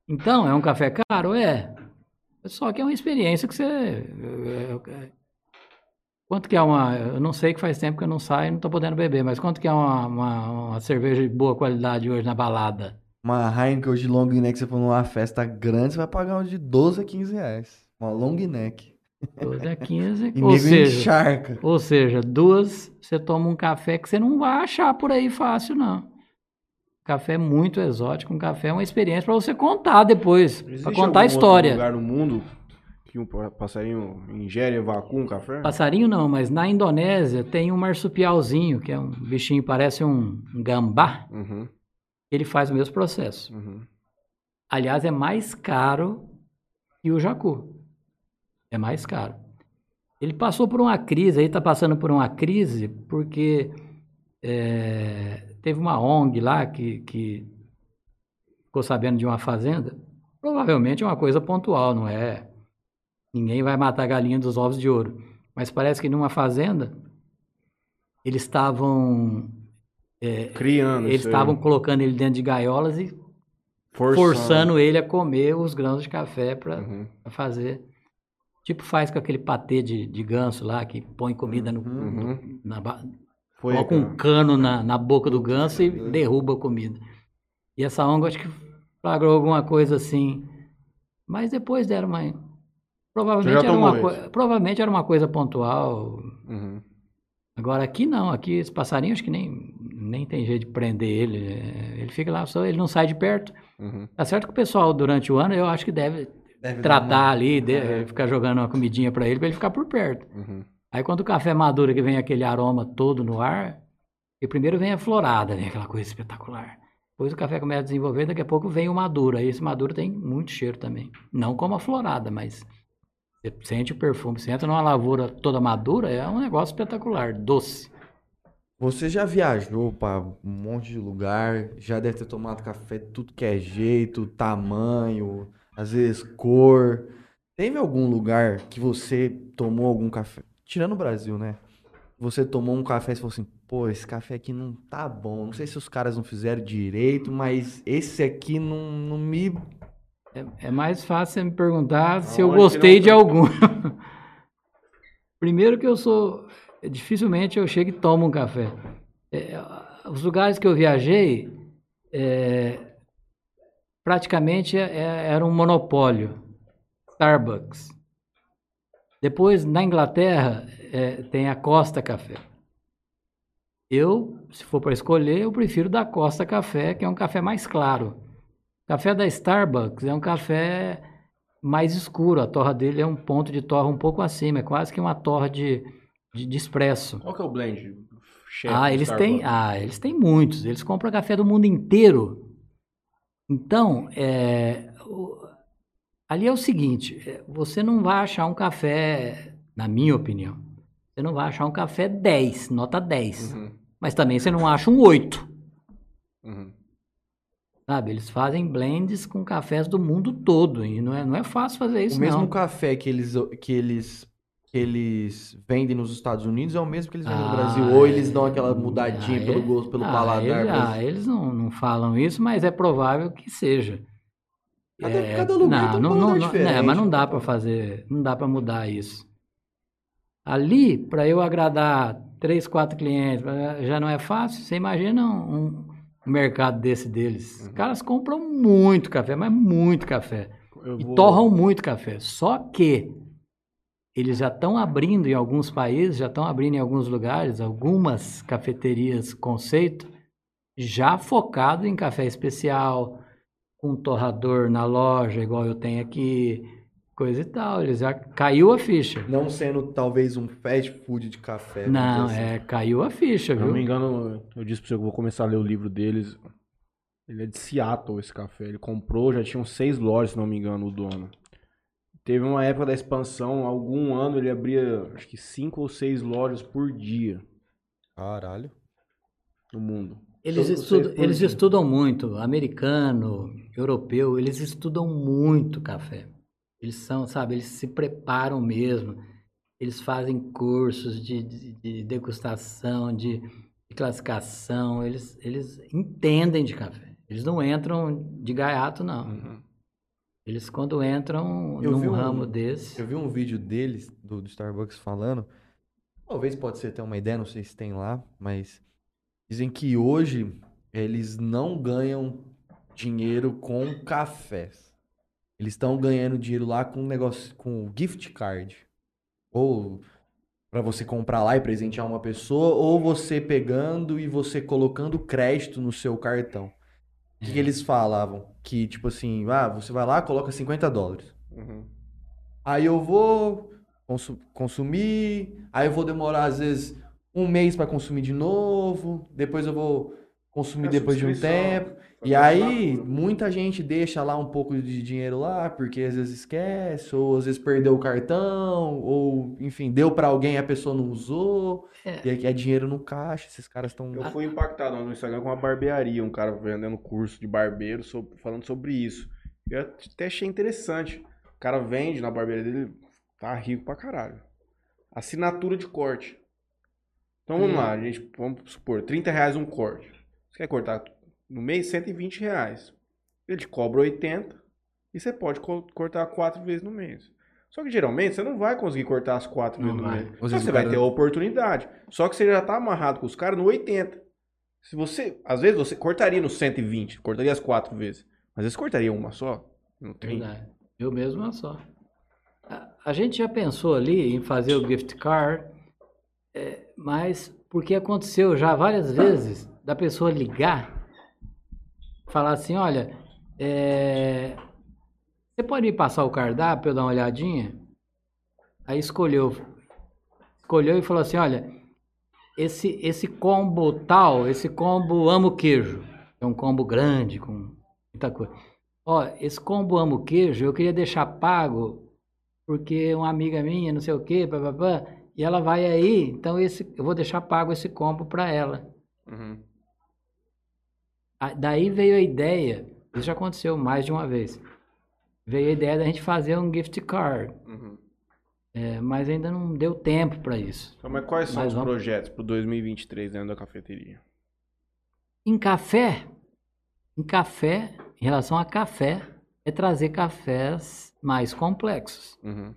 [SPEAKER 3] Então, é um café caro? É. Só que é uma experiência que você. Quanto que é uma. Eu não sei que faz tempo que eu não saio e não estou podendo beber, mas quanto que é uma, uma, uma cerveja de boa qualidade hoje na balada?
[SPEAKER 2] Uma Heineken hoje de long neck, você for numa festa grande, você vai pagar de 12 a 15 reais. Uma long neck.
[SPEAKER 3] 12 a 15.
[SPEAKER 2] E (laughs)
[SPEAKER 3] ou, seja,
[SPEAKER 2] encharca.
[SPEAKER 3] ou seja, duas, você toma um café que você não vai achar por aí fácil, não. Café muito exótico, um café é uma experiência para você contar depois, para contar a história.
[SPEAKER 1] lugar no mundo que um passarinho ingere, evacua um café?
[SPEAKER 3] Passarinho não, mas na Indonésia tem um marsupialzinho, que é um bichinho, parece um um gambá,
[SPEAKER 1] Uhum,
[SPEAKER 3] ele faz o mesmo processo.
[SPEAKER 1] uhum.
[SPEAKER 3] Aliás, é mais caro que o jacu. É mais caro. Ele passou por uma crise, aí está passando por uma crise, porque é, teve uma ONG lá que, que ficou sabendo de uma fazenda. Provavelmente é uma coisa pontual, não é? Ninguém vai matar a galinha dos ovos de ouro. Mas parece que numa fazenda, eles estavam. é,
[SPEAKER 1] Criando
[SPEAKER 3] eles estavam colocando ele dentro de gaiolas e
[SPEAKER 1] forçando.
[SPEAKER 3] forçando ele a comer os grãos de café para
[SPEAKER 1] Uhum,
[SPEAKER 3] fazer. Tipo faz com aquele patê de, de ganso lá, que põe comida no,
[SPEAKER 1] Uhum.
[SPEAKER 3] na, ba-
[SPEAKER 1] Foi,
[SPEAKER 3] coloca um cano na, na boca do ganso e derruba a comida. E essa ONG acho que flagrou alguma coisa assim. Mas depois deram uma. Provavelmente era, uma
[SPEAKER 1] esse?
[SPEAKER 3] provavelmente era uma coisa pontual.
[SPEAKER 1] Uhum.
[SPEAKER 3] Agora aqui não, aqui esse passarinho acho que nem, nem tem jeito de prender ele. é, Ele fica lá, só ele não sai de perto.
[SPEAKER 1] Uhum.
[SPEAKER 3] Tá certo que o pessoal durante o ano eu acho que deve
[SPEAKER 2] Deve
[SPEAKER 3] tratar
[SPEAKER 2] uma-
[SPEAKER 3] ali, de- ficar jogando uma comidinha pra ele, pra ele ficar por perto.
[SPEAKER 1] Uhum.
[SPEAKER 3] Aí quando o café madura, que vem aquele aroma todo no ar, e primeiro vem a florada, vem aquela coisa espetacular. Depois o café começa a desenvolver, daqui a pouco vem o maduro. Aí esse maduro tem muito cheiro também. Não como a florada, mas você sente o perfume. Você entra numa lavoura toda madura, é um negócio espetacular, doce.
[SPEAKER 2] Você já viajou para um monte de lugar, já deve ter tomado café de tudo que é jeito, tamanho, às vezes cor. Teve algum lugar que você tomou algum café, tirando o Brasil, né? Você tomou um café e falou assim, pô, esse café aqui não tá bom. Não sei se os caras não fizeram direito, mas esse aqui não, não me.
[SPEAKER 3] É, é mais fácil você me perguntar se eu gostei
[SPEAKER 1] não
[SPEAKER 3] de algum. (laughs) Primeiro que eu sou. Dificilmente eu chego e tomo um café. É, os lugares que eu viajei, é, praticamente é- é- era um monopólio. Starbucks. Depois, na Inglaterra, é, tem a Costa Café. Eu, se for para escolher, eu prefiro da Costa Café, que é um café mais claro. O café da Starbucks é um café mais escuro. A torra dele é um ponto de torra um pouco acima. É quase que uma torra de, de, de expresso.
[SPEAKER 1] Qual que é o blend?
[SPEAKER 3] Ah, eles têm, ah, eles têm muitos. Eles compram café do mundo inteiro. Então, é, ali é o seguinte: é, você não vai achar um café, na minha opinião, você não vai achar um café 10, nota 10.
[SPEAKER 1] Uhum,
[SPEAKER 3] Mas também você não acha um 8.
[SPEAKER 1] uhum.
[SPEAKER 3] Sabe? Eles fazem blends com cafés do mundo todo. E não é, não é fácil fazer isso,
[SPEAKER 2] o mesmo
[SPEAKER 3] não.
[SPEAKER 2] café que eles, que eles que eles vendem nos Estados Unidos é o mesmo que eles vendem no
[SPEAKER 3] Ah,
[SPEAKER 2] Brasil. Ou eles dão aquela mudadinha
[SPEAKER 3] Ah,
[SPEAKER 2] pelo gosto, pelo
[SPEAKER 3] Ah,
[SPEAKER 2] paladar.
[SPEAKER 3] Eles,
[SPEAKER 2] pra-
[SPEAKER 3] ah, eles não, não falam isso, mas é provável que seja.
[SPEAKER 2] Cada-
[SPEAKER 3] É,
[SPEAKER 2] cada lugar
[SPEAKER 3] não, não, não,
[SPEAKER 2] diferente.
[SPEAKER 3] é, mas não dá para fazer, não dá para mudar isso. Ali, para eu agradar três, quatro clientes, já não é fácil. Você imagina um, um mercado desse deles. Os
[SPEAKER 1] Uhum.
[SPEAKER 3] caras compram muito café, mas muito café.
[SPEAKER 1] Eu
[SPEAKER 3] E
[SPEAKER 1] vou-
[SPEAKER 3] torram muito café. Só que eles já estão abrindo em alguns países, já estão abrindo em alguns lugares, algumas cafeterias conceito, já focado em café especial, com torrador na loja, igual eu tenho aqui, coisa e tal. Eles já caiu a ficha.
[SPEAKER 2] Não sendo talvez um fast food de café.
[SPEAKER 3] Não,
[SPEAKER 2] assim.
[SPEAKER 3] é, caiu a ficha,
[SPEAKER 1] Se eu não
[SPEAKER 3] viu?
[SPEAKER 1] me engano, eu disse pra você que eu vou começar a ler o livro deles. Ele é de Seattle, esse café. Ele comprou, já tinham seis lojas, se não me engano, o dono. Teve uma época da expansão, algum ano ele abria, acho que cinco ou seis lojas por dia
[SPEAKER 2] Caralho.
[SPEAKER 1] no mundo.
[SPEAKER 3] Eles, estudam, eles estudam muito, americano, europeu, eles estudam muito café. Eles são, sabe, eles se preparam mesmo. Eles fazem cursos de, de, de degustação, de, de classificação. Eles, eles entendem de café. Eles não entram de gaiato, não.
[SPEAKER 1] Uhum.
[SPEAKER 3] Eles, quando entram
[SPEAKER 2] Eu
[SPEAKER 3] num
[SPEAKER 2] um-
[SPEAKER 3] ramo desse.
[SPEAKER 2] Eu vi um vídeo deles, do, do Starbucks, falando. Talvez pode ser até uma ideia, não sei se tem lá, mas dizem que hoje eles não ganham dinheiro com cafés. Eles estão ganhando dinheiro lá com negócio, com gift card. Ou para você comprar lá e presentear uma pessoa, ou você pegando e você colocando crédito no seu cartão. O que, que eles falavam? Que, tipo assim, ah, você vai lá, coloca 50 dólares.
[SPEAKER 1] Uhum.
[SPEAKER 2] Aí eu vou consu- consumir, aí eu vou demorar, às vezes, um mês pra consumir de novo, depois eu vou consumir
[SPEAKER 1] É
[SPEAKER 2] depois de um tempo. E aí, muita gente deixa lá um pouco de dinheiro lá, porque às vezes esquece, ou às vezes perdeu o cartão, ou, enfim, deu pra alguém e a pessoa não usou,
[SPEAKER 3] É.
[SPEAKER 2] e aí é dinheiro no caixa, esses caras estão...
[SPEAKER 1] Eu fui impactado no Instagram com uma barbearia, um cara vendendo curso de barbeiro, sob- falando sobre isso. Eu até achei interessante. O cara vende na barbearia dele, tá rico pra caralho. Assinatura de corte. Então vamos
[SPEAKER 3] Hum.
[SPEAKER 1] lá, a gente, vamos supor, 30 reais um corte. Você quer cortar no mês, 120 reais. Ele te cobra 80 e você pode co- cortar quatro vezes no mês. Só que geralmente você não vai conseguir cortar as quatro
[SPEAKER 3] Não
[SPEAKER 1] vezes no
[SPEAKER 3] vai.
[SPEAKER 1] mês. Só
[SPEAKER 2] vezes
[SPEAKER 1] que você vai ter a oportunidade. Só que você já tá amarrado com os caras no 80. Se você, às vezes você cortaria no 120, cortaria as quatro vezes. Às vezes cortaria uma só, no 30.
[SPEAKER 3] Verdade. Eu mesmo é só. A, a gente já pensou ali em fazer o gift card, é, mas porque aconteceu já várias vezes da pessoa ligar, falar assim, olha, é, você pode me passar o cardápio eu dar uma olhadinha? Aí escolheu, escolheu e falou assim, olha, esse, esse combo tal, esse combo amo queijo, é um combo grande com muita coisa. Ó, esse combo amo queijo, eu queria deixar pago porque uma amiga minha, não sei o quê, papapá, e ela vai aí, então esse, eu vou deixar pago esse combo para ela.
[SPEAKER 1] Uhum.
[SPEAKER 3] Ah, Daí veio a ideia, isso já aconteceu mais de uma vez, veio a ideia da gente fazer um gift card,
[SPEAKER 1] Uhum.
[SPEAKER 3] é, mas ainda não deu tempo para isso.
[SPEAKER 1] Então, mas quais são
[SPEAKER 3] Mas
[SPEAKER 1] os
[SPEAKER 3] vamos-
[SPEAKER 1] projetos pro 2023 dentro da cafeteria?
[SPEAKER 3] Em café, em café, em relação a café, é trazer cafés mais complexos.
[SPEAKER 1] Uhum.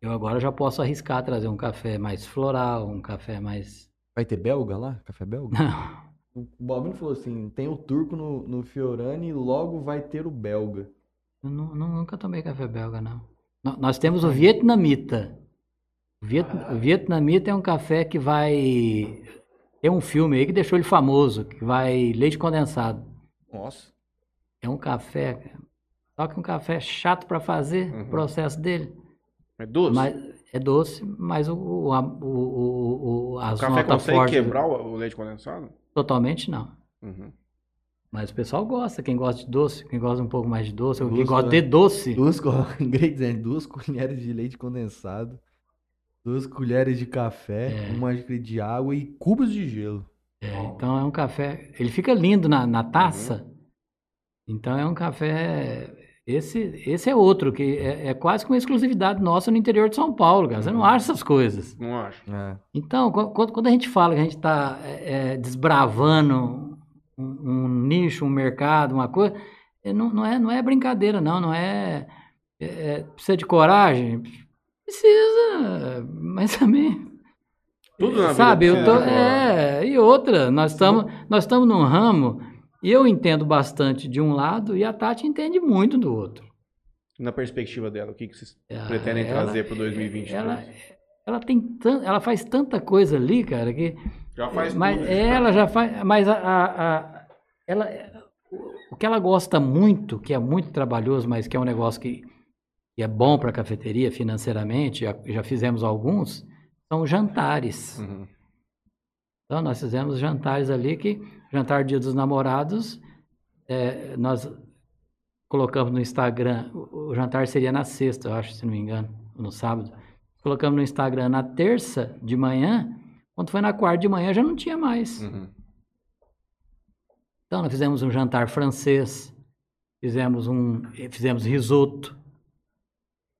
[SPEAKER 3] Eu agora já posso arriscar trazer um café mais floral, um café mais.
[SPEAKER 2] Vai ter belga lá? Café belga?
[SPEAKER 3] Não,
[SPEAKER 2] O Balbino falou assim, tem o turco no, no Fiorani e logo vai ter o belga.
[SPEAKER 3] eu nu- nu- nunca tomei café belga, não. No- Nós temos o vietnamita. O, viet, o vietnamita é um café que vai. Tem um filme aí que deixou ele famoso, que vai leite condensado.
[SPEAKER 2] Nossa.
[SPEAKER 3] É um café. Só que um café chato para fazer,
[SPEAKER 1] Uhum.
[SPEAKER 3] o processo dele.
[SPEAKER 1] É doce?
[SPEAKER 3] Mas é doce, mas o, o, o, o, o,
[SPEAKER 1] o
[SPEAKER 3] as
[SPEAKER 1] café consegue
[SPEAKER 3] fortes.
[SPEAKER 1] quebrar o, o leite condensado?
[SPEAKER 3] Totalmente não.
[SPEAKER 1] Uhum.
[SPEAKER 3] Mas o pessoal gosta, quem gosta de doce, quem gosta um pouco mais de doce, ou quem
[SPEAKER 2] Duas
[SPEAKER 3] gosta
[SPEAKER 2] colheres.
[SPEAKER 3] de doce.
[SPEAKER 2] Duas, (laughs) ingredientes, duas colheres de leite condensado, duas colheres de café,
[SPEAKER 3] É.
[SPEAKER 2] uma de água e cubos de gelo.
[SPEAKER 3] É, então é um café. Ele fica lindo na, na taça. Então é um café. Esse, esse é outro, que é, é quase com exclusividade nossa no interior de São Paulo, cara. Você não acha essas coisas.
[SPEAKER 1] Não acho.
[SPEAKER 2] É.
[SPEAKER 3] Então, qu- quando, quando a gente fala que a gente está desbravando um, um nicho, um mercado, uma coisa, é, não, não, é, não é brincadeira, não. Não é, é- é- Precisa de coragem? Precisa, mas também.
[SPEAKER 1] Tudo na vida
[SPEAKER 3] Sabe, eu
[SPEAKER 1] precisa
[SPEAKER 3] tô. É, e outra, nós estamos nós estamos num ramo, eu entendo bastante de um lado, e a Tati entende muito do outro.
[SPEAKER 1] Na perspectiva dela, o que, que vocês
[SPEAKER 3] Ah,
[SPEAKER 1] pretendem
[SPEAKER 3] ela-
[SPEAKER 1] trazer pro 2023?
[SPEAKER 3] Ela, ela tem tan, ela faz tanta coisa ali, cara, que
[SPEAKER 1] Já faz
[SPEAKER 3] mas
[SPEAKER 1] tudo.
[SPEAKER 3] ela já faz, mas a, a- a- ela o que ela gosta muito, que é muito trabalhoso, mas que é um negócio que, que é bom para a cafeteria financeiramente, já, já fizemos alguns, são jantares.
[SPEAKER 1] Uhum.
[SPEAKER 3] Então nós fizemos jantares ali que jantar Dia dos Namorados, é, nós colocamos no Instagram, o, o jantar seria na sexta, eu acho, se não me engano, ou no sábado. Colocamos no Instagram na terça de manhã, quando foi na quarta de manhã já não tinha mais.
[SPEAKER 1] Uhum.
[SPEAKER 3] Então nós fizemos um jantar francês, fizemos um, fizemos risoto.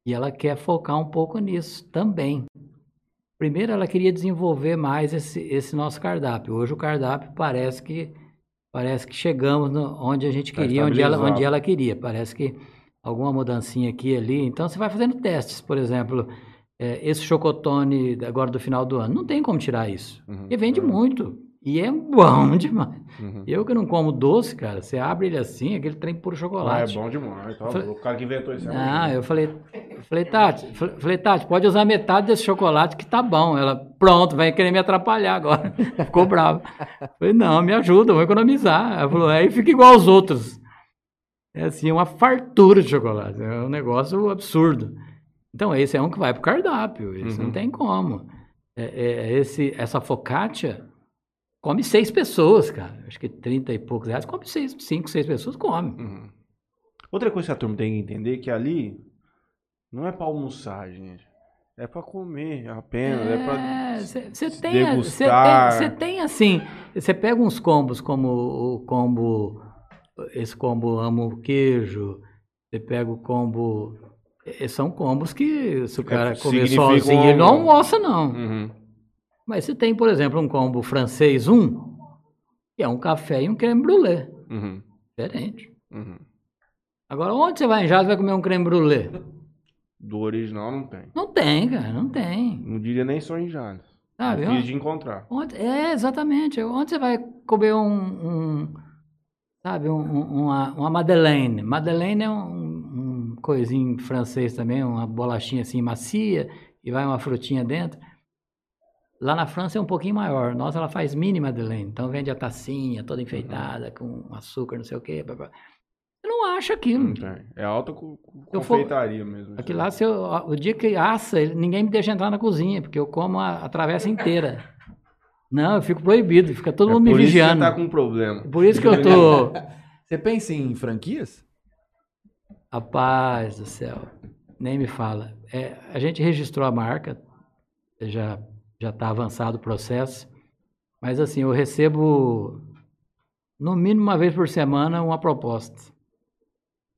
[SPEAKER 3] E ela quer focar um pouco nisso também. Primeiro ela queria desenvolver mais esse, esse nosso cardápio. Hoje o cardápio parece que parece que chegamos onde a gente
[SPEAKER 1] Tá
[SPEAKER 3] queria, onde ela, onde ela queria. Parece que alguma mudancinha aqui e ali. Então você vai fazendo testes, por exemplo, eh, esse chocotone agora do final do ano. Não tem como tirar isso.
[SPEAKER 1] Uhum.
[SPEAKER 3] E vende muito. E é bom (laughs) demais.
[SPEAKER 1] Uhum.
[SPEAKER 3] Eu que não como doce, cara, você abre ele assim, aquele trem puro
[SPEAKER 1] Ah, é
[SPEAKER 3] chocolate.
[SPEAKER 1] bom demais. Tá?
[SPEAKER 3] Falei-
[SPEAKER 1] O cara que inventou isso é
[SPEAKER 3] Ah,
[SPEAKER 1] um
[SPEAKER 3] eu falei, eu falei, Tati, falei, Tati, pode usar metade desse chocolate que tá bom. Ela, pronto, vai querer me atrapalhar agora. (laughs) Ficou brava. Falei, não, me ajuda, vou economizar. Ela falou, aí fica igual aos outros. É assim, uma fartura de chocolate. É um negócio absurdo. Então, esse é um que vai pro cardápio. Esse
[SPEAKER 1] Uhum.
[SPEAKER 3] não tem como. É, é, esse, essa focaccia come seis pessoas, cara. Acho que 30 e poucos reais. Come seis, cinco, seis pessoas, come.
[SPEAKER 1] Uhum. Outra coisa que a turma tem que entender é que ali não é pra almoçar, gente. É pra comer apenas. É, pra.
[SPEAKER 3] Você
[SPEAKER 1] se
[SPEAKER 3] tem, tem, tem assim, você pega uns combos como o combo, esse combo amo queijo, você pega o combo, são combos que se o cara comer
[SPEAKER 1] É, significam
[SPEAKER 3] sozinho, ele não almoça não.
[SPEAKER 1] Uhum.
[SPEAKER 3] Mas você tem, por exemplo, um combo francês 1, que é um café e um creme brulee,
[SPEAKER 1] Uhum.
[SPEAKER 3] diferente.
[SPEAKER 1] Uhum.
[SPEAKER 3] Agora, onde você vai em Jales e vai comer um creme brulee?
[SPEAKER 1] Do original não tem.
[SPEAKER 3] Não tem, cara, não tem.
[SPEAKER 1] Não diria nem só em Jales.
[SPEAKER 3] Sabe?
[SPEAKER 1] Difícil de encontrar.
[SPEAKER 3] Onde, é, exatamente. Onde você vai comer um, um, sabe, um- uma, uma madeleine. Madeleine é um, um coisinho francês também, uma bolachinha assim macia e vai uma frutinha dentro. Lá na França é um pouquinho maior. Nossa, ela faz mini madeleine. Então vende a tacinha toda enfeitada com açúcar, não sei o quê. blá, blá. Você não acha aquilo.
[SPEAKER 1] Não tem. É alta co- co-
[SPEAKER 3] Eu for-
[SPEAKER 1] confeitaria mesmo.
[SPEAKER 3] Aqui lá, se eu- o dia que assa, ninguém me deixa entrar na cozinha, porque eu como a, a travessa inteira. (laughs) Não, eu fico proibido, fica todo
[SPEAKER 1] É
[SPEAKER 3] mundo me
[SPEAKER 1] por isso que
[SPEAKER 3] vigiando.
[SPEAKER 1] você tá com um problema.
[SPEAKER 3] Por isso que eu tô. (laughs)
[SPEAKER 2] Você pensa em franquias?
[SPEAKER 3] Rapaz do céu, nem me fala. É, a gente registrou a marca, já já está avançado o processo, mas assim, eu recebo no mínimo uma vez por semana uma proposta.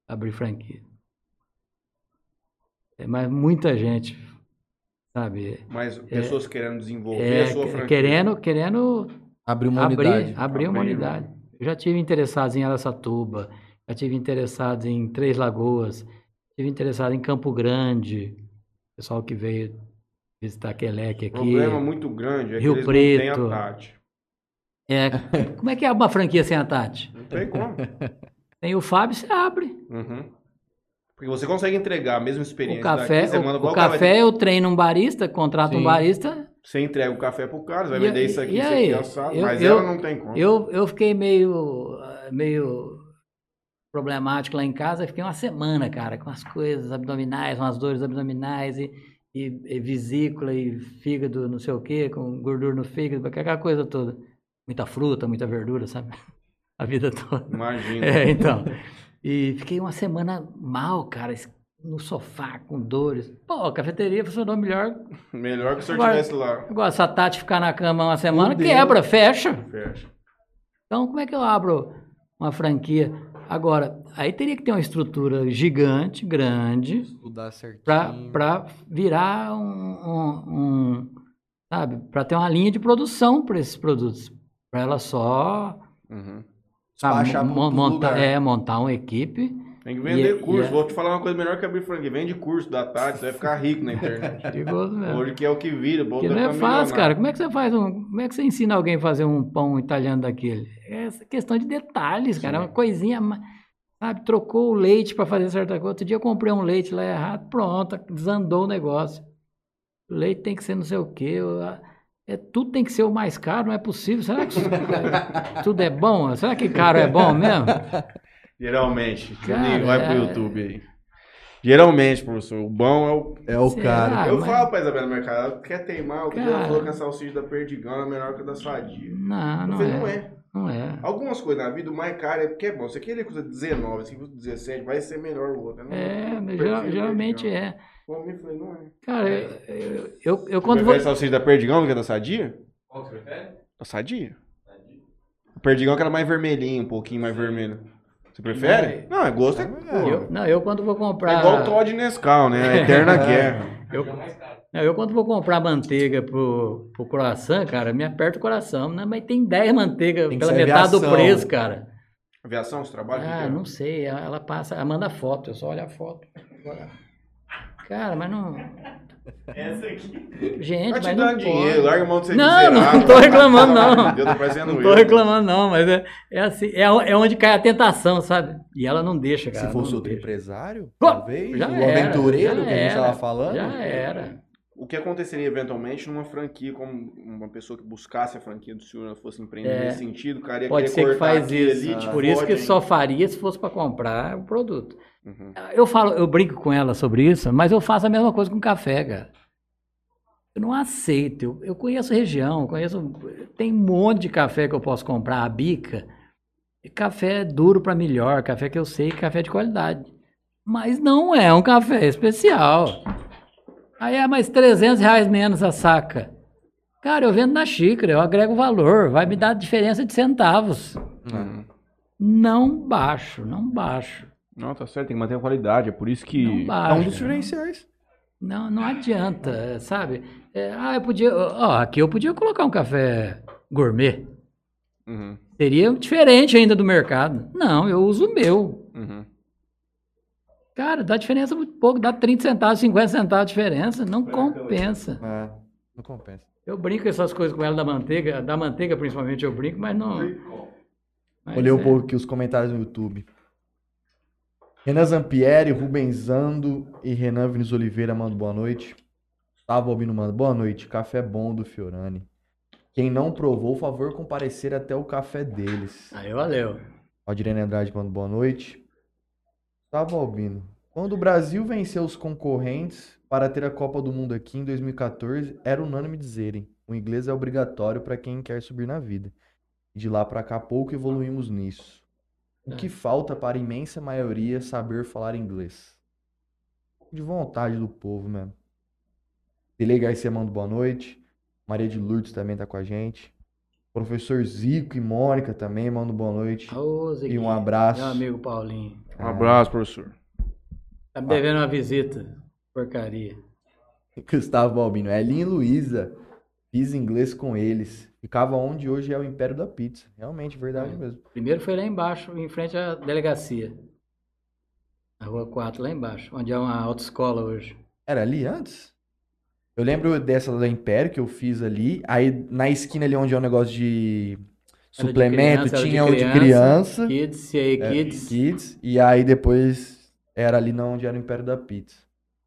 [SPEAKER 3] Abrir franquia. É, mas muita gente, sabe?
[SPEAKER 1] Mas pessoas querendo desenvolver
[SPEAKER 3] É,
[SPEAKER 1] a sua franquia.
[SPEAKER 3] querendo, querendo
[SPEAKER 2] Abrir uma unidade.
[SPEAKER 3] abrir, abrir uma unidade. Eu já tive interessados em Araçatuba, já tive interessados em Três Lagoas, tive interessado em Campo Grande, pessoal que veio visitar
[SPEAKER 1] O
[SPEAKER 3] aqui.
[SPEAKER 1] problema muito grande é
[SPEAKER 3] Rio
[SPEAKER 1] que eles
[SPEAKER 3] Preto.
[SPEAKER 1] não têm a Tati.
[SPEAKER 3] É, (laughs) como é que é uma franquia sem a Tati?
[SPEAKER 1] Não tem como.
[SPEAKER 3] Tem o Fábio, você abre.
[SPEAKER 1] Uhum. Porque você consegue entregar a mesma experiência
[SPEAKER 3] O café,
[SPEAKER 1] daqui, você manda
[SPEAKER 3] o, o café eu treino um barista, contrato um
[SPEAKER 2] Sim.
[SPEAKER 3] barista.
[SPEAKER 1] Você entrega o café pro cara, você vai
[SPEAKER 3] E-
[SPEAKER 1] vender isso aqui,
[SPEAKER 3] e
[SPEAKER 1] isso
[SPEAKER 3] aí?
[SPEAKER 1] aqui assado,
[SPEAKER 3] Eu-
[SPEAKER 1] mas
[SPEAKER 3] eu-
[SPEAKER 1] ela não tem como.
[SPEAKER 3] Eu, eu fiquei meio, meio problemático lá em casa, fiquei uma semana, cara, com as coisas abdominais, umas dores abdominais e, e, e vesícula e fígado, não sei o quê, com gordura no fígado, aquela coisa toda. Muita fruta, muita verdura, sabe? (laughs) A vida toda.
[SPEAKER 1] Imagina.
[SPEAKER 3] É, então. E fiquei uma semana mal, cara, no sofá, com dores. Pô, a cafeteria funcionou melhor.
[SPEAKER 1] Melhor que se eu
[SPEAKER 3] Agora-
[SPEAKER 1] estivesse lá.
[SPEAKER 3] Agora, se a Tati ficar na cama uma semana, quebra, fecha.
[SPEAKER 1] Fecha.
[SPEAKER 3] Então, como é que eu abro uma franquia? Agora, aí teria que ter uma estrutura gigante, grande, para virar um, um- um, sabe, para ter uma linha de produção para esses produtos, para ela só
[SPEAKER 1] Uhum.
[SPEAKER 3] sabe, montar, é, montar uma equipe.
[SPEAKER 1] Tem que vender
[SPEAKER 3] E-
[SPEAKER 1] curso.
[SPEAKER 3] e é-
[SPEAKER 1] Vou te falar uma coisa melhor que abrir franquia. Vende curso da Tati, você vai ficar rico na internet. (laughs)
[SPEAKER 3] Perigoso mesmo.
[SPEAKER 1] Hoje que é o que vira.
[SPEAKER 3] Porque não é fácil, cara. Como é que você faz um. Como é que você ensina alguém a fazer um pão italiano daquele? É questão de detalhes, cara. É uma coisinha. Sabe, trocou o leite para fazer certa coisa. Outro dia eu comprei um leite lá errado, pronto, desandou o negócio. O leite tem que ser não sei o quê. É, tudo tem que ser o mais caro, não é possível. Será que (laughs) tudo é bom? Será que caro é bom mesmo?
[SPEAKER 1] Geralmente.
[SPEAKER 3] Cara,
[SPEAKER 1] nem vai pro
[SPEAKER 3] é-
[SPEAKER 1] YouTube aí. Geralmente, professor, o bom é o.
[SPEAKER 2] É o
[SPEAKER 3] Será?
[SPEAKER 2] cara.
[SPEAKER 1] Eu
[SPEAKER 3] mas-
[SPEAKER 1] falo pra Isabela no mercado, ela quer teimar, o que ela falou que a salsicha da perdigão é melhor que a da sadia.
[SPEAKER 3] Não,
[SPEAKER 1] Eu
[SPEAKER 3] não
[SPEAKER 1] falei,
[SPEAKER 3] é.
[SPEAKER 1] não é.
[SPEAKER 3] Não é.
[SPEAKER 1] Algumas coisas na vida, o mais caro é porque é bom. Se aquele custa 19, esse custa 17, vai ser melhor o outro. Eu não-
[SPEAKER 3] É,
[SPEAKER 1] eu
[SPEAKER 3] geral- geralmente é.
[SPEAKER 1] Comi, falei, não é.
[SPEAKER 3] Cara, eu, eu, eu, eu
[SPEAKER 1] Quando
[SPEAKER 3] quando
[SPEAKER 1] você
[SPEAKER 3] vou.
[SPEAKER 1] prefere salsicha da perdigão do que a da sadia?
[SPEAKER 4] Qual que você prefere?
[SPEAKER 1] Da sadia. O perdigão é aquela mais vermelhinha, um pouquinho mais vermelho. Você prefere? Não, é gosto. É, pô,
[SPEAKER 3] Eu, não, eu quando vou comprar.
[SPEAKER 1] é igual o Todd Nescau, né? A eterna (laughs) guerra.
[SPEAKER 3] Eu,
[SPEAKER 4] É
[SPEAKER 3] não, eu quando vou comprar manteiga pro, pro croissant, cara, me aperta o coração. Né? Mas tem 10 manteigas pela metade do
[SPEAKER 2] aviação.
[SPEAKER 3] preço, cara.
[SPEAKER 1] Aviação, você trabalha?
[SPEAKER 3] Ah, não sei. Ela ela passa, ela manda foto, eu só olho a foto. Cara, mas não.
[SPEAKER 4] Essa aqui.
[SPEAKER 3] Gente,
[SPEAKER 1] Vai te
[SPEAKER 3] mas não
[SPEAKER 1] dinheiro,
[SPEAKER 3] pode.
[SPEAKER 1] larga a mão de ser
[SPEAKER 3] Não,
[SPEAKER 1] miserável.
[SPEAKER 3] não tô reclamando, não.
[SPEAKER 1] Deus, tá parecendo
[SPEAKER 3] Não tô
[SPEAKER 1] eu.
[SPEAKER 3] reclamando, não, mas é, é assim, é, é onde cai a tentação, sabe? E ela não deixa, cara.
[SPEAKER 2] Se fosse outro
[SPEAKER 3] deixa.
[SPEAKER 2] empresário,
[SPEAKER 3] Pô,
[SPEAKER 2] talvez,
[SPEAKER 3] já
[SPEAKER 2] o
[SPEAKER 3] era,
[SPEAKER 2] aventureiro
[SPEAKER 3] já
[SPEAKER 2] que a gente
[SPEAKER 3] era,
[SPEAKER 2] tava falando.
[SPEAKER 3] Já era.
[SPEAKER 1] o que aconteceria eventualmente numa franquia, como uma pessoa que buscasse a franquia do senhor, fosse empreender
[SPEAKER 3] É.
[SPEAKER 1] nesse sentido, o cara ia
[SPEAKER 3] Pode ser que faz isso.
[SPEAKER 1] tipo,
[SPEAKER 3] Por isso que só faria se fosse para comprar o produto.
[SPEAKER 1] Uhum.
[SPEAKER 3] Eu falo, eu brinco com ela sobre isso, mas eu faço a mesma coisa com café, cara. Eu não aceito. Eu, eu conheço região, conheço. Tem um monte de café que eu posso comprar, a bica. Café duro para melhor, café que eu sei é café de qualidade. Mas não é um café especial. Aí é mais 300 reais menos a saca. Cara, eu vendo na xícara, eu agrego valor, vai me dar diferença de centavos.
[SPEAKER 1] Uhum.
[SPEAKER 3] Não baixo, não baixo.
[SPEAKER 1] Não, tá certo, tem que manter a qualidade, é por isso que...
[SPEAKER 3] Não
[SPEAKER 2] É um dos diferenciais.
[SPEAKER 3] Não, não adianta, sabe? É, ah, eu podia. Ó, aqui eu podia colocar um café gourmet.
[SPEAKER 1] Uhum,
[SPEAKER 3] Seria diferente ainda do mercado. Não, eu uso o meu.
[SPEAKER 1] uhum.
[SPEAKER 3] Cara, dá diferença muito pouco, dá 30 centavos, 50 centavos de diferença. Não compensa.
[SPEAKER 2] É, não compensa.
[SPEAKER 3] Eu brinco essas coisas com ela da manteiga, da manteiga principalmente eu brinco, mas não. mas
[SPEAKER 2] Olhei um
[SPEAKER 3] é.
[SPEAKER 2] pouco aqui os comentários no YouTube. Renan Zampieri, Rubenzando e Renan Vinícius Oliveira mandam boa noite. Gustavo Albino manda boa noite. Café bom do Fiorani. Quem não provou, favor comparecer até o café deles.
[SPEAKER 3] Aí valeu.
[SPEAKER 2] Aldirene Andrade manda boa noite. Gustavo Albino. Quando o Brasil venceu os concorrentes para ter a Copa do Mundo aqui em 2014, era unânime dizerem: o inglês é obrigatório para quem quer subir na vida. De lá para cá pouco evoluímos nisso. O que falta para a imensa maioria saber falar inglês? De vontade do povo mesmo. Delei Garcia manda boa noite. Maria de Lourdes também tá com a gente. Professor Zico e Mônica também mandam boa noite.
[SPEAKER 3] Ô,
[SPEAKER 2] E um abraço.
[SPEAKER 3] Meu amigo Paulinho.
[SPEAKER 1] Um abraço, professor.
[SPEAKER 3] Tá me devendo uma visita. Porcaria. (laughs)
[SPEAKER 2] Gustavo Balbino. Elinho e Luísa. Fiz inglês com eles. Ficava onde hoje é o Império da Pizza. Realmente, verdade
[SPEAKER 3] É.
[SPEAKER 2] mesmo.
[SPEAKER 3] Primeiro foi lá embaixo, em frente à delegacia. Na rua 4, lá embaixo, onde é uma autoescola hoje.
[SPEAKER 2] Era ali antes? Eu lembro dessa da Império que eu fiz ali. Aí na esquina ali onde é o negócio de
[SPEAKER 3] Era de
[SPEAKER 2] suplemento,
[SPEAKER 3] criança, de
[SPEAKER 2] tinha um de
[SPEAKER 3] criança. Kids, CA
[SPEAKER 2] é,
[SPEAKER 3] Kids.
[SPEAKER 2] Kids. E aí depois era ali na onde era o Império da Pizza.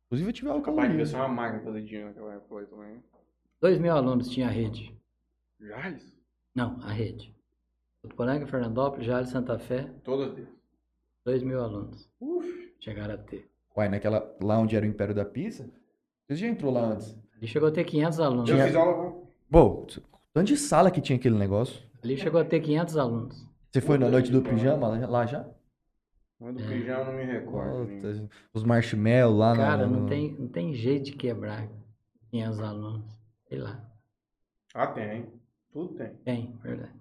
[SPEAKER 2] Inclusive eu tive aula com a
[SPEAKER 1] Capaz ser uma máquina fazer dinheiro naquela época aí também.
[SPEAKER 3] Dois mil alunos tinha a rede.
[SPEAKER 1] Jales?
[SPEAKER 3] Não, a rede. Tuporanga, Fernandópolis, Jales, Santa Fé,
[SPEAKER 1] Todas deles.
[SPEAKER 3] dois mil alunos.
[SPEAKER 1] Uf.
[SPEAKER 3] Chegaram a ter.
[SPEAKER 2] Uai, naquela, lá onde era o Império da Pizza? Você já entrou lá antes?
[SPEAKER 3] Ali chegou a ter 500 alunos.
[SPEAKER 1] Eu
[SPEAKER 2] Tinha-
[SPEAKER 1] fiz aula.
[SPEAKER 2] Pô, tanto de sala que tinha aquele negócio.
[SPEAKER 3] Ali chegou a ter 500 alunos.
[SPEAKER 2] Você foi na noite do pijama lá, lá já?
[SPEAKER 1] Mas do
[SPEAKER 3] É.
[SPEAKER 1] pijama não me recordo.
[SPEAKER 2] Puta, os marshmallows lá na-
[SPEAKER 3] Cara, não
[SPEAKER 2] no-
[SPEAKER 3] tem, não tem jeito de quebrar 500 alunos. Sei lá.
[SPEAKER 1] Ah, tem. Tudo tem.
[SPEAKER 3] Tem, verdade.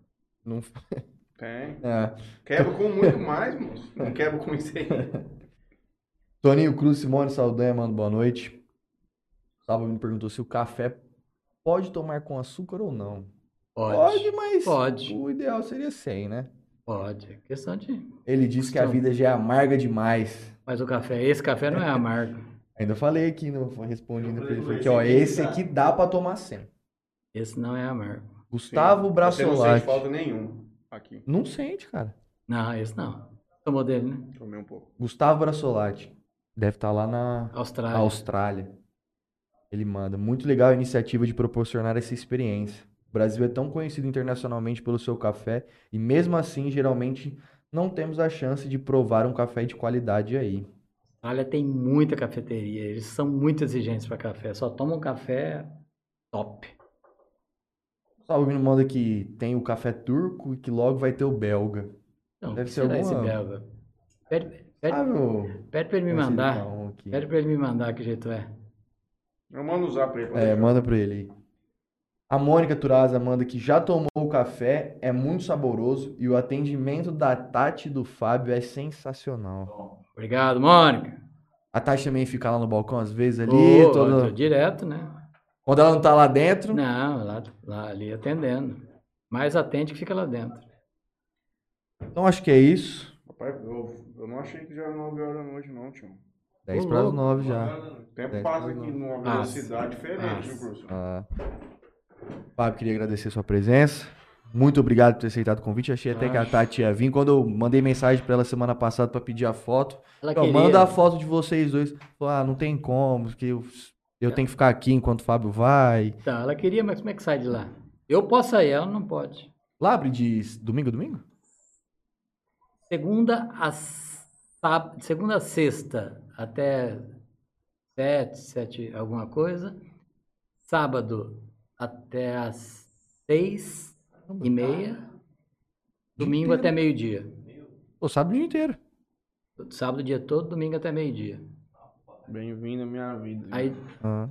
[SPEAKER 2] Não... (laughs)
[SPEAKER 1] Tem.
[SPEAKER 2] É.
[SPEAKER 1] Quebra com muito mais, moço. Não quebra com isso aí. (laughs)
[SPEAKER 2] Toninho Cruz, Simone Saldanha, mano, boa noite. Gustavo me perguntou se o café pode tomar com açúcar ou não.
[SPEAKER 3] Pode.
[SPEAKER 2] mas
[SPEAKER 3] Pode.
[SPEAKER 2] o ideal seria sem, né?
[SPEAKER 3] Pode. É Questão de.
[SPEAKER 2] Ele disse que a vida já é amarga demais.
[SPEAKER 3] Mas o café, esse café não é amargo. (laughs)
[SPEAKER 2] Ainda falei aqui, no, respondendo pra ele.
[SPEAKER 4] falei,
[SPEAKER 2] que, ó,
[SPEAKER 4] esse aqui
[SPEAKER 2] esse
[SPEAKER 4] dá.
[SPEAKER 2] aqui dá pra tomar sem.
[SPEAKER 3] Esse não é amargo.
[SPEAKER 2] Gustavo
[SPEAKER 1] Você não
[SPEAKER 2] Brasolati.
[SPEAKER 1] sente falta nenhum aqui.
[SPEAKER 2] Não sente, cara.
[SPEAKER 3] Não, esse não. Tomou dele, né?
[SPEAKER 1] Tomei um pouco.
[SPEAKER 2] Gustavo Brasolati. Deve estar lá na
[SPEAKER 3] Austrália.
[SPEAKER 2] Austrália. Ele manda. Muito legal a iniciativa de proporcionar essa experiência. O Brasil é tão conhecido internacionalmente pelo seu café e mesmo assim, geralmente, não temos a chance de provar um café de qualidade aí.
[SPEAKER 3] A Austrália tem muita cafeteria. Eles são muito exigentes para café. Só tomam café top.
[SPEAKER 2] Salve me manda que tem o café turco e que logo vai ter o belga.
[SPEAKER 3] Então,
[SPEAKER 2] Deve
[SPEAKER 3] que
[SPEAKER 2] ser
[SPEAKER 3] será
[SPEAKER 2] alguma-
[SPEAKER 3] esse belga? Pede, pede,
[SPEAKER 2] Ah, meu.
[SPEAKER 3] pede pra ele me mandar. Pede pra ele me mandar que jeito é.
[SPEAKER 1] Eu mando usar pra ele.
[SPEAKER 2] É,
[SPEAKER 1] deixar.
[SPEAKER 2] manda pra ele aí. A Mônica Turaza manda que já tomou o café, é muito saboroso e o atendimento da Tati e do Fábio é sensacional.
[SPEAKER 3] Obrigado, Mônica.
[SPEAKER 2] A Tati também fica lá no balcão às vezes ali,
[SPEAKER 3] Ô,
[SPEAKER 2] toda-
[SPEAKER 3] tô direto, né?
[SPEAKER 2] Quando ela não tá lá dentro.
[SPEAKER 3] Não, lá, lá ali atendendo. Mais atende que fica lá dentro.
[SPEAKER 2] Então acho que é isso.
[SPEAKER 1] Rapaz, eu, eu não achei que já era 9 horas da noite, não, tio.
[SPEAKER 2] 10
[SPEAKER 3] Ô,
[SPEAKER 2] para as
[SPEAKER 3] louco.
[SPEAKER 2] 9 já.
[SPEAKER 1] O tempo passa
[SPEAKER 2] para
[SPEAKER 1] aqui numa
[SPEAKER 3] Passa.
[SPEAKER 1] velocidade diferente,
[SPEAKER 3] Passa.
[SPEAKER 1] viu, professor?
[SPEAKER 2] Ah. Fábio, queria agradecer a sua presença. Muito obrigado por ter aceitado o convite. Achei até que a
[SPEAKER 3] Acho.
[SPEAKER 2] Tati ia vir. Quando eu mandei mensagem pra ela semana passada pra pedir a foto,
[SPEAKER 3] Ela queria.
[SPEAKER 2] manda a foto de vocês dois. Falou, ah, não tem como, que eu, Eu tenho que ficar aqui enquanto o Fábio vai.
[SPEAKER 3] Então, ela queria, mas como é que sai de lá? Eu posso sair, ela não pode.
[SPEAKER 2] Lá abre de domingo a domingo?
[SPEAKER 3] Segunda a, segunda a sexta até sete, sete alguma coisa. Sábado até as seis e meia. Domingo até meio-dia.
[SPEAKER 2] Pô, sábado o dia inteiro.
[SPEAKER 3] Sábado o dia todo, domingo até meio-dia.
[SPEAKER 1] Bem-vindo à minha vida.
[SPEAKER 3] Aí,
[SPEAKER 2] Ah.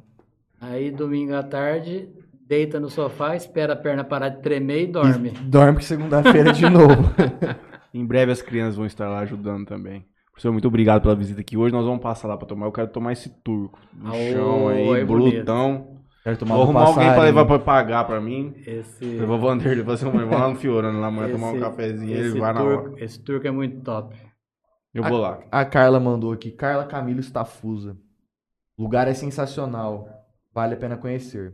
[SPEAKER 3] aí domingo à tarde, deita no sofá, espera a perna parar de tremer e dorme.
[SPEAKER 2] Dorme que segunda-feira é de novo. (laughs)
[SPEAKER 1] Em breve as crianças vão estar lá ajudando também. Professor, muito obrigado pela visita aqui. Hoje nós vamos passar lá pra tomar. Eu quero tomar esse turco. No
[SPEAKER 3] Aô,
[SPEAKER 1] chão aí,
[SPEAKER 3] é
[SPEAKER 1] brutão.
[SPEAKER 2] Quero tomar
[SPEAKER 1] Vou
[SPEAKER 2] um
[SPEAKER 1] arrumar alguém pra
[SPEAKER 2] passarinho.
[SPEAKER 1] levar pra pagar pra mim.
[SPEAKER 3] Esse,
[SPEAKER 1] Eu vou Vanderlei fazer uma irmã lá no Fiorano lá amanhã tomar um
[SPEAKER 3] esse-
[SPEAKER 1] cafezinho. Ele
[SPEAKER 3] esse
[SPEAKER 1] vai na
[SPEAKER 3] turco,
[SPEAKER 1] hora.
[SPEAKER 3] Esse turco é muito top.
[SPEAKER 1] Eu vou lá.
[SPEAKER 2] A Carla mandou aqui. Carla Camilo Estafusa. Lugar é sensacional. Vale a pena conhecer.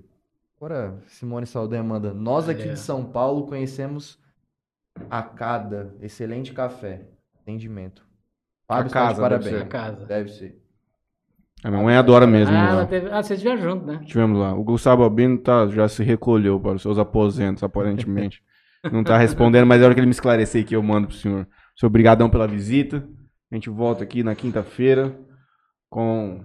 [SPEAKER 2] Agora, Simone Saldanha manda. Nós aqui
[SPEAKER 3] É.
[SPEAKER 2] de São Paulo conhecemos a cada excelente café. Atendimento. Fábio de
[SPEAKER 1] casa, deve
[SPEAKER 2] parabéns.
[SPEAKER 1] ser.
[SPEAKER 3] A casa.
[SPEAKER 2] Deve ser.
[SPEAKER 1] A minha mãe adora mesmo.
[SPEAKER 3] Ah,
[SPEAKER 1] lá.
[SPEAKER 3] teve... ah, vocês vieram junto, né?
[SPEAKER 1] Tivemos lá. O Gustavo Albino tá, já se recolheu para os seus aposentos, aparentemente. (laughs) Não tá respondendo, mas é hora que ele me esclarecer que eu mando pro senhor. Senhor, obrigadão pela visita. A gente volta aqui na quinta-feira com...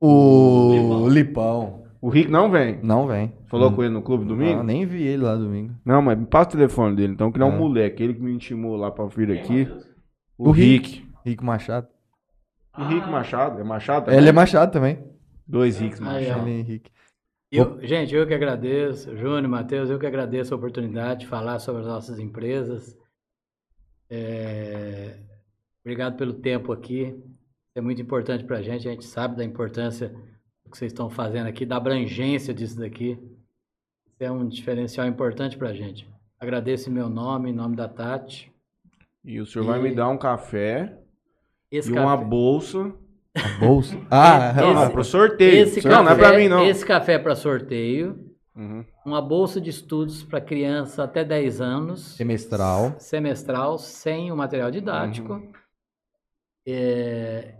[SPEAKER 2] O Lipão.
[SPEAKER 1] O Rick não vem.
[SPEAKER 2] Não vem.
[SPEAKER 1] Falou com ele no clube domingo?
[SPEAKER 2] Não, nem vi ele lá domingo.
[SPEAKER 1] Não, mas me passa o telefone dele. Então, que ele é um
[SPEAKER 2] Ah.
[SPEAKER 1] moleque. Ele que me intimou lá pra vir aqui.
[SPEAKER 2] O
[SPEAKER 1] O Rick.
[SPEAKER 2] Rico Machado.
[SPEAKER 1] E Rick Machado. É Machado?
[SPEAKER 2] Ele é Machado também.
[SPEAKER 1] Dois Ricks Machado.
[SPEAKER 2] Ele é Henrique.
[SPEAKER 3] Eu- gente, eu que agradeço, Júnior, Matheus, eu que agradeço a oportunidade de falar sobre as nossas empresas. É, Obrigado pelo tempo aqui. É muito importante para a gente. A gente sabe da importância do que vocês estão fazendo aqui, da abrangência disso daqui. Isso é um diferencial importante para a gente. Agradeço em meu nome, em nome da Tati.
[SPEAKER 1] E o senhor vai me dar um café
[SPEAKER 3] Esse
[SPEAKER 1] e uma
[SPEAKER 3] café-
[SPEAKER 1] bolsa.
[SPEAKER 2] A bolsa. (laughs) Ah,
[SPEAKER 3] Esse-
[SPEAKER 1] Não, é pro sorteio.
[SPEAKER 3] esse
[SPEAKER 1] não, não é
[SPEAKER 3] café-
[SPEAKER 1] pra mim, não.
[SPEAKER 3] Esse café é para sorteio.
[SPEAKER 1] Uhum.
[SPEAKER 3] Uma bolsa de estudos para criança até 10 anos.
[SPEAKER 2] semestral.
[SPEAKER 3] semestral sem o material didático.
[SPEAKER 1] Uhum.
[SPEAKER 3] É,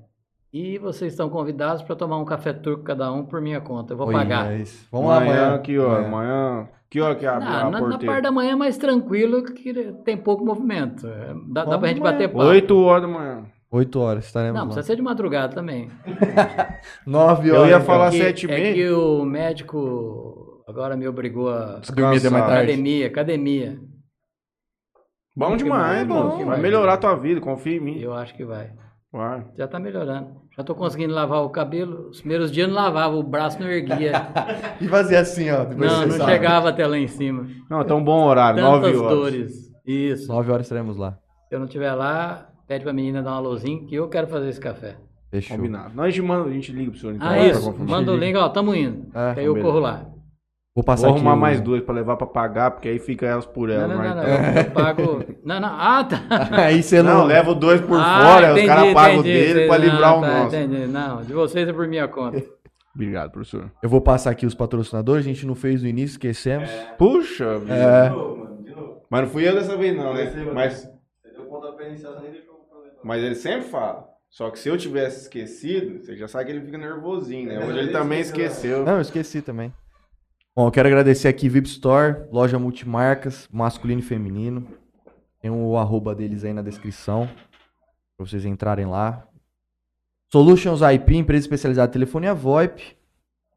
[SPEAKER 3] e vocês estão convidados para tomar um café turco cada um por minha conta. Eu vou
[SPEAKER 2] Oi,
[SPEAKER 3] pagar.
[SPEAKER 2] é isso. Vamos lá amanhã.
[SPEAKER 1] Que hora?
[SPEAKER 2] Amanhã.
[SPEAKER 1] Amanhã. Que hora que abre
[SPEAKER 3] Ah,
[SPEAKER 1] a
[SPEAKER 3] na, na parte da manhã é mais tranquilo, que tem pouco movimento. É, Dá, dá
[SPEAKER 2] Vamos
[SPEAKER 3] pra gente
[SPEAKER 2] amanhã.
[SPEAKER 3] bater papo.
[SPEAKER 1] 8 horas da manhã.
[SPEAKER 2] 8 horas estaremos
[SPEAKER 3] Não,
[SPEAKER 2] lá.
[SPEAKER 3] precisa ser de madrugada também. (laughs)
[SPEAKER 2] 9
[SPEAKER 1] Eu
[SPEAKER 2] horas.
[SPEAKER 1] ia
[SPEAKER 2] então.
[SPEAKER 1] falar
[SPEAKER 3] É que-
[SPEAKER 1] sete e
[SPEAKER 3] é
[SPEAKER 1] meia.
[SPEAKER 3] que o médico agora me obrigou a...
[SPEAKER 2] Dormir até mais tarde.
[SPEAKER 3] Academia, academia.
[SPEAKER 1] Bom demais,
[SPEAKER 3] bom
[SPEAKER 1] vai. melhorar a tua vida, confia em mim.
[SPEAKER 3] Eu acho que vai. Já tá melhorando. Já tô conseguindo lavar o cabelo. Os primeiros dias eu não lavava, o braço não erguia. (laughs)
[SPEAKER 2] E fazer assim, ó.
[SPEAKER 3] Não, não
[SPEAKER 2] sabe.
[SPEAKER 3] chegava até lá em cima.
[SPEAKER 1] Não, então bom horário, 9
[SPEAKER 3] Tantas
[SPEAKER 1] horas.
[SPEAKER 3] dores. Isso.
[SPEAKER 2] 9 horas estaremos lá.
[SPEAKER 3] Se eu não estiver lá, pede pra menina dar uma luzinha que eu quero fazer esse café.
[SPEAKER 2] Fechou.
[SPEAKER 1] Combinado. Nós a gente, manda, a gente liga pro senhor então.
[SPEAKER 3] Ah,
[SPEAKER 1] pra
[SPEAKER 3] isso. Manda o link, ó, tamo indo.
[SPEAKER 2] É,
[SPEAKER 3] aí eu corro lá.
[SPEAKER 2] Vou passar
[SPEAKER 1] Vou arrumar
[SPEAKER 2] aqui o-
[SPEAKER 1] mais duas pra levar pra pagar, porque aí fica elas por
[SPEAKER 3] Não,
[SPEAKER 1] elas.
[SPEAKER 3] não,
[SPEAKER 1] mas
[SPEAKER 3] não, não.
[SPEAKER 1] então-
[SPEAKER 3] Eu, pago. Não, não. Ah, tá. (laughs)
[SPEAKER 2] Aí você
[SPEAKER 1] Não,
[SPEAKER 2] não.
[SPEAKER 1] leva dois por
[SPEAKER 3] Ah,
[SPEAKER 1] fora, os
[SPEAKER 3] entendi,
[SPEAKER 1] caras pagam o
[SPEAKER 3] entendi.
[SPEAKER 1] dele pra
[SPEAKER 3] Não,
[SPEAKER 1] livrar o
[SPEAKER 3] tá,
[SPEAKER 1] nosso.
[SPEAKER 3] Entendi. Não, de vocês é por minha conta. (laughs)
[SPEAKER 1] Obrigado, professor.
[SPEAKER 2] Eu vou passar aqui os patrocinadores. A gente não fez no início, esquecemos.
[SPEAKER 1] Puxa, vida.
[SPEAKER 2] É.
[SPEAKER 1] Mas não fui eu dessa vez não, né? Mas, mas ele sempre fala. Só que se eu tivesse esquecido, você já sabe que ele fica nervosinho, né? Hoje ele também esqueceu.
[SPEAKER 2] Não, eu esqueci também. Bom, eu quero agradecer aqui VIP Store, loja multimarcas, masculino e feminino. Tem o arroba deles aí na descrição, pra vocês entrarem lá. Solutions IP, empresa especializada em telefonia VoIP.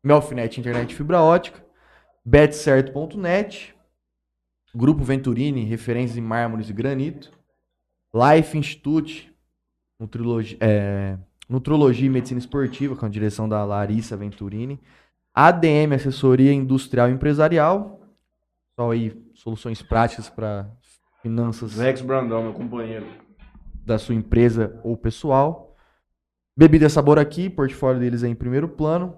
[SPEAKER 2] Melfinet, internet fibra ótica. Betcerto.net. Grupo Venturini, referências em mármores e granito. Life Institute, Nutrologia, é, Nutrologia e Medicina Esportiva, com a direção da Larissa Venturini. ADM, Assessoria Industrial e Empresarial. Só aí soluções práticas para finanças
[SPEAKER 1] Rex Brandão, meu companheiro.
[SPEAKER 2] da sua empresa ou pessoal. Bebida Sabor aqui, portfólio deles é em primeiro plano.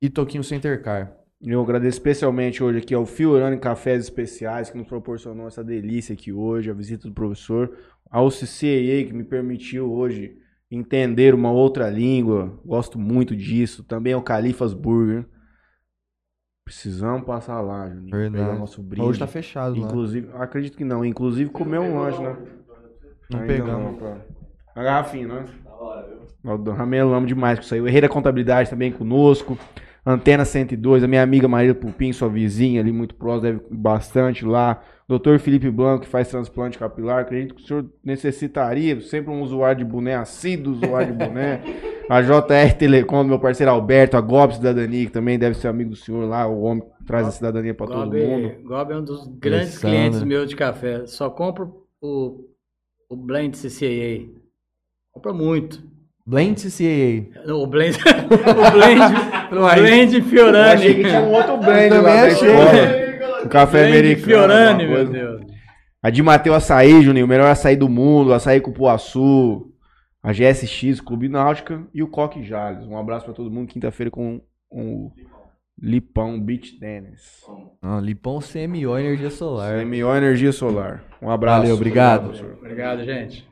[SPEAKER 2] E Toquinho Center Car.
[SPEAKER 1] Eu agradeço especialmente hoje aqui ao Fiorani Cafés Especiais, que nos proporcionou essa delícia aqui hoje, a visita do professor. Ao CCAA, que me permitiu hoje entender uma outra língua. Gosto muito disso. Também ao Califas Burger. Precisamos passar lá, Juninho.
[SPEAKER 2] Verdade.
[SPEAKER 1] Pegar nosso brinde.
[SPEAKER 2] Hoje tá fechado lá.
[SPEAKER 1] Inclusive, acredito que não. Inclusive comer um lanche, né?
[SPEAKER 2] Não
[SPEAKER 1] Ainda
[SPEAKER 2] pegamos.
[SPEAKER 1] Não, pra... Uma garrafinha, né?
[SPEAKER 4] hora, viu?
[SPEAKER 1] Ramelamos demais com isso aí. O Herreira Contabilidade também conosco. Antena 102, a minha amiga Maria Pupim, sua vizinha ali, muito próxima, deve ir bastante lá. Doutor Felipe Blanco, que faz transplante capilar. Acredito que o senhor necessitaria, sempre um usuário de boné, assíduo usuário de boné. A JR Telecom, meu parceiro Alberto, a GOB Cidadania, que também deve ser amigo do senhor lá, o homem que traz a cidadania para todo mundo.
[SPEAKER 3] Gob é um dos grandes
[SPEAKER 2] Alessandra.
[SPEAKER 3] clientes meus de café. Só compro o, o Blend CCAA. Compra muito.
[SPEAKER 2] Blend.
[SPEAKER 3] Não, O Blend. (laughs) o Blend. o Blend
[SPEAKER 1] Eu
[SPEAKER 3] Fiorani.
[SPEAKER 1] achei que tinha um outro blend
[SPEAKER 2] Eu
[SPEAKER 1] lá
[SPEAKER 2] também
[SPEAKER 1] da
[SPEAKER 2] achei.
[SPEAKER 1] Um café
[SPEAKER 3] Blend
[SPEAKER 1] americano.
[SPEAKER 3] Fiorani, meu. Deus.
[SPEAKER 1] A de Mateu Açaí, Juninho, o melhor açaí do mundo, açaí Cupuaçu, a GSX, Clube Náutica e o Coque Jales. Um abraço pra todo mundo, quinta-feira com, com o Lipão Beach Tennis.
[SPEAKER 2] Ah, Lipão CMO Energia Solar.
[SPEAKER 1] CMO Energia Solar. Um abraço.
[SPEAKER 2] Valeu, obrigado.
[SPEAKER 1] professor.
[SPEAKER 3] Obrigado, gente.